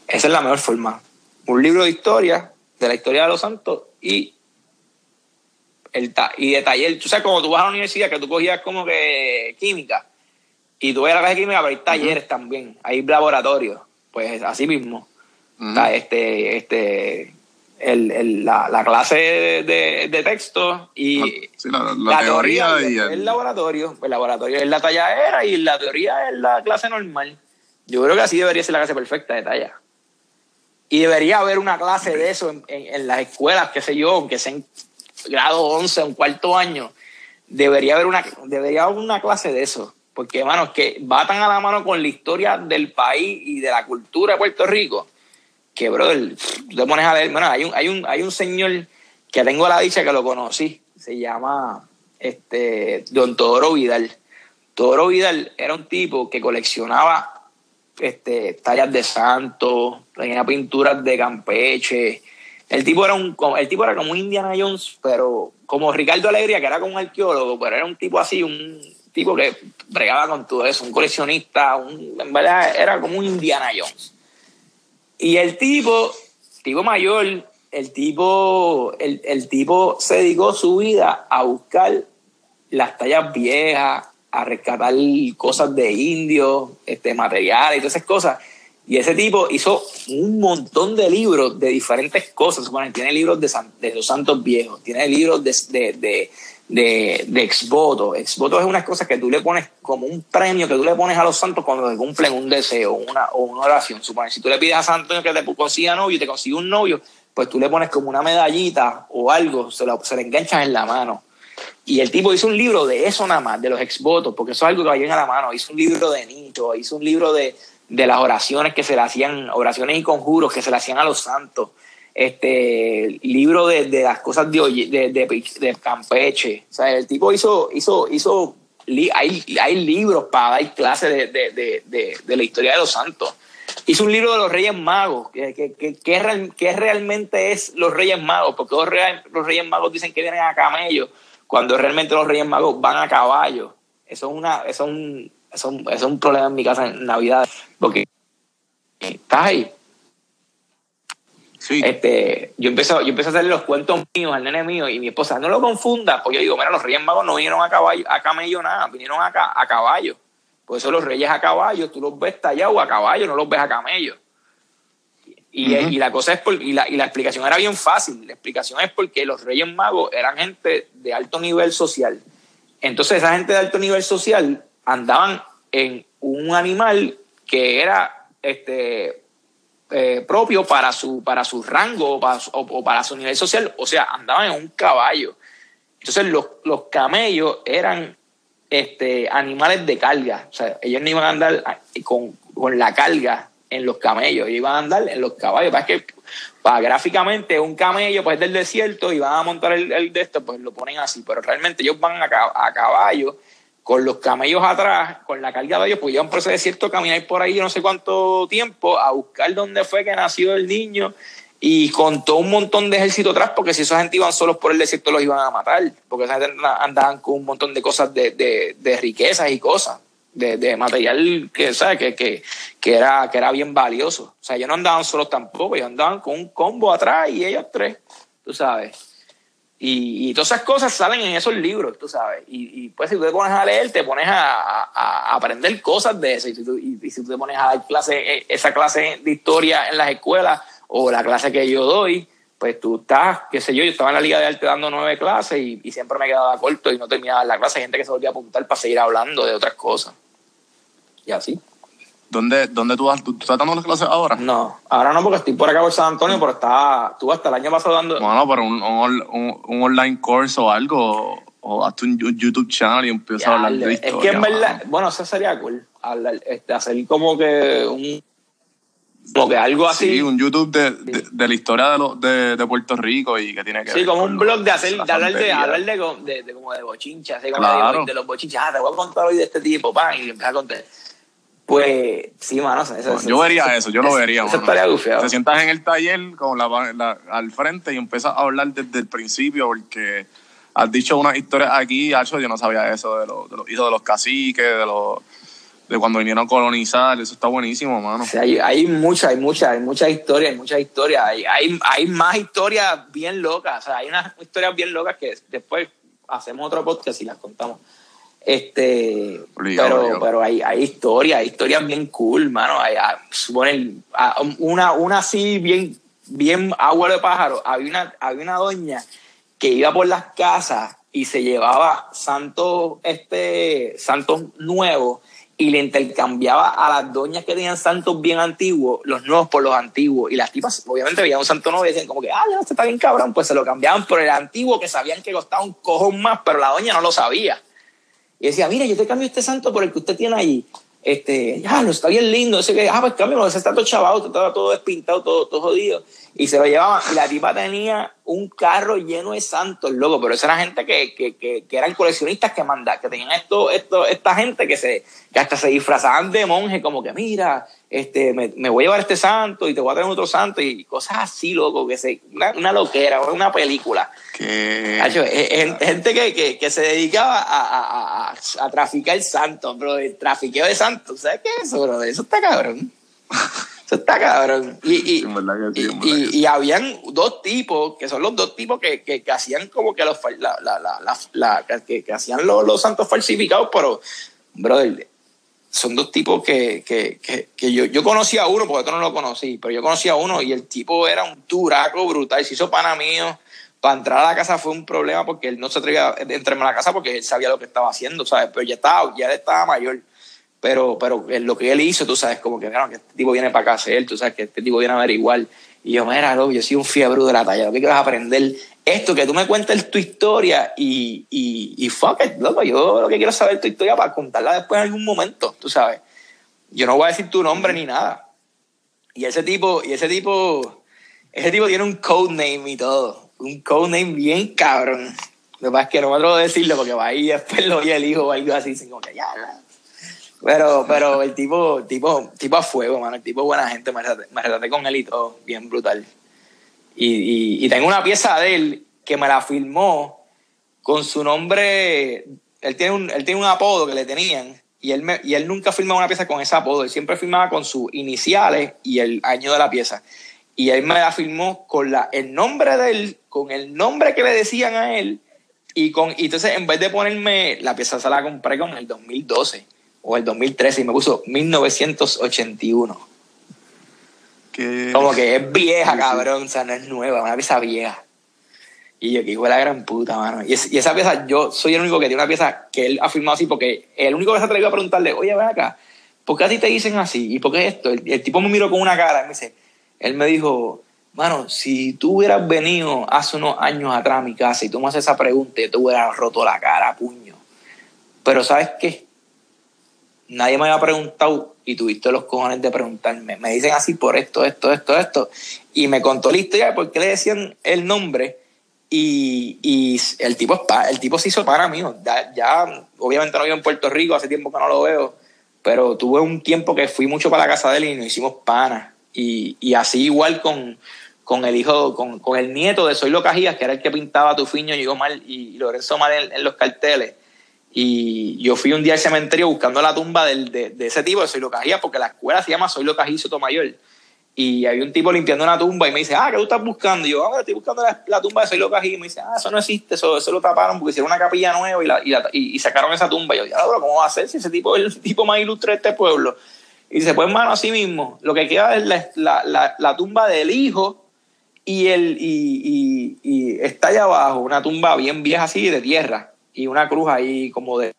[SPEAKER 5] esa es la mejor forma. Un libro de historia, de la historia de los santos y el y de taller. Tú sabes, como tú vas a la universidad, que tú cogías como que química, y tú vas a la clase de química, pero hay talleres también, hay laboratorios. Pues así mismo este, este, el, la, clase de, texto y
[SPEAKER 6] la, teoría, y
[SPEAKER 5] el... laboratorio. El laboratorio es la talladera y la teoría es la clase normal. Yo creo que así debería ser la clase perfecta de talla. Y debería haber una clase de eso en, las escuelas, qué sé yo, aunque sea en grado 11, un cuarto año. Debería haber una, debería haber una clase de eso. Porque, hermano, es que va tan a la mano con la historia del país y de la cultura de Puerto Rico que, brother, te pones a ver, bueno, hay un, hay un, hay un señor que tengo la dicha que lo conocí, se llama este, Don Toro Vidal. Toro Vidal era un tipo que coleccionaba este, tallas de santo, tenía pinturas de Campeche. El tipo era un, el tipo era como Indiana Jones, pero como Ricardo Alegría, que era como un arqueólogo, pero era un tipo así, un tipo que bregaba con todo eso, un coleccionista, un, en verdad era como un Indiana Jones. Y el tipo, tipo mayor, el tipo, el, tipo se dedicó su vida a buscar las tallas viejas, a rescatar cosas de indios, este, materiales y todas esas cosas. Y ese tipo hizo un montón de libros de diferentes cosas. Supone, tiene libros de, san- de los santos viejos, tiene libros de, de, de, de, exvoto. Exvoto es unas cosas que tú le pones como un premio que tú le pones a los santos cuando te cumplen un deseo una, o una oración. Supone, si tú le pides a Santo que te consiga novio y te consigue un novio, pues tú le pones como una medallita o algo, se, lo, se le enganchas en la mano. Y el tipo hizo un libro de eso nada más, de los exvotos, porque eso es algo que va bien a la mano. Hizo un libro de nicho, hizo un libro de, de las oraciones que se le hacían, oraciones y conjuros que se le hacían a los santos. Este libro de, de las cosas de, de, de, Campeche. O sea, el tipo hizo, hizo, hizo hay, hay libros para dar clases de, de, de, de, la historia de los santos. Hizo un libro de los Reyes Magos, que, que, que, que real- que realmente es los Reyes Magos, porque los, Reyes- los Reyes Magos dicen que vienen a camello, cuando realmente los Reyes Magos van a caballo. Eso es, una, eso es, un, eso es un, eso es un problema en mi casa en Navidad, porque estás ahí.
[SPEAKER 6] Sí.
[SPEAKER 5] Este, yo empecé, yo empecé a hacerle los cuentos míos al nene mío y mi esposa, no lo confunda, pues yo digo, mira, los Reyes Magos no vinieron a caballo, a camello nada, vinieron a, a caballo. Por eso los reyes a caballo, tú los ves tallados a caballo, no los ves a camello. Y, la cosa es por- y, la, y la explicación era bien fácil. La explicación es porque los reyes magos eran gente de alto nivel social. Entonces, esa gente de alto nivel social andaban en un animal que era este, eh, propio para su, para su rango o para su, o- o para su nivel social. O sea, andaban en un caballo. Entonces, los, los camellos eran este, animales de carga. O sea, ellos no iban a andar con, con la carga en los camellos, ellos iban a andar en los caballos. Para que, para gráficamente, un camello pues del desierto y van a montar el, el de esto, pues lo ponen así. Pero realmente ellos van a, a caballo con los camellos atrás, con la carga de ellos, pues llevan por ese desierto caminar por ahí no sé cuánto tiempo a buscar dónde fue que nació el niño y con todo un montón de ejército atrás, porque si esa gente iban solos por el desierto los iban a matar, porque esa gente andaban con un montón de cosas de, de, de riquezas y cosas, de, material que, ¿sabes? Que, que, que, era, que era bien valioso. O sea, ellos no andaban solos tampoco, ellos andaban con un combo atrás y ellos tres, tú sabes. Y, y todas esas cosas salen en esos libros, tú sabes. Y, y pues si tú te pones a leer, te pones a, a- aprender cosas de eso. Y si, tú, y- si te pones a dar clase, eh, esa clase de historia en las escuelas o la clase que yo doy, pues tú estás, qué sé yo, yo estaba en la Liga de Arte dando nueve clases y, y siempre me quedaba corto y no terminaba la clase. Gente que se volvía a apuntar para seguir hablando de otras cosas. Y así.
[SPEAKER 6] ¿Dónde, dónde tú, vas- tú, tú estás dando las clases ahora?
[SPEAKER 5] No, ahora no porque estoy por acá por San Antonio, pero estaba, tú hasta el año pasado dando...
[SPEAKER 6] Bueno, pero un, un, un- un online course o algo, o hazte un YouTube channel y empieza a hablar de historia.
[SPEAKER 5] es que en verdad,
[SPEAKER 6] mano.
[SPEAKER 5] bueno, eso sería cool. hablar, este, hacer como que un. Como que algo así.
[SPEAKER 6] Sí, un YouTube de, de, de la historia de, los de, de Puerto Rico y que tiene que
[SPEAKER 5] Sí,
[SPEAKER 6] ver
[SPEAKER 5] como un
[SPEAKER 6] lo-
[SPEAKER 5] blog de hacer, de hablar de, hablar de, co- de, de como de bochinchas, así como
[SPEAKER 6] Claro.
[SPEAKER 5] de, los bochinchas, ah, te voy a contar hoy de este tipo, pan, y empieza a contar. Pues, sí, mano, eso, eso-
[SPEAKER 6] Yo vería eso, yo lo vería.
[SPEAKER 5] Eso estaría gufiado.
[SPEAKER 6] Te sientas en el taller con la, la- al frente y empiezas a hablar desde el principio porque has dicho unas historias aquí, Hacho, yo no sabía eso de, los- de los hijos de los caciques, de los de cuando vinieron a colonizar, eso está buenísimo, mano.
[SPEAKER 5] O sea, hay, hay muchas, hay muchas, hay muchas historias, hay muchas historias. Hay, hay, hay más historias bien locas. O sea, hay unas historias bien locas que después hacemos otro podcast y las contamos. Este,
[SPEAKER 6] Obligado,
[SPEAKER 5] pero,
[SPEAKER 6] obligado.
[SPEAKER 5] pero hay, hay historias, hay historias bien cool, mano. Hay, suponen, ah, una, una así bien, bien agua de pájaro. Había una, había una doña que iba por las casas y se llevaba santos, este, santos nuevos y le intercambiaba a las doñas que tenían santos bien antiguos, los nuevos por los antiguos. Y las tipas, obviamente, veían un santo nuevo y decían como que, ah, ya, este está bien cabrón, pues se lo cambiaban por el antiguo que sabían que costaba un cojón más, pero la doña no lo sabía. Y decía, mira, yo te cambio este santo por el que usted tiene allí. Este, ya, no está bien lindo. Ese que, ah, pues cámbialo, ese está todo chavado, estaba todo despintado, todo, todo jodido. Y se lo llevaban. Y la tipa tenía un carro lleno de santos, loco. Pero esa era gente que, que, que, que eran coleccionistas que mandaban, que tenían esto, esto, esta gente que se, que hasta se disfrazaban de monje, como que, mira, este, me, me voy a llevar este santo y te voy a traer otro santo y cosas así, loco, que se, una, una loquera, una película. Hacho, es- es gente que, que, que se dedicaba a, a, a, a traficar santos, bro. El trafiqueo de santos. ¿Sabes qué es eso, bro? Eso está cabrón. Eso está cabrón. Y, y, y,
[SPEAKER 6] sí,
[SPEAKER 5] habían dos tipos, que son los dos tipos que, que, que hacían como que los la, la, la, que hacían los, los santos falsificados, pero, brother, son dos tipos que, que, que, que yo, yo conocí a uno, porque otro no lo conocí, pero yo conocí a uno y el tipo era un duraco brutal, se hizo pana mío. Para entrar a la casa fue un problema porque él no se atrevía a entrarme a la casa porque él sabía lo que estaba haciendo, ¿sabes? Pero ya estaba, ya estaba mayor. Pero, pero lo que él hizo, tú sabes, como que, bueno, que este tipo viene para acá a hacer, tú sabes, que este tipo viene a averiguar. Y yo, mira, loco, yo soy un fiebre de la talla, lo que vas a aprender esto, que tú me cuentes tu historia y, y, y fuck it, loco, yo lo que quiero saber tu historia para contarla después en algún momento, tú sabes. Yo no voy a decir tu nombre ni nada. Y ese tipo, y ese tipo, ese tipo tiene un codename y todo. Un codename bien cabrón. Lo que pasa es que no me atrevo a decirlo porque va ahí después lo oye el hijo o algo así, como que ya. Pero, pero el tipo, tipo, tipo a fuego, mano. El tipo buena gente. Me relaté con él y todo. Bien brutal. Y, y, y, tengo una pieza de él que me la filmó con su nombre. Él tiene un, él tiene un apodo que le tenían. Y él, me, y él nunca filmaba una pieza con ese apodo. Él siempre filmaba con sus iniciales y el año de la pieza. Y él me la filmó con la, el nombre de él, con el nombre que le decían a él. Y, con, y entonces, en vez de ponerme, la pieza se la compré con el 2012 o el 2013 y me puso 1981.
[SPEAKER 6] Que...
[SPEAKER 5] Como que es vieja, cabrón, o sea, no es nueva, una pieza vieja. Y yo, que hijo de la gran puta, mano. Y, es, y, esa pieza, yo soy el único que tiene una pieza que él ha firmado así, porque el único que se atrevió a preguntarle, oye, ven acá, ¿por qué a ti te dicen así? ¿Y por qué esto? El, el tipo me miró con una cara, me dice, él me dijo, mano, si tú hubieras venido hace unos años atrás a mi casa y tú me haces esa pregunta, yo te hubieras roto la cara, puño. Pero ¿sabes qué? Nadie me había preguntado y tuviste los cojones de preguntarme. Me dicen así por esto, esto, esto, esto. Y me contó la historia de por qué le decían el nombre. Y, y el, tipo, el tipo se hizo para mí. Ya, ya, obviamente no vivo en Puerto Rico, hace tiempo que no lo veo. Pero tuve un tiempo que fui mucho para la casa de él y nos hicimos panas. Y, y así igual con, con el hijo, con, con el nieto de Soylo Cajías, que era el que pintaba tu fiño y mal y Lorenzo Mal en, en los carteles y yo fui un día al cementerio buscando la tumba del, de, de, ese tipo de Soy Locajía, porque la escuela se llama Soy Locají Sotomayor. Y había un tipo limpiando una tumba y me dice, ah, ¿qué tú estás buscando? Y yo, ah, estoy buscando la, tumba de Soy Locají. Y me dice, ah, eso no existe, eso, eso lo taparon porque hicieron una capilla nueva y, la, y, la, y, sacaron esa tumba. Y yo, ya, pero ¿cómo va a ser si ese tipo es el tipo más ilustre de este pueblo? Y dice, pues, hermano, así mismo, lo que queda es la, tumba del hijo y, el, y, y está allá abajo, una tumba bien vieja así de tierra y una cruz ahí como de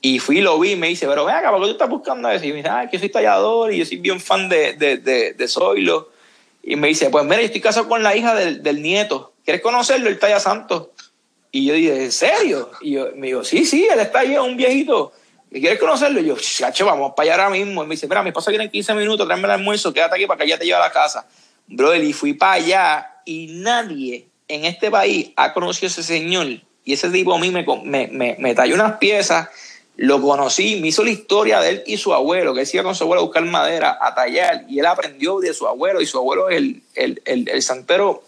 [SPEAKER 5] y fui lo vi me dice, pero ven acá, ¿por qué tú estás buscando eso? Y me dice, ah, que yo soy tallador y yo soy bien fan de, de, de, de Zoilo. Y me dice, pues mira, yo estoy casado con la hija del, del nieto. ¿Quieres conocerlo? Él talla santo. Y yo dije, ¿en serio? Y yo, me dijo, sí, sí, él está ahí, un viejito. ¿Y quieres conocerlo? Y yo, chacho, vamos para allá ahora mismo. Y me dice, mira, mi esposa viene en 15 minutos, tráeme el almuerzo, quédate aquí para que ella te lleve a la casa. Brother, y fui para allá y nadie en este país ha conocido a ese señor y ese tipo a mí me, me, me, me talló unas piezas, lo conocí, me hizo la historia de él y su abuelo, que él iba con su abuelo a buscar madera, a tallar, y él aprendió de su abuelo, y su abuelo es el, el, el, el santero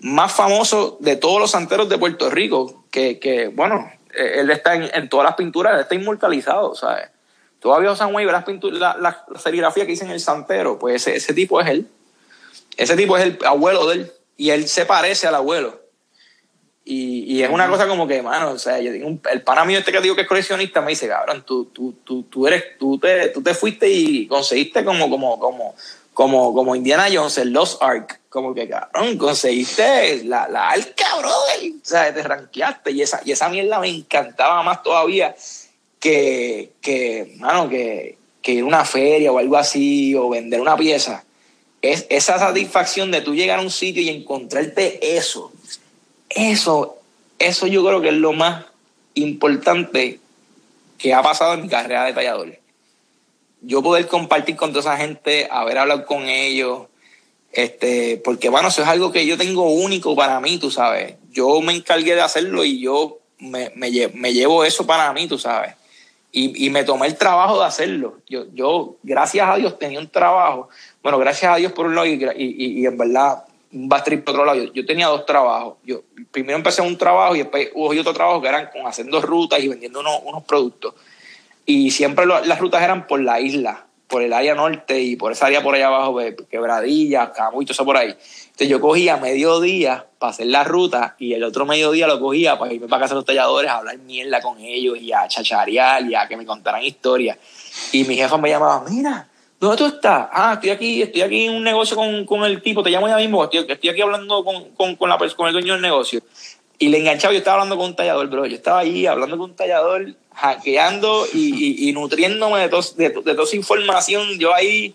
[SPEAKER 5] más famoso de todos los santeros de Puerto Rico, que, que bueno, él está en, todas las pinturas, él está inmortalizado, ¿sabes? Todavía San Juan las pinturas, la, la, la, serigrafía que dicen el santero, pues ese, ese tipo es él. Ese tipo es el abuelo de él, y él se parece al abuelo. Y, y, es una cosa como que, mano, o sea, yo digo, el pana mío este que digo que es coleccionista me dice, cabrón, tú, tú, tú, tú eres, tú te, tú te fuiste y conseguiste como, como, como, como, como Indiana Jones, el Lost Ark, como que, cabrón, conseguiste la, la arca, brother, o sea, te ranqueaste y esa, y esa mierda me encantaba más todavía que, que mano, que, que ir a una feria o algo así, o vender una pieza. Es esa satisfacción de tú llegar a un sitio y encontrarte eso eso, eso yo creo que es lo más importante que ha pasado en mi carrera de tallador. Yo poder compartir con toda esa gente, haber hablado con ellos, este, porque bueno, eso es algo que yo tengo único para mí, tú sabes. Yo me encargué de hacerlo y yo me, me, me llevo eso para mí, tú sabes. Y, y, me tomé el trabajo de hacerlo. Yo, yo, gracias a Dios, tenía un trabajo. Bueno, gracias a Dios por un lado y, y, y en verdad un bastrip por otro lado. Yo, tenía dos trabajos. Yo primero empecé un trabajo y después hubo otro trabajo que eran con haciendo rutas y vendiendo unos, unos productos. Y siempre las rutas eran por la isla. por el área norte y por esa área por allá abajo, pues, quebradillas, Camuy, todo eso por ahí. Entonces yo cogía mediodía para hacer la ruta y el otro mediodía lo cogía para irme para casa de los talladores a hablar mierda con ellos y a chacharear y a que me contaran historias. Y mi jefa me llamaba, mira, ¿dónde tú estás? Ah, estoy aquí, estoy aquí en un negocio con, con el tipo, te llamo ya mismo, estoy, estoy aquí hablando con, con, con, la, con el dueño del negocio. Y le enganchaba, yo estaba hablando con un tallador, bro. Yo estaba ahí hablando con un tallador, hackeando y, y, y nutriéndome de, tos, de, de, toda esa información. Yo ahí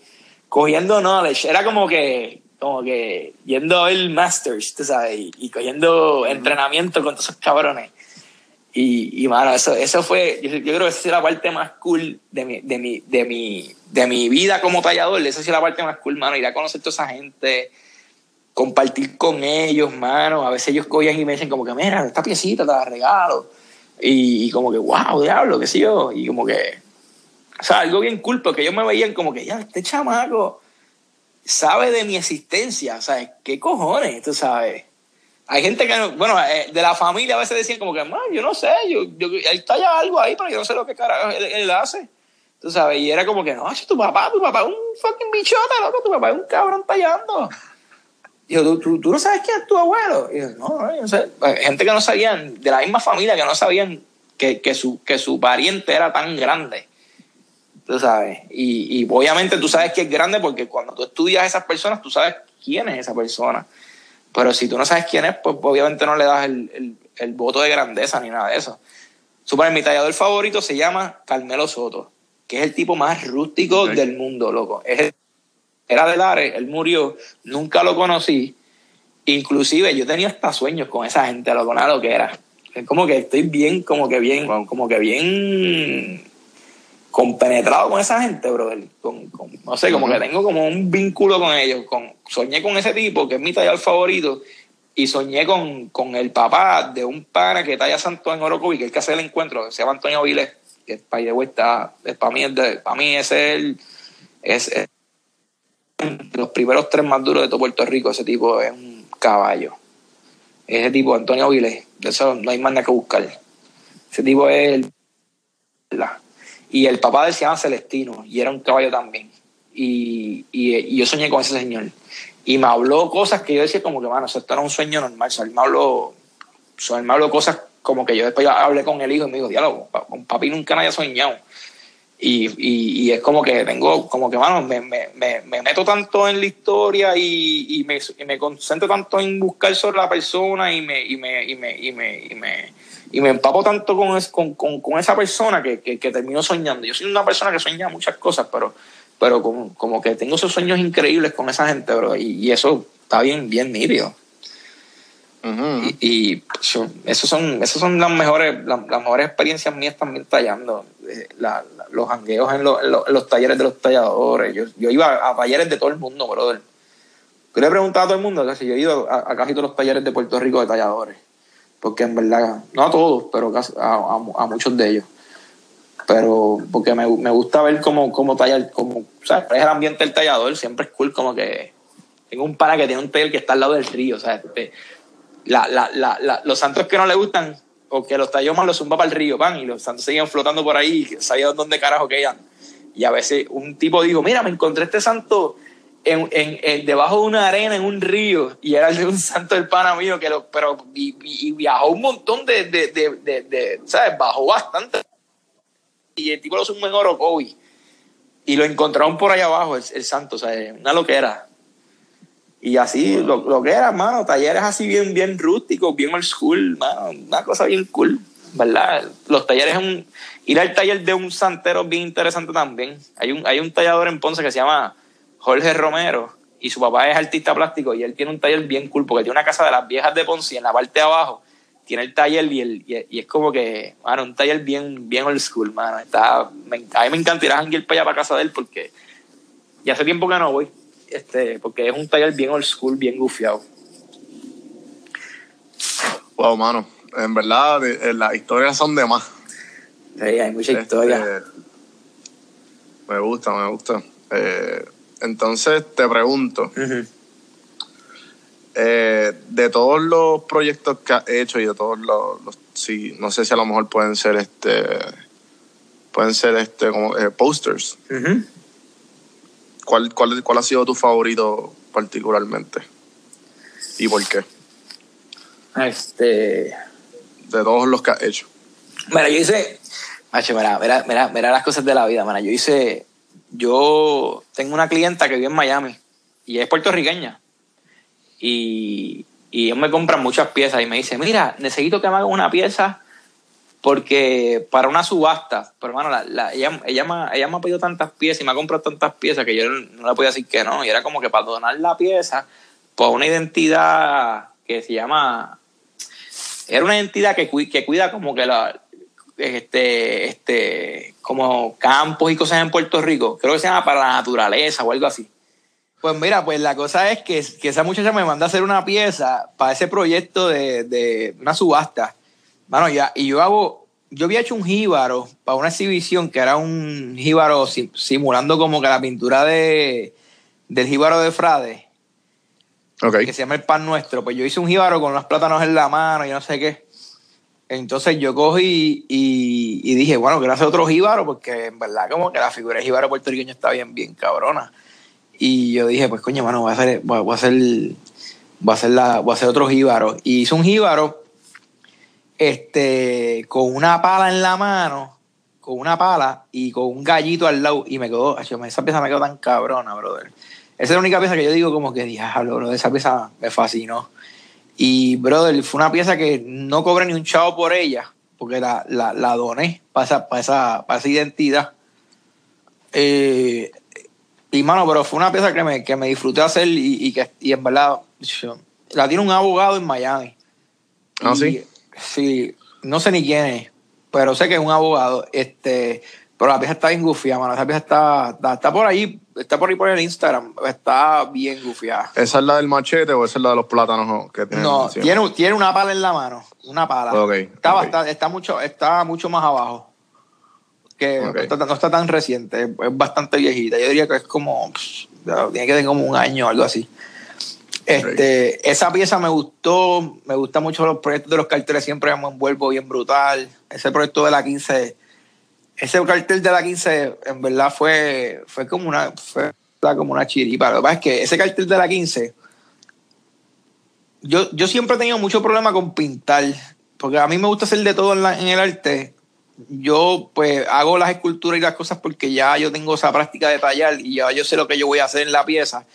[SPEAKER 5] cogiendo knowledge. Era como que, como que yendo el Masters, tú sabes, y, cogiendo entrenamiento con todos esos cabrones. Y, y mano, eso, eso fue, yo, yo, creo que esa es la parte más cool de mi, de mi, de mi, de mi vida como tallador. Esa es la parte más cool, mano, ir a conocer a toda esa gente compartir con ellos, mano. A veces ellos cogían y me dicen como que, mira, esta piecita te la regalo. Y, y, como que, wow, diablo, qué sé yo. Y como que, o sea, algo bien cool, porque ellos me veían como que, ya, este chamaco sabe de mi existencia, sea, ¿qué cojones? Tú sabes. Hay gente que, bueno, eh, de la familia a veces decían como que, yo no sé, yo, yo, él talla algo ahí, pero yo no sé lo que carajo él, él hace. Tú sabes, y era como que, no, tu papá, tu papá es un fucking bichota, loco, tu papá es un cabrón tallando. Dijo, ¿tú, tú, tú no sabes quién es tu abuelo? Y yo, no, no, no sé. Gente que no sabían, de la misma familia, que no sabían que, que, su, que su pariente era tan grande. Tú sabes. Y, y obviamente tú sabes que es grande porque cuando tú estudias a esas personas, tú sabes quién es esa persona. Pero si tú no sabes quién es, pues obviamente no le das el, el, el voto de grandeza ni nada de eso. Super, mi tallador favorito se llama Carmelo Soto, que es el tipo más rústico okay. del mundo, loco. Es era de Lares, él murió, nunca lo conocí. Inclusive yo tenía hasta sueños con esa gente, lo con lo que era. Es como que estoy bien, como que bien, como que bien compenetrado con esa gente, brother. Con, con, no sé, como uh -huh. que tengo como un vínculo con ellos. Con, soñé con ese tipo, que es mi tallador favorito, y soñé con, con el papá de un pana que talla santo en Orocovi, que es el que hace el encuentro, se llama Antonio Viles, que para de vuelta, para mí, para mí es el... Es, es, los primeros tres más duros de todo Puerto Rico, ese tipo es un caballo. Ese tipo, Antonio Viles, de eso no hay más nada que buscar. Ese tipo es el... Y el papá de él se llama Celestino, y era un caballo también. Y, y, y, yo soñé con ese señor. Y me habló cosas que yo decía como que, bueno, esto era un sueño normal. O sea, él me habló, o sea, él me habló cosas como que yo después hablé con el hijo y me dijo, diálogo, con papi nunca nadie ha soñado. Y, y, y, es como que tengo, como que, mano, me, me, me, me meto tanto en la historia y, y, me, me concentro tanto en buscar sobre la persona y me, y me, y me, y me, y me, y me empapo tanto con, es, con, con, con, esa persona que, que, que, termino soñando. Yo soy una persona que sueña muchas cosas, pero, pero como, como que tengo esos sueños increíbles con esa gente, bro, y, y eso está bien, bien nítido. Uh -huh. Y, y yo, esos son, esos son las mejores, las, las mejores experiencias mías también tallando. Eh, la, la, los hangueos en, lo, en, lo, en, los talleres de los talladores. Yo, yo iba a, talleres de todo el mundo, brother. Yo le he preguntado a todo el mundo que si yo he ido a, a, casi todos los talleres de Puerto Rico de talladores. Porque en verdad, no a todos, pero casi, a, a, muchos de ellos. Pero porque me, me gusta ver cómo, cómo tallar, ¿sabes? Es el ambiente del tallador, siempre es cool como que tengo un pana que tiene un taller que está al lado del río, la, la, los santos que no le gustan o que los tallomas los zumba para el río, pan, y los santos seguían flotando por ahí, sabían dónde carajo que iban. Y a veces un tipo dijo, mira, me encontré este santo en, en, en, debajo de una arena en un río, y era el de un santo del pana mío, que lo, pero y, y viajó un montón de, de, de, de, de, ¿sabes? Bajó bastante. Y el tipo lo subió en Orocovi. Y lo encontraron por allá abajo, el, el santo, o sea, una loquera. Y así, lo, lo, que era, mano, talleres así bien, bien rústicos, bien old school, mano, una cosa bien cool, ¿verdad? Los talleres, un, ir al taller de un santero bien interesante también. Hay un, hay un tallador en Ponce que se llama Jorge Romero y su papá es artista plástico y él tiene un taller bien cool porque tiene una casa de las viejas de Ponce y en la parte de abajo tiene el taller y, el, y, es como que, mano, un taller bien, bien old school, mano. Está, me, a mí me encantaría ir para allá para casa de él porque ya hace tiempo que no voy este, porque es un taller bien old school, bien gufiado.
[SPEAKER 6] Wow, mano. En verdad, las historias son de más.
[SPEAKER 5] Sí, hay mucha este, historia.
[SPEAKER 6] Me gusta, me gusta. Eh, entonces, te pregunto. Uh -huh. Eh, de todos los proyectos que has hecho y de todos los, los sí, no sé si a lo mejor pueden ser este pueden ser este como eh, posters. Uh -huh ¿cuál, cuál, ¿cuál ha sido tu favorito particularmente? ¿Y por qué?
[SPEAKER 5] Este.
[SPEAKER 6] De todos los que has hecho.
[SPEAKER 5] Mira, yo hice. Macho, mira, mira, mira, mira las cosas de la vida, mira. Yo hice. Yo tengo una clienta que vive en Miami y es puertorriqueña. Y, y ellos me compran muchas piezas y me dice, mira, necesito que me hagan una pieza porque para una subasta, pero hermano, la, la- ella, ella, me, ella me ha pedido tantas piezas y me ha comprado tantas piezas que yo no le podía decir que no. Y era como que para donar la pieza por una identidad que se llama... Era una identidad que, que cuida como que la... Este, este, como campos y cosas en Puerto Rico. Creo que se llama para la naturaleza o algo así. Pues mira, pues la cosa es que, que esa muchacha me manda a hacer una pieza para ese proyecto de, de una subasta. Bueno, ya, y yo hago, yo había hecho un jíbaro para una exhibición que era un jíbaro sim- simulando como que la pintura de, del jíbaro de Frade,
[SPEAKER 6] Ok.
[SPEAKER 5] que se llama el pan nuestro. Pues yo hice un jíbaro con unos plátanos en la mano y no sé qué. Entonces yo cogí y, y dije, bueno, quiero hacer otro jíbaro porque en verdad como que la figura de jíbaro puertorriqueño está bien, bien cabrona. Y yo dije, pues coño, mano, voy a hacer, voy a, hacer, voy a hacer, la, voy a hacer otro jíbaro. Y hice un jíbaro este, con una pala en la mano, con una pala y con un gallito al lado. Y me quedó, esa pieza me quedó tan cabrona, brother. Esa es la única pieza que yo digo como que, diablo, bro, esa pieza me fascinó. Y, brother, fue una pieza que no cobré ni un chavo por ella, porque la, la, la doné para esa, para, esa, para esa identidad. Eh, y, mano, pero fue una pieza que me, que me disfruté hacer y, y que y en verdad la tiene un abogado en Miami.
[SPEAKER 6] ¿Ah,
[SPEAKER 5] Y-
[SPEAKER 6] sí?
[SPEAKER 5] Sí, no sé ni quién es, pero sé que es un abogado. Este, pero la pieza está bien gufiada, mano. Esa pieza está, está, está por ahí, está por ahí por el Instagram. Está bien gufiada.
[SPEAKER 6] ¿Esa es la del machete o esa es la de los plátanos no? que tienen
[SPEAKER 5] No, tiene, tiene una pala en la mano. Una pala. Está, bastante- está, mucho, está mucho más abajo. Que
[SPEAKER 6] Ok.
[SPEAKER 5] no, está, no está tan reciente, es, bastante viejita. Yo diría que es como. pff, tiene que tener como un año o algo así. Este, Esa pieza me gustó, me gustan mucho los proyectos de los carteles, siempre me envuelvo bien brutal. Ese proyecto de la 15, ese cartel de la 15 en verdad fue, fue como una fue como una chiripa. Lo que pasa es que ese cartel de la 15, yo, yo siempre he tenido mucho problema con pintar, porque a mí me gusta hacer de todo en, la- en el arte. Yo pues hago las esculturas y las cosas porque ya yo tengo esa práctica de tallar y ya yo sé lo que yo voy a hacer en la pieza.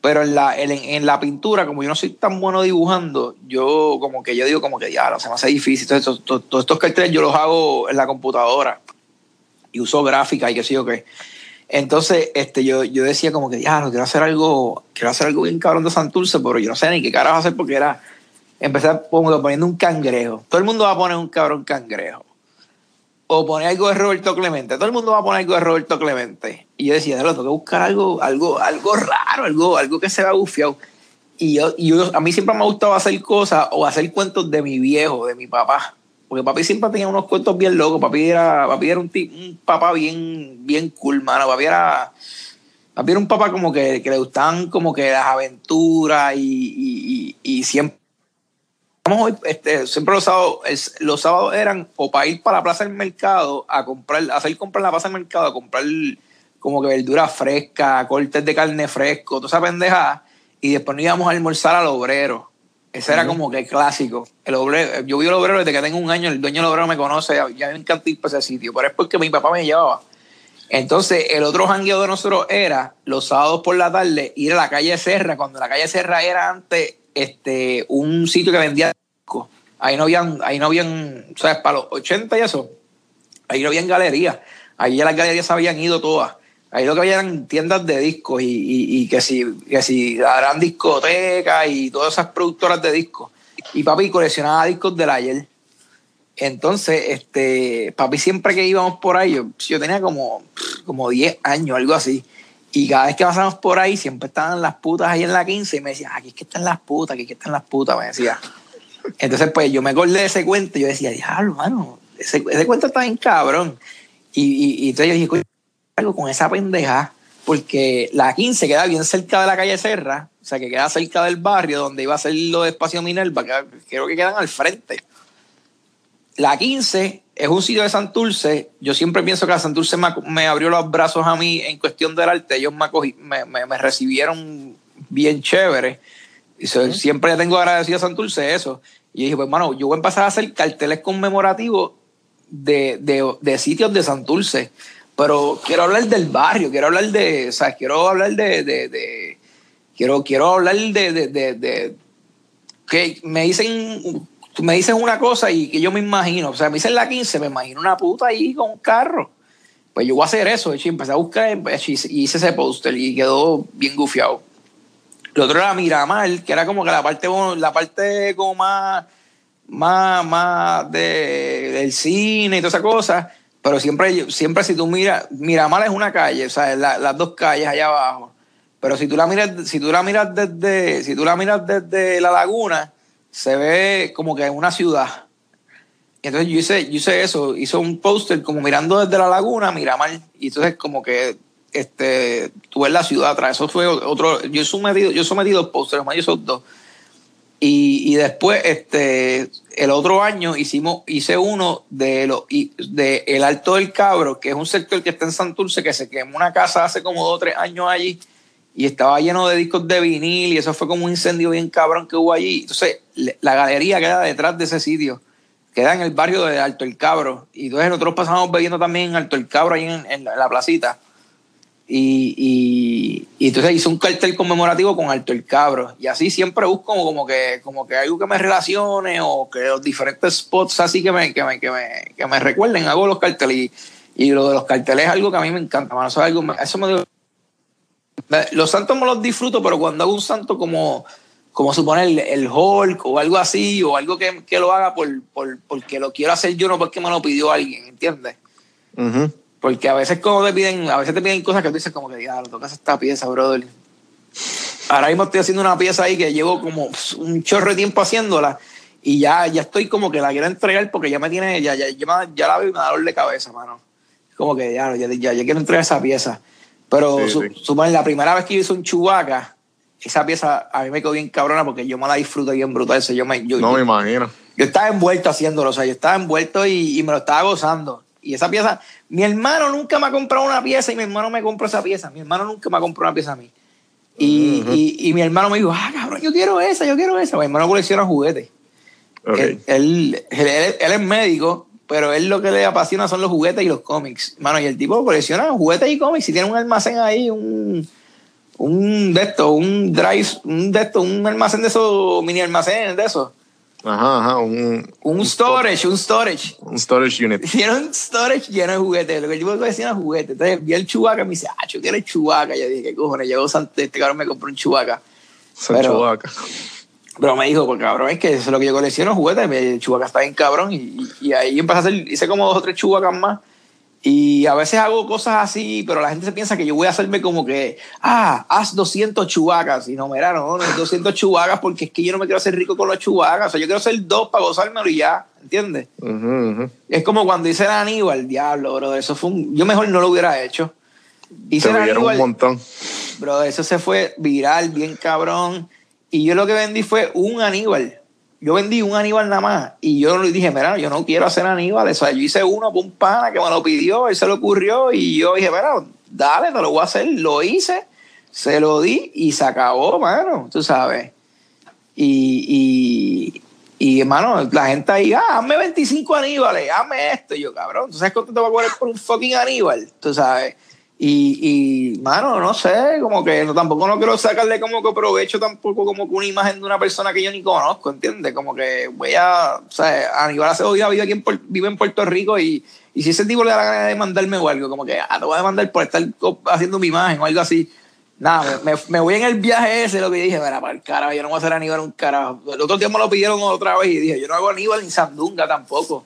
[SPEAKER 5] Pero en la, en, en la pintura, como yo no soy tan bueno dibujando, yo como que yo digo como que ya, se me hace difícil. Entonces, to- to- todos estos carteles yo los hago en la computadora y uso gráfica y qué sé yo qué. Entonces, este, yo, yo decía como que, ya, quiero hacer algo, quiero hacer algo bien cabrón de Santurce, pero yo no sé ni qué carajo hacer porque era, empezar poniendo un cangrejo. Todo el mundo va a poner un cabrón cangrejo. Poner algo de Roberto Clemente. Todo el mundo va a poner algo de Roberto Clemente. Y yo decía, "Diablo, tengo que buscar algo, algo, algo raro, algo, algo que se vea bufiado. Y, yo, y yo, a mí siempre me ha gustado hacer cosas o hacer cuentos de mi viejo, de mi papá. Porque papi siempre tenía unos cuentos bien locos. Papi era, papi era un, ti- un papá bien, bien cool, mano. Papi era, papi era un papá como que, que le gustaban como que las aventuras y, y, y, y siempre Vamos hoy, este, siempre los sábados, los sábados eran o para ir para la plaza del mercado a comprar, a hacer comprar en la plaza del mercado, a comprar como que verduras frescas, cortes de carne fresco, toda esa pendejada, y después nos íbamos a almorzar al obrero. Ese era como que clásico. El obrero, yo vi el obrero desde que tengo un año, el dueño del obrero me conoce, ya, ya me encanta ir para ese sitio, pero es porque mi papá me llevaba. Entonces, el otro jangueo de nosotros era los sábados por la tarde ir a la calle Serra, cuando la calle Serra era antes este, un sitio que vendía discos. Ahí no habían, ahí no habían, ¿sabes? Para los 80 y eso, ahí no habían galerías. Ahí ya las galerías habían ido todas. Ahí lo que había eran tiendas de discos y, y- y que si, que si harán discotecas y todas esas productoras de discos. Y papi coleccionaba discos del ayer. Entonces, este, papi siempre que íbamos por ahí, yo, yo tenía como, como 10 años, algo así. Y cada vez que pasábamos por ahí, siempre estaban las putas ahí en la 15 y me decía, aquí es que están las putas, aquí es que están las putas, me decía. Entonces, pues yo me acordé de ese cuento y yo decía, diablo, mano, ese, ese cuento está bien cabrón. Y, y, y entonces yo dije, coño, algo con esa pendeja, porque la 15 queda bien cerca de la calle Serra, o sea, que queda cerca del barrio donde iba a ser lo de Espacio Minerva, que creo que quedan al frente. La 15 es un sitio de Santurce. Yo siempre pienso que Santurce me, me, abrió los brazos a mí en cuestión del arte. Ellos me, me, me recibieron bien chévere. Y siempre tengo agradecido a Santurce eso. Y dije, pues, hermano, yo voy a empezar a hacer carteles conmemorativos de, de, de sitios de Santurce. Pero quiero hablar del barrio, quiero hablar de, o sea, quiero hablar de, de, de quiero, quiero hablar de, de, de, que me dicen, me dicen una cosa y que yo me imagino, o sea, me dicen la 15, me imagino una puta ahí con un carro. Pues yo voy a hacer eso, y empecé a buscar y hice ese póster y quedó bien gufiado. Lo otro era Miramar, que era como que la parte, la parte como más, más, más de, del cine y toda esa cosa. Pero siempre, siempre si tú miras, Miramar es una calle, o sea, las dos calles allá abajo. Pero si tú la miras, si tú la miras desde, si tú la miras desde la laguna, se ve como que es una ciudad. entonces yo hice, yo hice eso, hice un póster como mirando desde la laguna, Miramar. Y entonces como que este, tú ves la ciudad atrás. Eso fue otro. Yo he sometido, yo he sometido pósteres, más esos dos. Y, y, después, este, el otro año hicimos, hice uno de, lo, de El Alto del Cabro, que es un sector que está en Santurce, que se quemó una casa hace como dos o tres años allí y estaba lleno de discos de vinil y eso fue como un incendio bien cabrón que hubo allí. Entonces, la galería queda detrás de ese sitio, queda en el barrio de Alto el Cabro. Y entonces nosotros pasamos bebiendo también en Alto el Cabro, ahí en, en la placita. Y, y, entonces hice un cartel conmemorativo con Alto el Cabro. Y así siempre busco como, que, como que algo que me relacione o que los diferentes spots así que me, que me, que me, que me recuerden. Hago los carteles. Y, lo de los carteles es algo que a mí me encanta. Eso, algo, eso me dio. Los santos me los disfruto, pero cuando hago un santo como, como suponer el, el Hulk o algo así, o algo que, que lo haga por, por, porque lo quiero hacer yo, no porque me lo pidió alguien, ¿entiendes? Porque a veces como te piden, a veces te piden cosas que tú dices como que, ya, lo tocas esta pieza, brother. Ahora mismo estoy haciendo una pieza ahí que llevo como un chorro de tiempo haciéndola y ya, ya estoy como que la quiero entregar porque ya me tiene, ya, ya, ya, ya la veo y me da dolor de cabeza, mano. Como que ya, ya, ya, quiero entregar esa pieza. Pero la primera vez que yo hice un chubaca, esa pieza a mí me quedó bien cabrona porque yo me la disfruto bien brutal. yo me, yo,
[SPEAKER 6] no me imagino.
[SPEAKER 5] Yo estaba envuelto haciéndolo, o sea, yo estaba envuelto y, y me lo estaba gozando. Y esa pieza, mi hermano nunca me ha comprado una pieza y mi hermano me compró esa pieza. Mi hermano nunca me ha comprado una pieza a mí. Y, y, y, mi hermano me dijo, ah, cabrón, yo quiero esa, yo quiero esa. Mi hermano colecciona juguetes. Él, él, él, es médico, pero él lo que le apasiona son los juguetes y los cómics. Mano, y el tipo colecciona juguetes y cómics y tiene un almacén ahí, un, un de esto, un drive, un de esto, un almacén de esos, mini almacenes de esos
[SPEAKER 6] Ajá, ajá, un,
[SPEAKER 5] un, storage, un storage.
[SPEAKER 6] Un storage unit. [LAUGHS]
[SPEAKER 5] Tiene un storage lleno de juguetes. Lo que yo decía era juguetes. Entonces vi el chubaca y me dice, ah, yo quiero el chubaca. Yo dije, ¿qué cojones? Llegó este cabrón me compró un chubaca.
[SPEAKER 6] Pero, chubaca.
[SPEAKER 5] Pero me dijo, pues cabrón, es que eso es lo que yo colecciono, juguetes. El chubaca está bien cabrón. Y, y, ahí empecé a hacer, hice como dos o tres chubacas más. Y a veces hago cosas así, pero la gente se piensa que yo voy a hacerme como que, ah, haz 200 chubacas. Y no, mira, no, no 200 chubacas porque es que yo no me quiero hacer rico con los chubacas. O sea, yo quiero hacer dos para gozármelo y ya, ¿entiendes? Es como cuando hice el Aníbal, diablo, bro. Eso fue un. Yo mejor no lo hubiera hecho.
[SPEAKER 6] Hice el Aníbal. un montón.
[SPEAKER 5] Bro, eso se fue viral, bien cabrón. Y yo lo que vendí fue un Aníbal yo vendí un Aníbal nada más y yo dije, mira, yo no quiero hacer Aníbal. O sea, yo hice uno por un pana que me lo pidió, él se le ocurrió y yo dije, mira, dale, te lo voy a hacer. Lo hice, se lo di y se acabó, mano, tú sabes. Y, y, hermano, la gente ahí, ah, hazme 25 Aníbales, hazme esto. Y yo, cabrón, ¿tú sabes cuánto te va a cobrar por un fucking Aníbal? Tú sabes. Y, y, mano, no sé, como que tampoco no quiero sacarle como que provecho tampoco como que una imagen de una persona que yo ni conozco, ¿entiendes? Como que voy a, o sea, Aníbal Acevedo vive aquí en, vive en Puerto Rico y, y si ese tipo le da la gana de mandarme o algo, como que, ah, lo voy a demandar por estar haciendo mi imagen o algo así. Nada, me, me, voy en el viaje ese, lo que dije, mira, para el carajo, yo no voy a hacer Aníbal un carajo. El otro día me lo pidieron otra vez y dije, yo no hago Aníbal ni Sandunga tampoco. O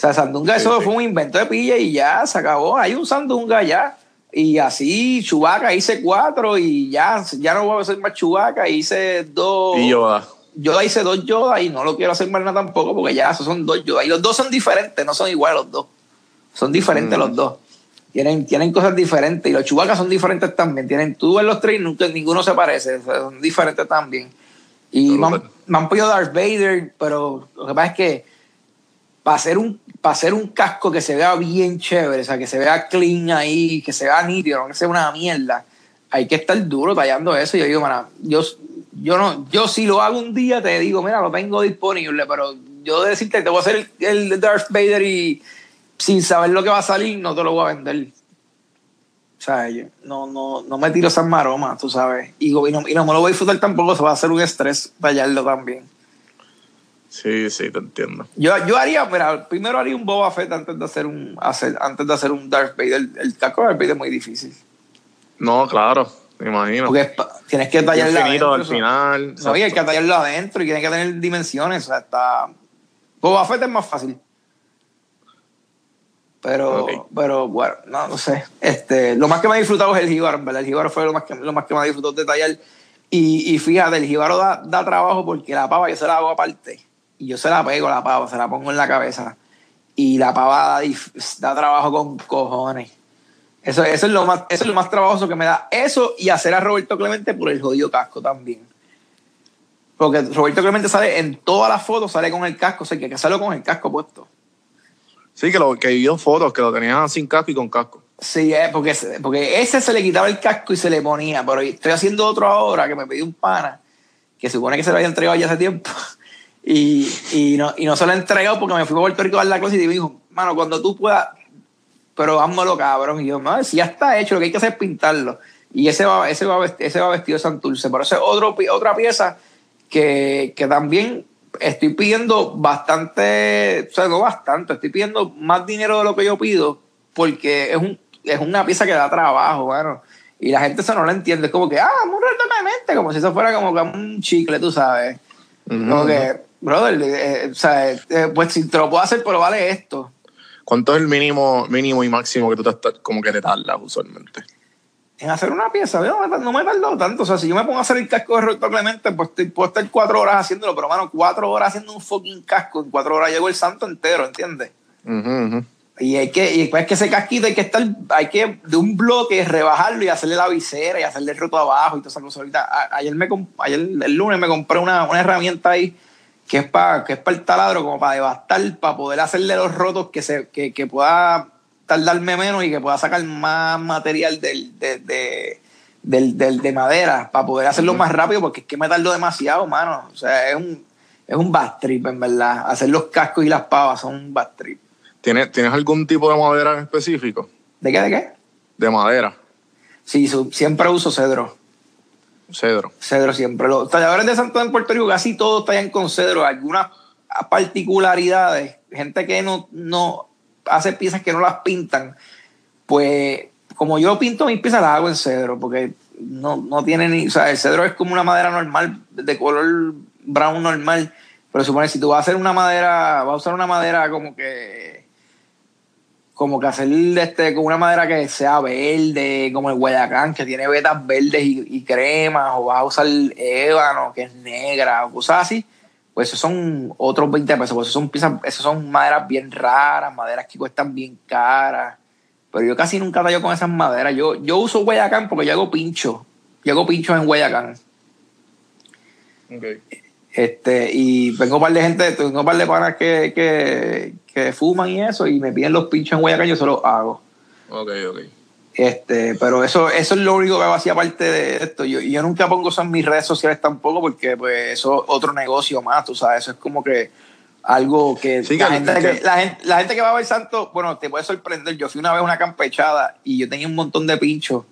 [SPEAKER 5] sea, Sandunga eso fue un invento de pilla y ya, se acabó. Hay un Sandunga ya. Y así, Chubaca, hice cuatro y ya, ya no voy a hacer más Chubaca, hice dos.
[SPEAKER 6] Y Yoda.
[SPEAKER 5] Yoda hice dos Yoda y no lo quiero hacer más nada tampoco porque ya esos son dos Yoda. Y los dos son diferentes, no son iguales los dos. Son diferentes mm. los dos. Tienen, tienen cosas diferentes y los Chubacas son diferentes también. Tienen, tú en los tres, nunca, ninguno se parece, son diferentes también. Y me han, pedido Darth Vader, pero lo que pasa es que para hacer un para hacer un casco que se vea bien chévere, o sea, que se vea clean ahí, que se vea nítido, no que sea una mierda, hay que estar duro tallando eso. Yo digo, mana, yo, yo no, yo si lo hago un día te digo, mira, lo tengo disponible, pero yo de decirte, te voy a hacer el, el Darth Vader y sin saber lo que va a salir, no te lo voy a vender. O sea, no, no, no me tiro esas maromas, tú sabes. Y, y, no, y no me lo voy a disfrutar tampoco, se va a hacer un estrés tallarlo también.
[SPEAKER 6] Sí, sí, te entiendo.
[SPEAKER 5] Yo, yo haría, mira, primero haría un Boba Fett antes de hacer un, hacer, antes de hacer un Darth Vader. El, el casco de Darth Vader es muy difícil.
[SPEAKER 6] No, claro, me imagino.
[SPEAKER 5] Porque tienes que tallarlo adentro.
[SPEAKER 6] al final.
[SPEAKER 5] No, y hay que tallarlo adentro y tiene que tener dimensiones. O sea, está. Boba Fett es más fácil. Pero, pero bueno, no, no sé. Este, lo más que me ha disfrutado es el jíbaro, ¿verdad? El jíbaro fue lo más que, lo más que me ha disfrutado de tallar. Y, y fíjate, el jíbaro da, da trabajo porque la pava yo se la hago aparte. Y yo se la pego la pava, se la pongo en la cabeza. Y la pava da, trabajo con cojones. Eso, eso, es lo más, eso es lo más trabajoso que me da. Eso y hacer a Roberto Clemente por el jodido casco también. Porque Roberto Clemente sale en todas las fotos, sale con el casco, o sea, que que hacerlo con el casco puesto.
[SPEAKER 6] Sí, que, lo, que en fotos, que lo tenían sin casco y con casco.
[SPEAKER 5] Sí, eh, porque, porque ese se le quitaba el casco y se le ponía, pero estoy haciendo otro ahora que me pidió un pana, que supone que se lo había entregado ya hace tiempo, [LAUGHS] y, y, no, y no se lo he entregado porque me fui a Puerto Rico a dar la clase y me dijo, mano, cuando tú puedas, pero házmelo cabrón. Y yo, no, si ya está hecho, lo que hay que hacer es pintarlo. Y ese va, ese va, vest- ese va vestido de Santurce. Pero esa es otro, otra pieza que, que también estoy pidiendo bastante, o sea, no bastante, estoy pidiendo más dinero de lo que yo pido porque es, un, es una pieza que da trabajo, bueno. Y la gente eso no lo entiende. Es como que, ah, muy mente, como si eso fuera como que un chicle, tú sabes. Como que, brother, eh, o sea, eh, pues si te lo puedo hacer, pero vale esto.
[SPEAKER 6] ¿Cuánto es el mínimo, mínimo y máximo que tú te, como que te tardas usualmente?
[SPEAKER 5] en hacer una pieza, no me, no me he tardado tanto. O sea, si yo me pongo a hacer el casco de Roberto Clemente, pues puedo estar cuatro horas haciéndolo, pero mano, cuatro horas haciendo un fucking casco, en cuatro horas llego el santo entero, ¿entiendes?
[SPEAKER 6] Ujú, ujú.
[SPEAKER 5] Y hay que, y después que ese casquito hay que estar, hay que de un bloque rebajarlo y hacerle la visera y hacerle el roto abajo y toda esa cosa. Ahorita, a- ayer, me, ayer el lunes me compré una, una herramienta ahí que es para que es para el taladro, como para devastar, para poder hacerle los rotos que se, que, que pueda tardarme menos y que pueda sacar más material del, de, de, del, del- de madera, para poder hacerlo más rápido, porque es que me tardo demasiado, mano. O sea, es un, es un bad trip, en verdad. Hacer los cascos y las pavas son un bad trip.
[SPEAKER 6] ¿Tienes, ¿Tienes algún tipo de madera en específico?
[SPEAKER 5] ¿De qué? ¿De qué?
[SPEAKER 6] De madera,
[SPEAKER 5] Sí, su- siempre uso cedro.
[SPEAKER 6] Cedro.
[SPEAKER 5] Cedro siempre. Los talladores de Santo en Puerto Rico casi todos tallan con cedro. Algunas particularidades, gente que no, no hace piezas que no las pintan, pues como yo pinto mis piezas las hago en cedro, porque no, no tiene ni, o sea, el cedro es como una madera normal, de color brown normal, pero supone si tú vas a hacer una madera, vas a usar una madera como que como que hacer este, con una madera que sea verde, como el Guayacán, que tiene vetas verdes y, y cremas, o vas a usar ébano, que es negra, o cosas así, pues esos son otros 20 pesos, pues esos son piezas, esos son maderas bien raras, maderas que cuestan bien caras. Pero yo casi nunca tallo con esas maderas. Yo, yo uso Guayacán porque yo hago pincho. Yo hago pinchos en Guayacán.
[SPEAKER 6] Okay.
[SPEAKER 5] Este, y tengo un par de gente, tengo un par de panas que, que, que fuman y eso, y me piden los pinchos en Guayacán, yo se los hago.
[SPEAKER 6] Ok, ok.
[SPEAKER 5] Este, pero eso, eso es lo único que hago así aparte de esto. Yo, yo nunca pongo eso en mis redes sociales tampoco, porque pues eso es otro negocio más, tú sabes, eso es como que algo que,
[SPEAKER 6] Sí,
[SPEAKER 5] la,
[SPEAKER 6] que-
[SPEAKER 5] gente
[SPEAKER 6] que-
[SPEAKER 5] que- la, gente, la gente que va a ver santo, bueno, te puede sorprender. Yo fui una vez a una campechada y yo tenía un montón de pinchos.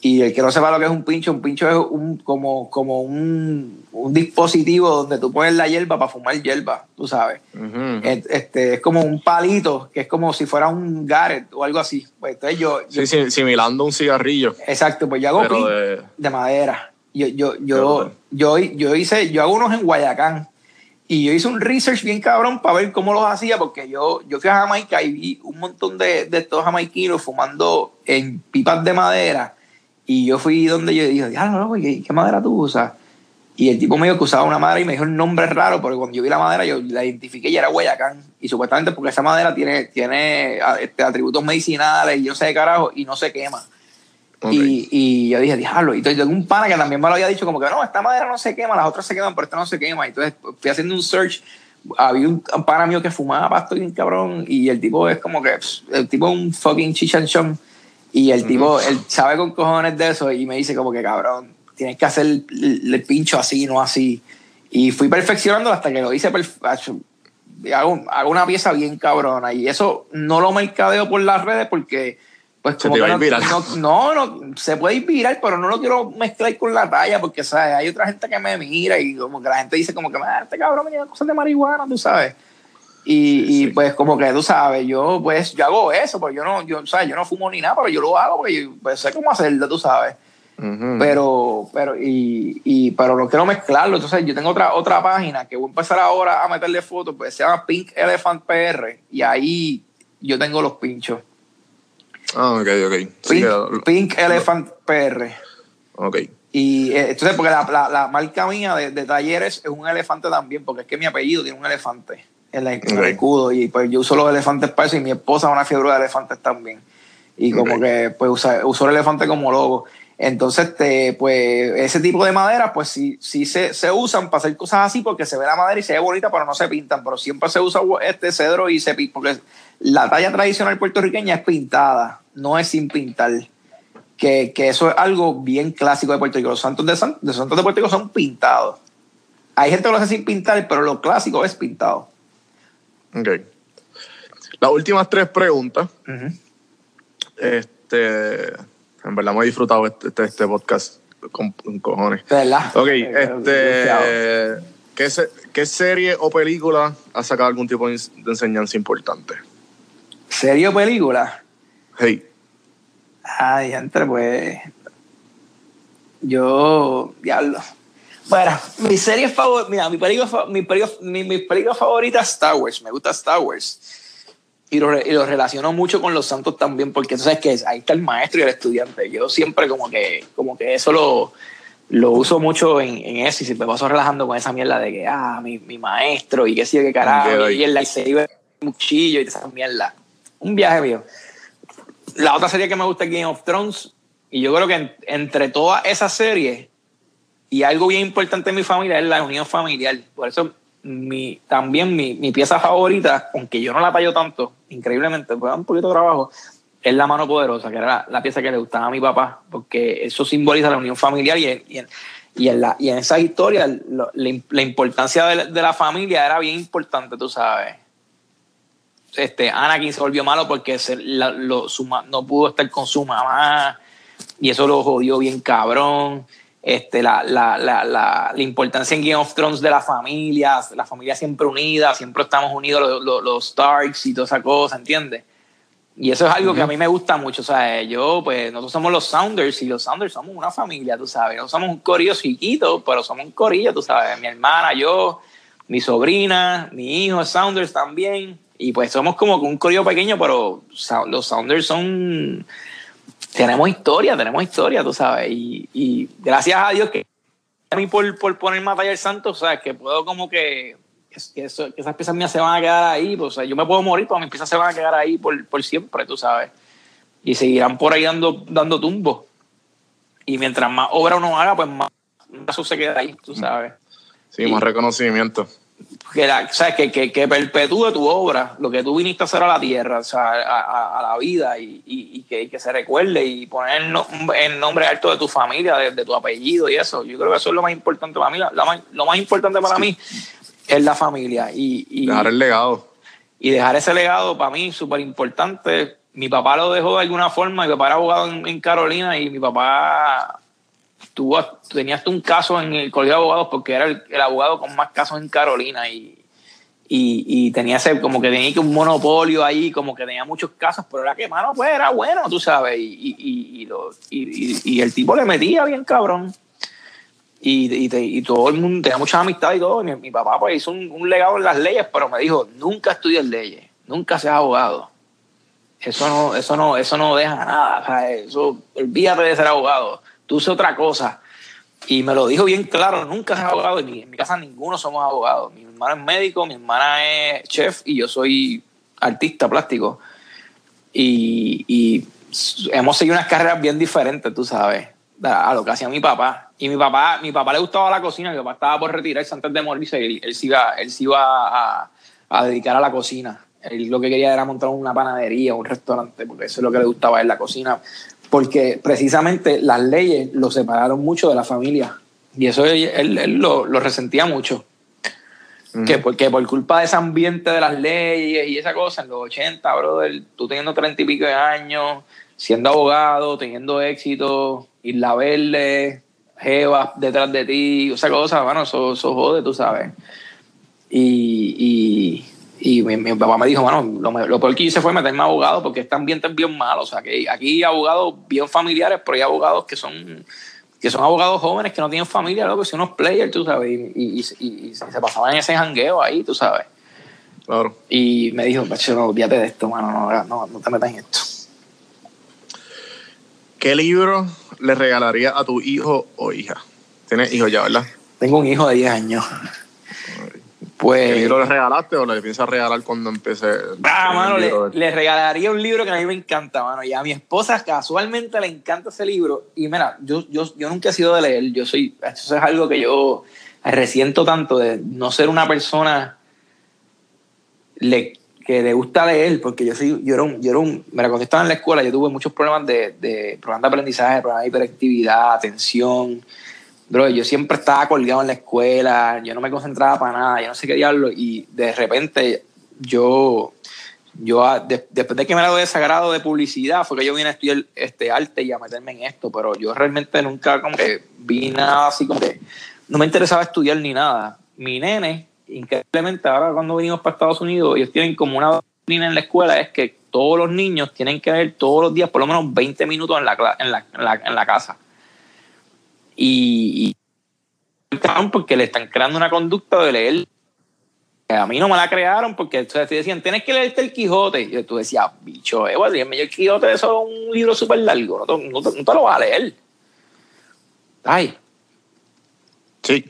[SPEAKER 5] Y el que no sepa lo que es un pincho, un pincho es un, como, como un, un dispositivo donde tú pones la hierba para fumar hierba, tú sabes.
[SPEAKER 6] Ujú.
[SPEAKER 5] Es- Este, es como un palito, que es como si fuera un Garrett o algo así. Pues entonces yo, yo-
[SPEAKER 6] Sí, similando un cigarrillo,
[SPEAKER 5] exacto, pues yo hago pin
[SPEAKER 6] de...
[SPEAKER 5] de madera. Yo, yo, yo, yo, yo hice, yo hago unos en Guayacán. Y yo hice un research bien cabrón para ver cómo los hacía, porque yo, yo fui a Jamaica y vi un montón de, de estos jamaiquinos fumando en pipas de madera. Y yo fui donde yo dije, diablo, loco, ¿qué, ¿qué madera tú usas? Y el tipo me dijo que usaba una madera y me dijo el nombre raro, porque cuando yo vi la madera, yo la identifiqué y era Guayacán. Y supuestamente porque esa madera tiene, tiene este, atributos medicinales y yo sé de carajo, y no se quema.
[SPEAKER 6] Ok.
[SPEAKER 5] Y, y yo dije, diablo. Y entonces tengo un pana que también me lo había dicho, como que no, esta madera no se quema, las otras se queman, pero esta no se quema. Y entonces fui haciendo un search había un, un pana mío que fumaba pasto bien cabrón y el tipo es como que pss, el tipo es un fucking chichanchón y el tipo él sabe con cojones de eso y me dice como que cabrón tienes que hacer el, el pincho así no así y fui perfeccionando hasta que lo hice perfecto hago, hago una pieza bien cabrona y eso no lo mercadeo por las redes porque pues
[SPEAKER 6] Se
[SPEAKER 5] como
[SPEAKER 6] te
[SPEAKER 5] que no, no, no, no, se puede ir viral, pero no lo quiero mezclar con la talla porque, ¿sabes? Hay otra gente que me mira y como que la gente dice como que, "Ah, este cabrón me lleva cosas de marihuana, tú sabes. Y, y, pues como que tú sabes, yo pues yo hago eso, pero yo no, yo, ¿sabes? yo no fumo ni nada, pero yo lo hago porque yo, pues, sé cómo hacerlo, tú sabes. Pero, pero, y, y, pero no quiero mezclarlo. Entonces, yo tengo otra, otra página que voy a empezar ahora a meterle fotos, pues se llama Pink Elephant PR, y ahí yo tengo los pinchos.
[SPEAKER 6] Ah, ok, ok. Sí,
[SPEAKER 5] Pink,
[SPEAKER 6] lo-
[SPEAKER 5] Pink Elephant PR.
[SPEAKER 6] ok.
[SPEAKER 5] Y eh, entonces, porque la, la, la marca mía de, de talleres es un elefante también, porque es que mi apellido tiene un elefante en, la, en el
[SPEAKER 6] Ok.
[SPEAKER 5] escudo. Y pues yo uso los elefantes para eso y mi esposa es una fiebre de elefantes también. Y como que pues usa, uso el elefante como logo. Entonces, este, pues ese tipo de madera, pues sí, sí se, se usan para hacer cosas así porque se ve la madera y se ve bonita, pero no se pintan. Pero siempre se usa este cedro y se pinta, porque la talla tradicional puertorriqueña es pintada, no es sin pintar que, que eso es algo bien clásico de Puerto Rico. Los santos de, San- de santos de Puerto Rico son pintados. Hay gente que lo hace sin pintar, pero lo clásico es pintado.
[SPEAKER 6] Ok. Las últimas tres preguntas. Este. En verdad me he disfrutado este, este, este podcast con, con cojones.
[SPEAKER 5] ¿De verdad?
[SPEAKER 6] Ok,
[SPEAKER 5] Eh,
[SPEAKER 6] este. ¿qué, se- ¿Qué serie o película ha sacado algún tipo de enseñanza importante?
[SPEAKER 5] ¿Serio película?
[SPEAKER 6] Hey.
[SPEAKER 5] Ay, entre pues. Yo. Diablo. Bueno, mi serie favorita. Mira, mi película, mi, película, mi, mi película favorita es Star Wars. Me gusta Star Wars. Y lo, y lo relaciono mucho con los santos también, porque tú sabes que ahí está el maestro y el estudiante. Yo siempre como que, como que eso lo, lo uso mucho en, en eso y si me paso relajando con esa mierda de que, ah, mi, mi maestro y qué sé yo, qué carajo, y el se iba un cuchillo y esa mierda. Un viaje mío. La otra serie que me gusta es Game of Thrones y yo creo que en- entre todas esas series y algo bien importante en mi familia es la unión familiar. Por eso mi, también mi, mi pieza favorita, aunque yo no la tallo tanto, increíblemente, pues un poquito de trabajo, es la mano poderosa, que era la, pieza que le gustaba a mi papá, porque eso simboliza la unión familiar y, en- y en, la, y en esa historia la, la importancia de la, de la familia era bien importante, tú sabes. Este, Anakin se volvió malo porque se, lo- su no pudo estar con su mamá y eso lo jodió bien cabrón. Este, la, la, la, la, la importancia en Game of Thrones de la familia, la familia siempre unida, siempre estamos unidos los, los, los Starks y toda esa cosa, ¿entiendes? Y eso es algo que a mí me gusta mucho, o sea, yo, pues, nosotros somos los Sounders y los Sounders somos una familia, tú sabes, no somos un corillo chiquito, pero somos un corillo, tú sabes, mi hermana, yo, mi sobrina, mi hijo Sounders también, y pues somos como un corillo pequeño, pero los Sounders son, tenemos historia, tenemos historia, tú sabes, y, y gracias a Dios que a mí por, por ponerme a tallar santo, o sea, que puedo como que, que, eso- que esas piezas mías se van a quedar ahí, pues, o sea, yo me puedo morir, pero mis piezas se van a quedar ahí por, por siempre, tú sabes, y seguirán por ahí dando, dando tumbos. Y mientras más obra uno haga, pues más eso se queda ahí, tú sabes.
[SPEAKER 6] Sí, más reconocimiento.
[SPEAKER 5] Que, la, ¿sabes? Que, que, que perpetúe tu obra, lo que tú viniste a hacer a la tierra, o sea, a, a- a la vida, y, y- y que, y que se recuerde y poner el, no- el nombre alto de tu familia, de, de tu apellido y eso. Yo creo que eso es lo más importante para mí. La- la más- lo más importante para mí es la familia. Y, y,
[SPEAKER 6] Dejar el legado.
[SPEAKER 5] y dejar ese legado para mí súper importante. Mi papá lo dejó de alguna forma, mi papá era abogado en, en Carolina y mi papá tuvo, tenía hasta un caso en el colegio de abogados porque era el, el abogado con más casos en Carolina y, y, y tenía ese, como que tenía un monopolio ahí, como que tenía muchos casos, pero era que, mano, pues era bueno, tú sabes, y, y, y, lo- el tipo le metía bien cabrón. Y, y, todo el mundo tenía mucha amistad y todo. Mi, mi papá pues hizo un, un legado en las leyes, pero me dijo, nunca estudies leyes, nunca seas abogado. Eso no, eso no, eso no deja nada. o sea, Eso, olvídate de ser abogado. Tú sé otra cosa. Y me lo dijo bien claro, nunca seas abogado. En mi, casa ninguno somos abogados. Mi hermano es médico, mi hermana es chef y yo soy artista plástico. Y, hemos seguido unas carreras bien diferentes, tú sabes. a lo que hacía mi papá. Y mi papá, mi papá le gustaba la cocina, mi papá estaba por retirarse antes de morirse, él, él se iba, él se iba a, dedicar a la cocina. Él lo que quería era montar una panadería, un restaurante, porque eso es lo que le gustaba en la cocina. Porque precisamente las leyes lo separaron mucho de la familia. Y eso él, él- él lo, lo resentía mucho. Que porque por culpa de ese ambiente de las leyes y esa cosa, en los 80, brother, tú teniendo treinta y pico de años, siendo abogado, teniendo éxito, Isla Verde, Jeva detrás de ti, esa cosa, bueno, eso, eso jode, tú sabes. Y, y, y mi, mi papá me dijo, bueno, lo, lo peor que hice fue meterme a abogado porque este ambiente es bien malo. O sea, que aquí hay abogados bien familiares, pero hay abogados que son que son abogados jóvenes que no tienen familia, loco, son unos players, tú sabes, y, y- y- y se pasaban en ese jangueo ahí, tú sabes.
[SPEAKER 6] Claro.
[SPEAKER 5] Y me dijo, macho, no, olvídate de esto, mano, no, no, no te metas en esto.
[SPEAKER 6] ¿Qué libro le regalaría a tu hijo o hija? Tienes hijos ya, ¿verdad?
[SPEAKER 5] Tengo un hijo de 10 años.
[SPEAKER 6] ¿Qué
[SPEAKER 5] Pues...
[SPEAKER 6] libro le regalaste o le piensas regalar cuando empiece?
[SPEAKER 5] Ah, mano, le, regalaría un libro que a mí me encanta, mano. Y a mi esposa casualmente le encanta ese libro. Y mira, yo, yo, yo nunca he sido de leer. Yo soy, eso es algo que yo resiento tanto de no ser una persona le- que le gusta leer, porque yo soy, yo era un, yo era un, mira, cuando estaba en la escuela yo tuve muchos problemas de, de problemas de aprendizaje, problemas de hiperactividad, atención. Bro, yo siempre estaba colgado en la escuela, yo no me concentraba para nada, yo no sé qué diablo, y de repente yo, yo ah, de- después de que me gradué de sagrado de publicidad, fue que yo vine a estudiar este arte y a meterme en esto, pero yo realmente nunca como que vi nada así como que no me interesaba estudiar ni nada. Mi nene, increíblemente, ahora cuando venimos para Estados Unidos, ellos tienen como una doctrina en la escuela, es que todos los niños tienen que leer todos los días por lo menos 20 minutos en la, en la, en la, en la casa. Y, y porque le están creando una conducta de leer. A mí no me la crearon porque te decían, tienes que leerte el Quijote. Y tú decías, bicho, eh, yo el Quijote eso es un libro súper largo, no te, no te- no te lo vas a leer. Ay,
[SPEAKER 6] Sí.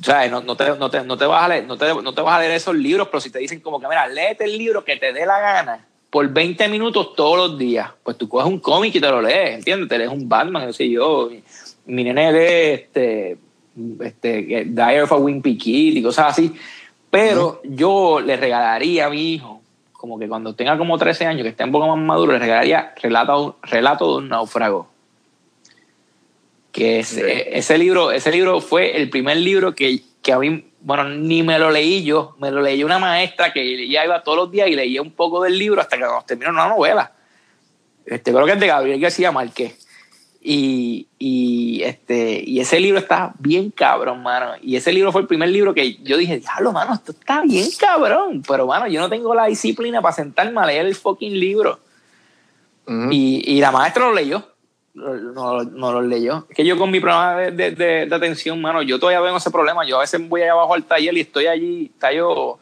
[SPEAKER 5] o sea, no, no, te, no, te, no, te vas a leer, no, te, no te vas a leer esos libros, pero si te dicen como que, mira, léete el libro que te dé la gana por 20 minutos todos los días, pues tú coges un cómic y te lo lees, ¿entiendes? Te lees un Batman, no sé yo. Mi, nene lee este, este, Diary of a Wimpy Kid y cosas así. Pero yo le regalaría a mi hijo, como que cuando tenga como 13 años, que esté un poco más maduro, le regalaría Relato, Relato de un náufrago. Que ese, ese libro ese libro fue el primer libro que, que a mí bueno ni me lo leí yo me lo leí una maestra que ya iba todos los días y leía un poco del libro hasta que nos terminó una novela. Este creo que es de Gabriel García Márquez y, y este y ese libro está bien cabrón mano y ese libro fue el primer libro que yo dije diablo mano esto está bien cabrón pero mano yo no tengo la disciplina para sentarme a leer el fucking libro y, y la maestra lo leyó. No, no, no lo leyó. Es que yo con mi problema de, de- de- de atención, mano, yo todavía tengo ese problema. Yo a veces voy allá abajo al taller y estoy allí, tallo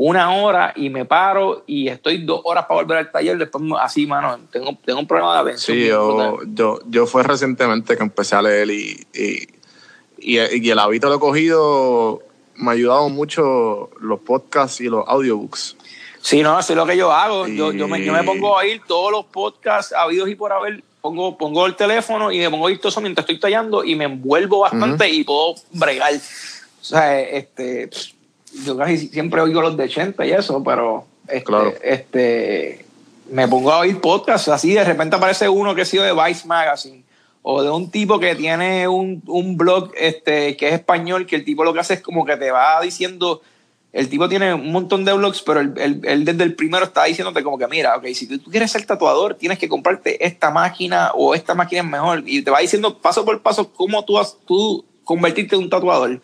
[SPEAKER 5] una hora y me paro y estoy dos horas para volver al taller. Después, así, mano, tengo, tengo un problema de atención.
[SPEAKER 6] Sí, yo, yo, yo fue recientemente que empecé a leer y, y, y, y el hábito lo he cogido, me ha ayudado mucho los podcasts y los audiobooks.
[SPEAKER 5] Sí, no, eso es lo que yo hago. Yo, yo, me, yo me pongo a oír todos los podcasts habidos y por haber. Pongo, pongo el teléfono y me pongo todo eso mientras estoy tallando y me envuelvo bastante y puedo bregar. O sea, este, yo casi siempre oigo los de 80 y eso, pero este,
[SPEAKER 6] Claro.
[SPEAKER 5] este, me pongo a oír podcasts así. De repente aparece uno que ha sido de Vice Magazine o de un tipo que tiene un, un blog este, que es español, que el tipo lo que hace es como que te va diciendo el tipo tiene un montón de blogs, pero él, él- él desde el primero está diciéndote como que, mira, ok, si tú, tú quieres ser tatuador, tienes que comprarte esta máquina o esta máquina es mejor. Y te va diciendo paso por paso cómo tú, tú convertirte en un tatuador.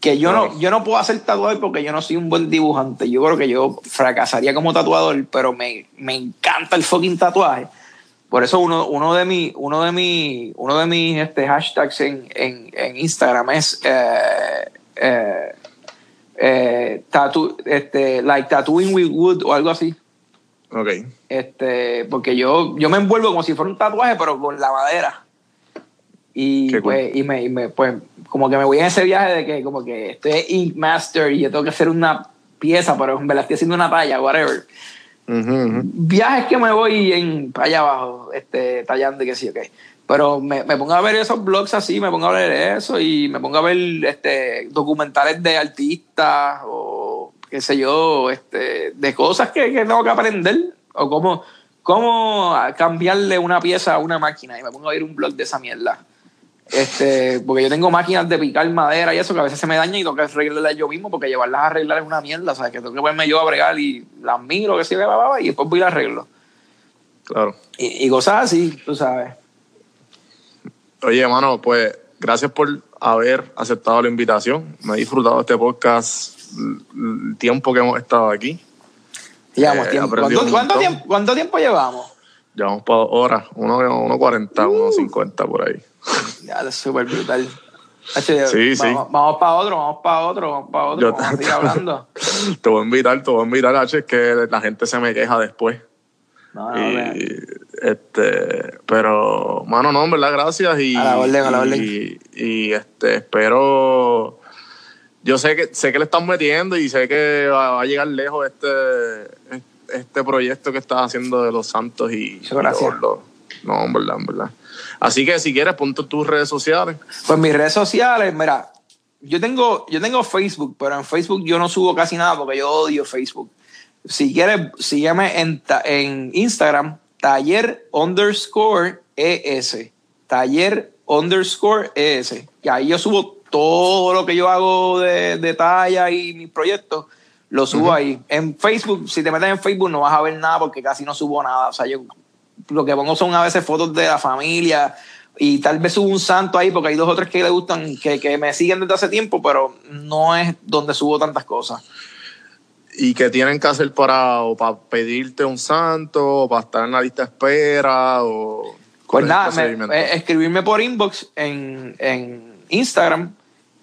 [SPEAKER 5] Que yo no, yo no puedo hacer tatuador porque yo no soy un buen dibujante. Yo creo que yo fracasaría como tatuador, pero me, me encanta el fucking tatuaje. Por eso uno, uno de mis uno de mi, uno de mis este, hashtags en, en, en Instagram es eh, eh, eh, este, like tattooing with wood o algo así.
[SPEAKER 6] Ok.
[SPEAKER 5] Este, porque yo, yo me envuelvo como si fuera un tatuaje, pero con la madera. Y
[SPEAKER 6] cool.
[SPEAKER 5] pues, y me, y me- pues, como que me voy en ese viaje de que como que estoy Ink Master y yo tengo que hacer una pieza, pero en verdad estoy haciendo una talla, whatever.
[SPEAKER 6] Ujú, ujú.
[SPEAKER 5] Viajes que me voy en para allá abajo, este, tallando y que sí, ok. Pero me, me pongo a ver esos blogs así, me pongo a ver eso y me pongo a ver este, documentales de artistas o qué sé yo, este, de cosas que, que tengo que aprender o cómo, cómo cambiarle una pieza a una máquina y me pongo a ver un blog de esa mierda. Este, porque yo tengo máquinas de picar madera y eso que a veces se me daña y tengo que arreglarlas yo mismo porque llevarlas a arreglar es una mierda, o sea, que tengo que ponerme yo a bregar y las miro, que se ve, y después voy a arreglo.
[SPEAKER 6] Claro.
[SPEAKER 5] Y, y cosas así, tú sabes.
[SPEAKER 6] Oye, hermano, pues gracias por haber aceptado la invitación. Me he disfrutado este podcast el tiempo que hemos estado aquí.
[SPEAKER 5] Llevamos
[SPEAKER 6] Eh,
[SPEAKER 5] tiempo. ¿Cuánto, tiempo, cuánto tiempo llevamos?
[SPEAKER 6] Llevamos para horas, uno, uno 40, uno 50 por ahí.
[SPEAKER 5] Ya, es súper brutal.
[SPEAKER 6] Sí, sí.
[SPEAKER 5] vamos, Vamos para otro, vamos para otro, vamos para otro.
[SPEAKER 6] Yo
[SPEAKER 5] vamos a
[SPEAKER 6] te- [LAUGHS]
[SPEAKER 5] seguir hablando. [LAUGHS]
[SPEAKER 6] Te voy a invitar, te voy a invitar, H, es que la gente se me queja después.
[SPEAKER 5] No, no,
[SPEAKER 6] y, este, pero, mano, no, en verdad, gracias. Y,
[SPEAKER 5] A la orden, a la orden.
[SPEAKER 6] Y, y, este, espero. Yo sé que sé que le están metiendo y sé que va, va a llegar lejos este, este proyecto que estás haciendo de los Santos y,
[SPEAKER 5] Muchas gracias.
[SPEAKER 6] y lo- no, en verdad, en verdad. Así que si quieres, ponte tus redes sociales.
[SPEAKER 5] Pues mis redes sociales, mira, yo tengo, yo tengo Facebook, pero en Facebook yo no subo casi nada porque yo odio Facebook. Si quieres, sígueme en, en Instagram, taller underscore ES. Taller underscore ES. Y ahí yo subo todo lo que yo hago de, de talla y mis proyectos, lo subo ahí. En Facebook, si te metes en Facebook no vas a ver nada porque casi no subo nada. O sea, yo lo que pongo son a veces fotos de la familia y tal vez subo un santo ahí porque hay dos o tres que le gustan, que, que me siguen desde hace tiempo, pero no es donde subo tantas cosas.
[SPEAKER 6] ¿Y qué tienen que hacer para, o para pedirte un santo, o para estar en la lista de espera? O,
[SPEAKER 5] Pues
[SPEAKER 6] ¿cuál es el
[SPEAKER 5] nada, me- eh, escribirme por inbox en, en Instagram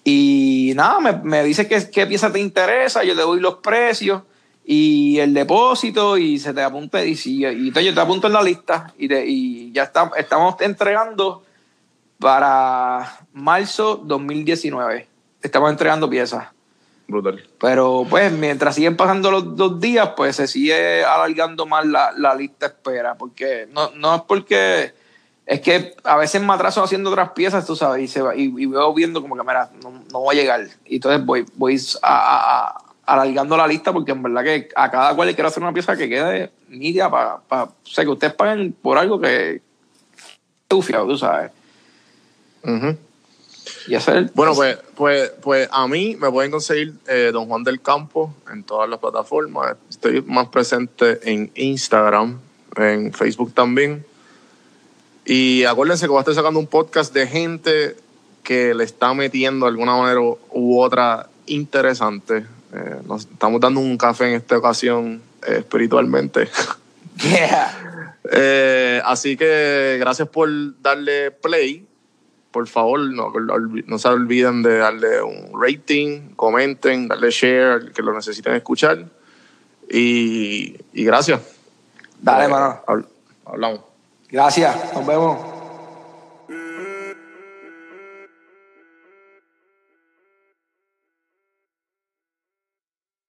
[SPEAKER 5] y nada, me, me dice qué, qué pieza te interesa, yo te doy los precios y el depósito y se te apunta y, si, y entonces yo te apunto en la lista y, te- y ya está, estamos entregando para marzo 2019. Estamos entregando piezas.
[SPEAKER 6] Brutal.
[SPEAKER 5] Pero pues mientras siguen pasando los dos días, pues se sigue alargando más la, la lista espera. Porque no, no es porque es que a veces me atraso haciendo otras piezas, tú sabes, y, se va, y, y veo viendo como que, mira, no, no voy a llegar. Y entonces voy, voy a- a- alargando la lista porque en verdad que a cada cual le quiero hacer una pieza que quede nítida para, para o sea, que ustedes paguen por algo que tufiado, tú sabes. Y el-
[SPEAKER 6] Bueno, pues, pues, pues a mí me pueden conseguir eh, Don Juan del Campo en todas las plataformas. Estoy más presente en Instagram, en Facebook también. Y acuérdense que voy a estar sacando un podcast de gente que le está metiendo de alguna manera u otra interesante. Eh, nos estamos dando un café en esta ocasión eh, espiritualmente. [LAUGHS]
[SPEAKER 5] Yeah.
[SPEAKER 6] Eh, así que gracias por darle play. Por favor, no, no se olviden de darle un rating, comenten, darle share que lo necesiten escuchar. Y, y gracias.
[SPEAKER 5] Dale, mano.
[SPEAKER 6] habl- hablamos.
[SPEAKER 5] Gracias. Nos vemos.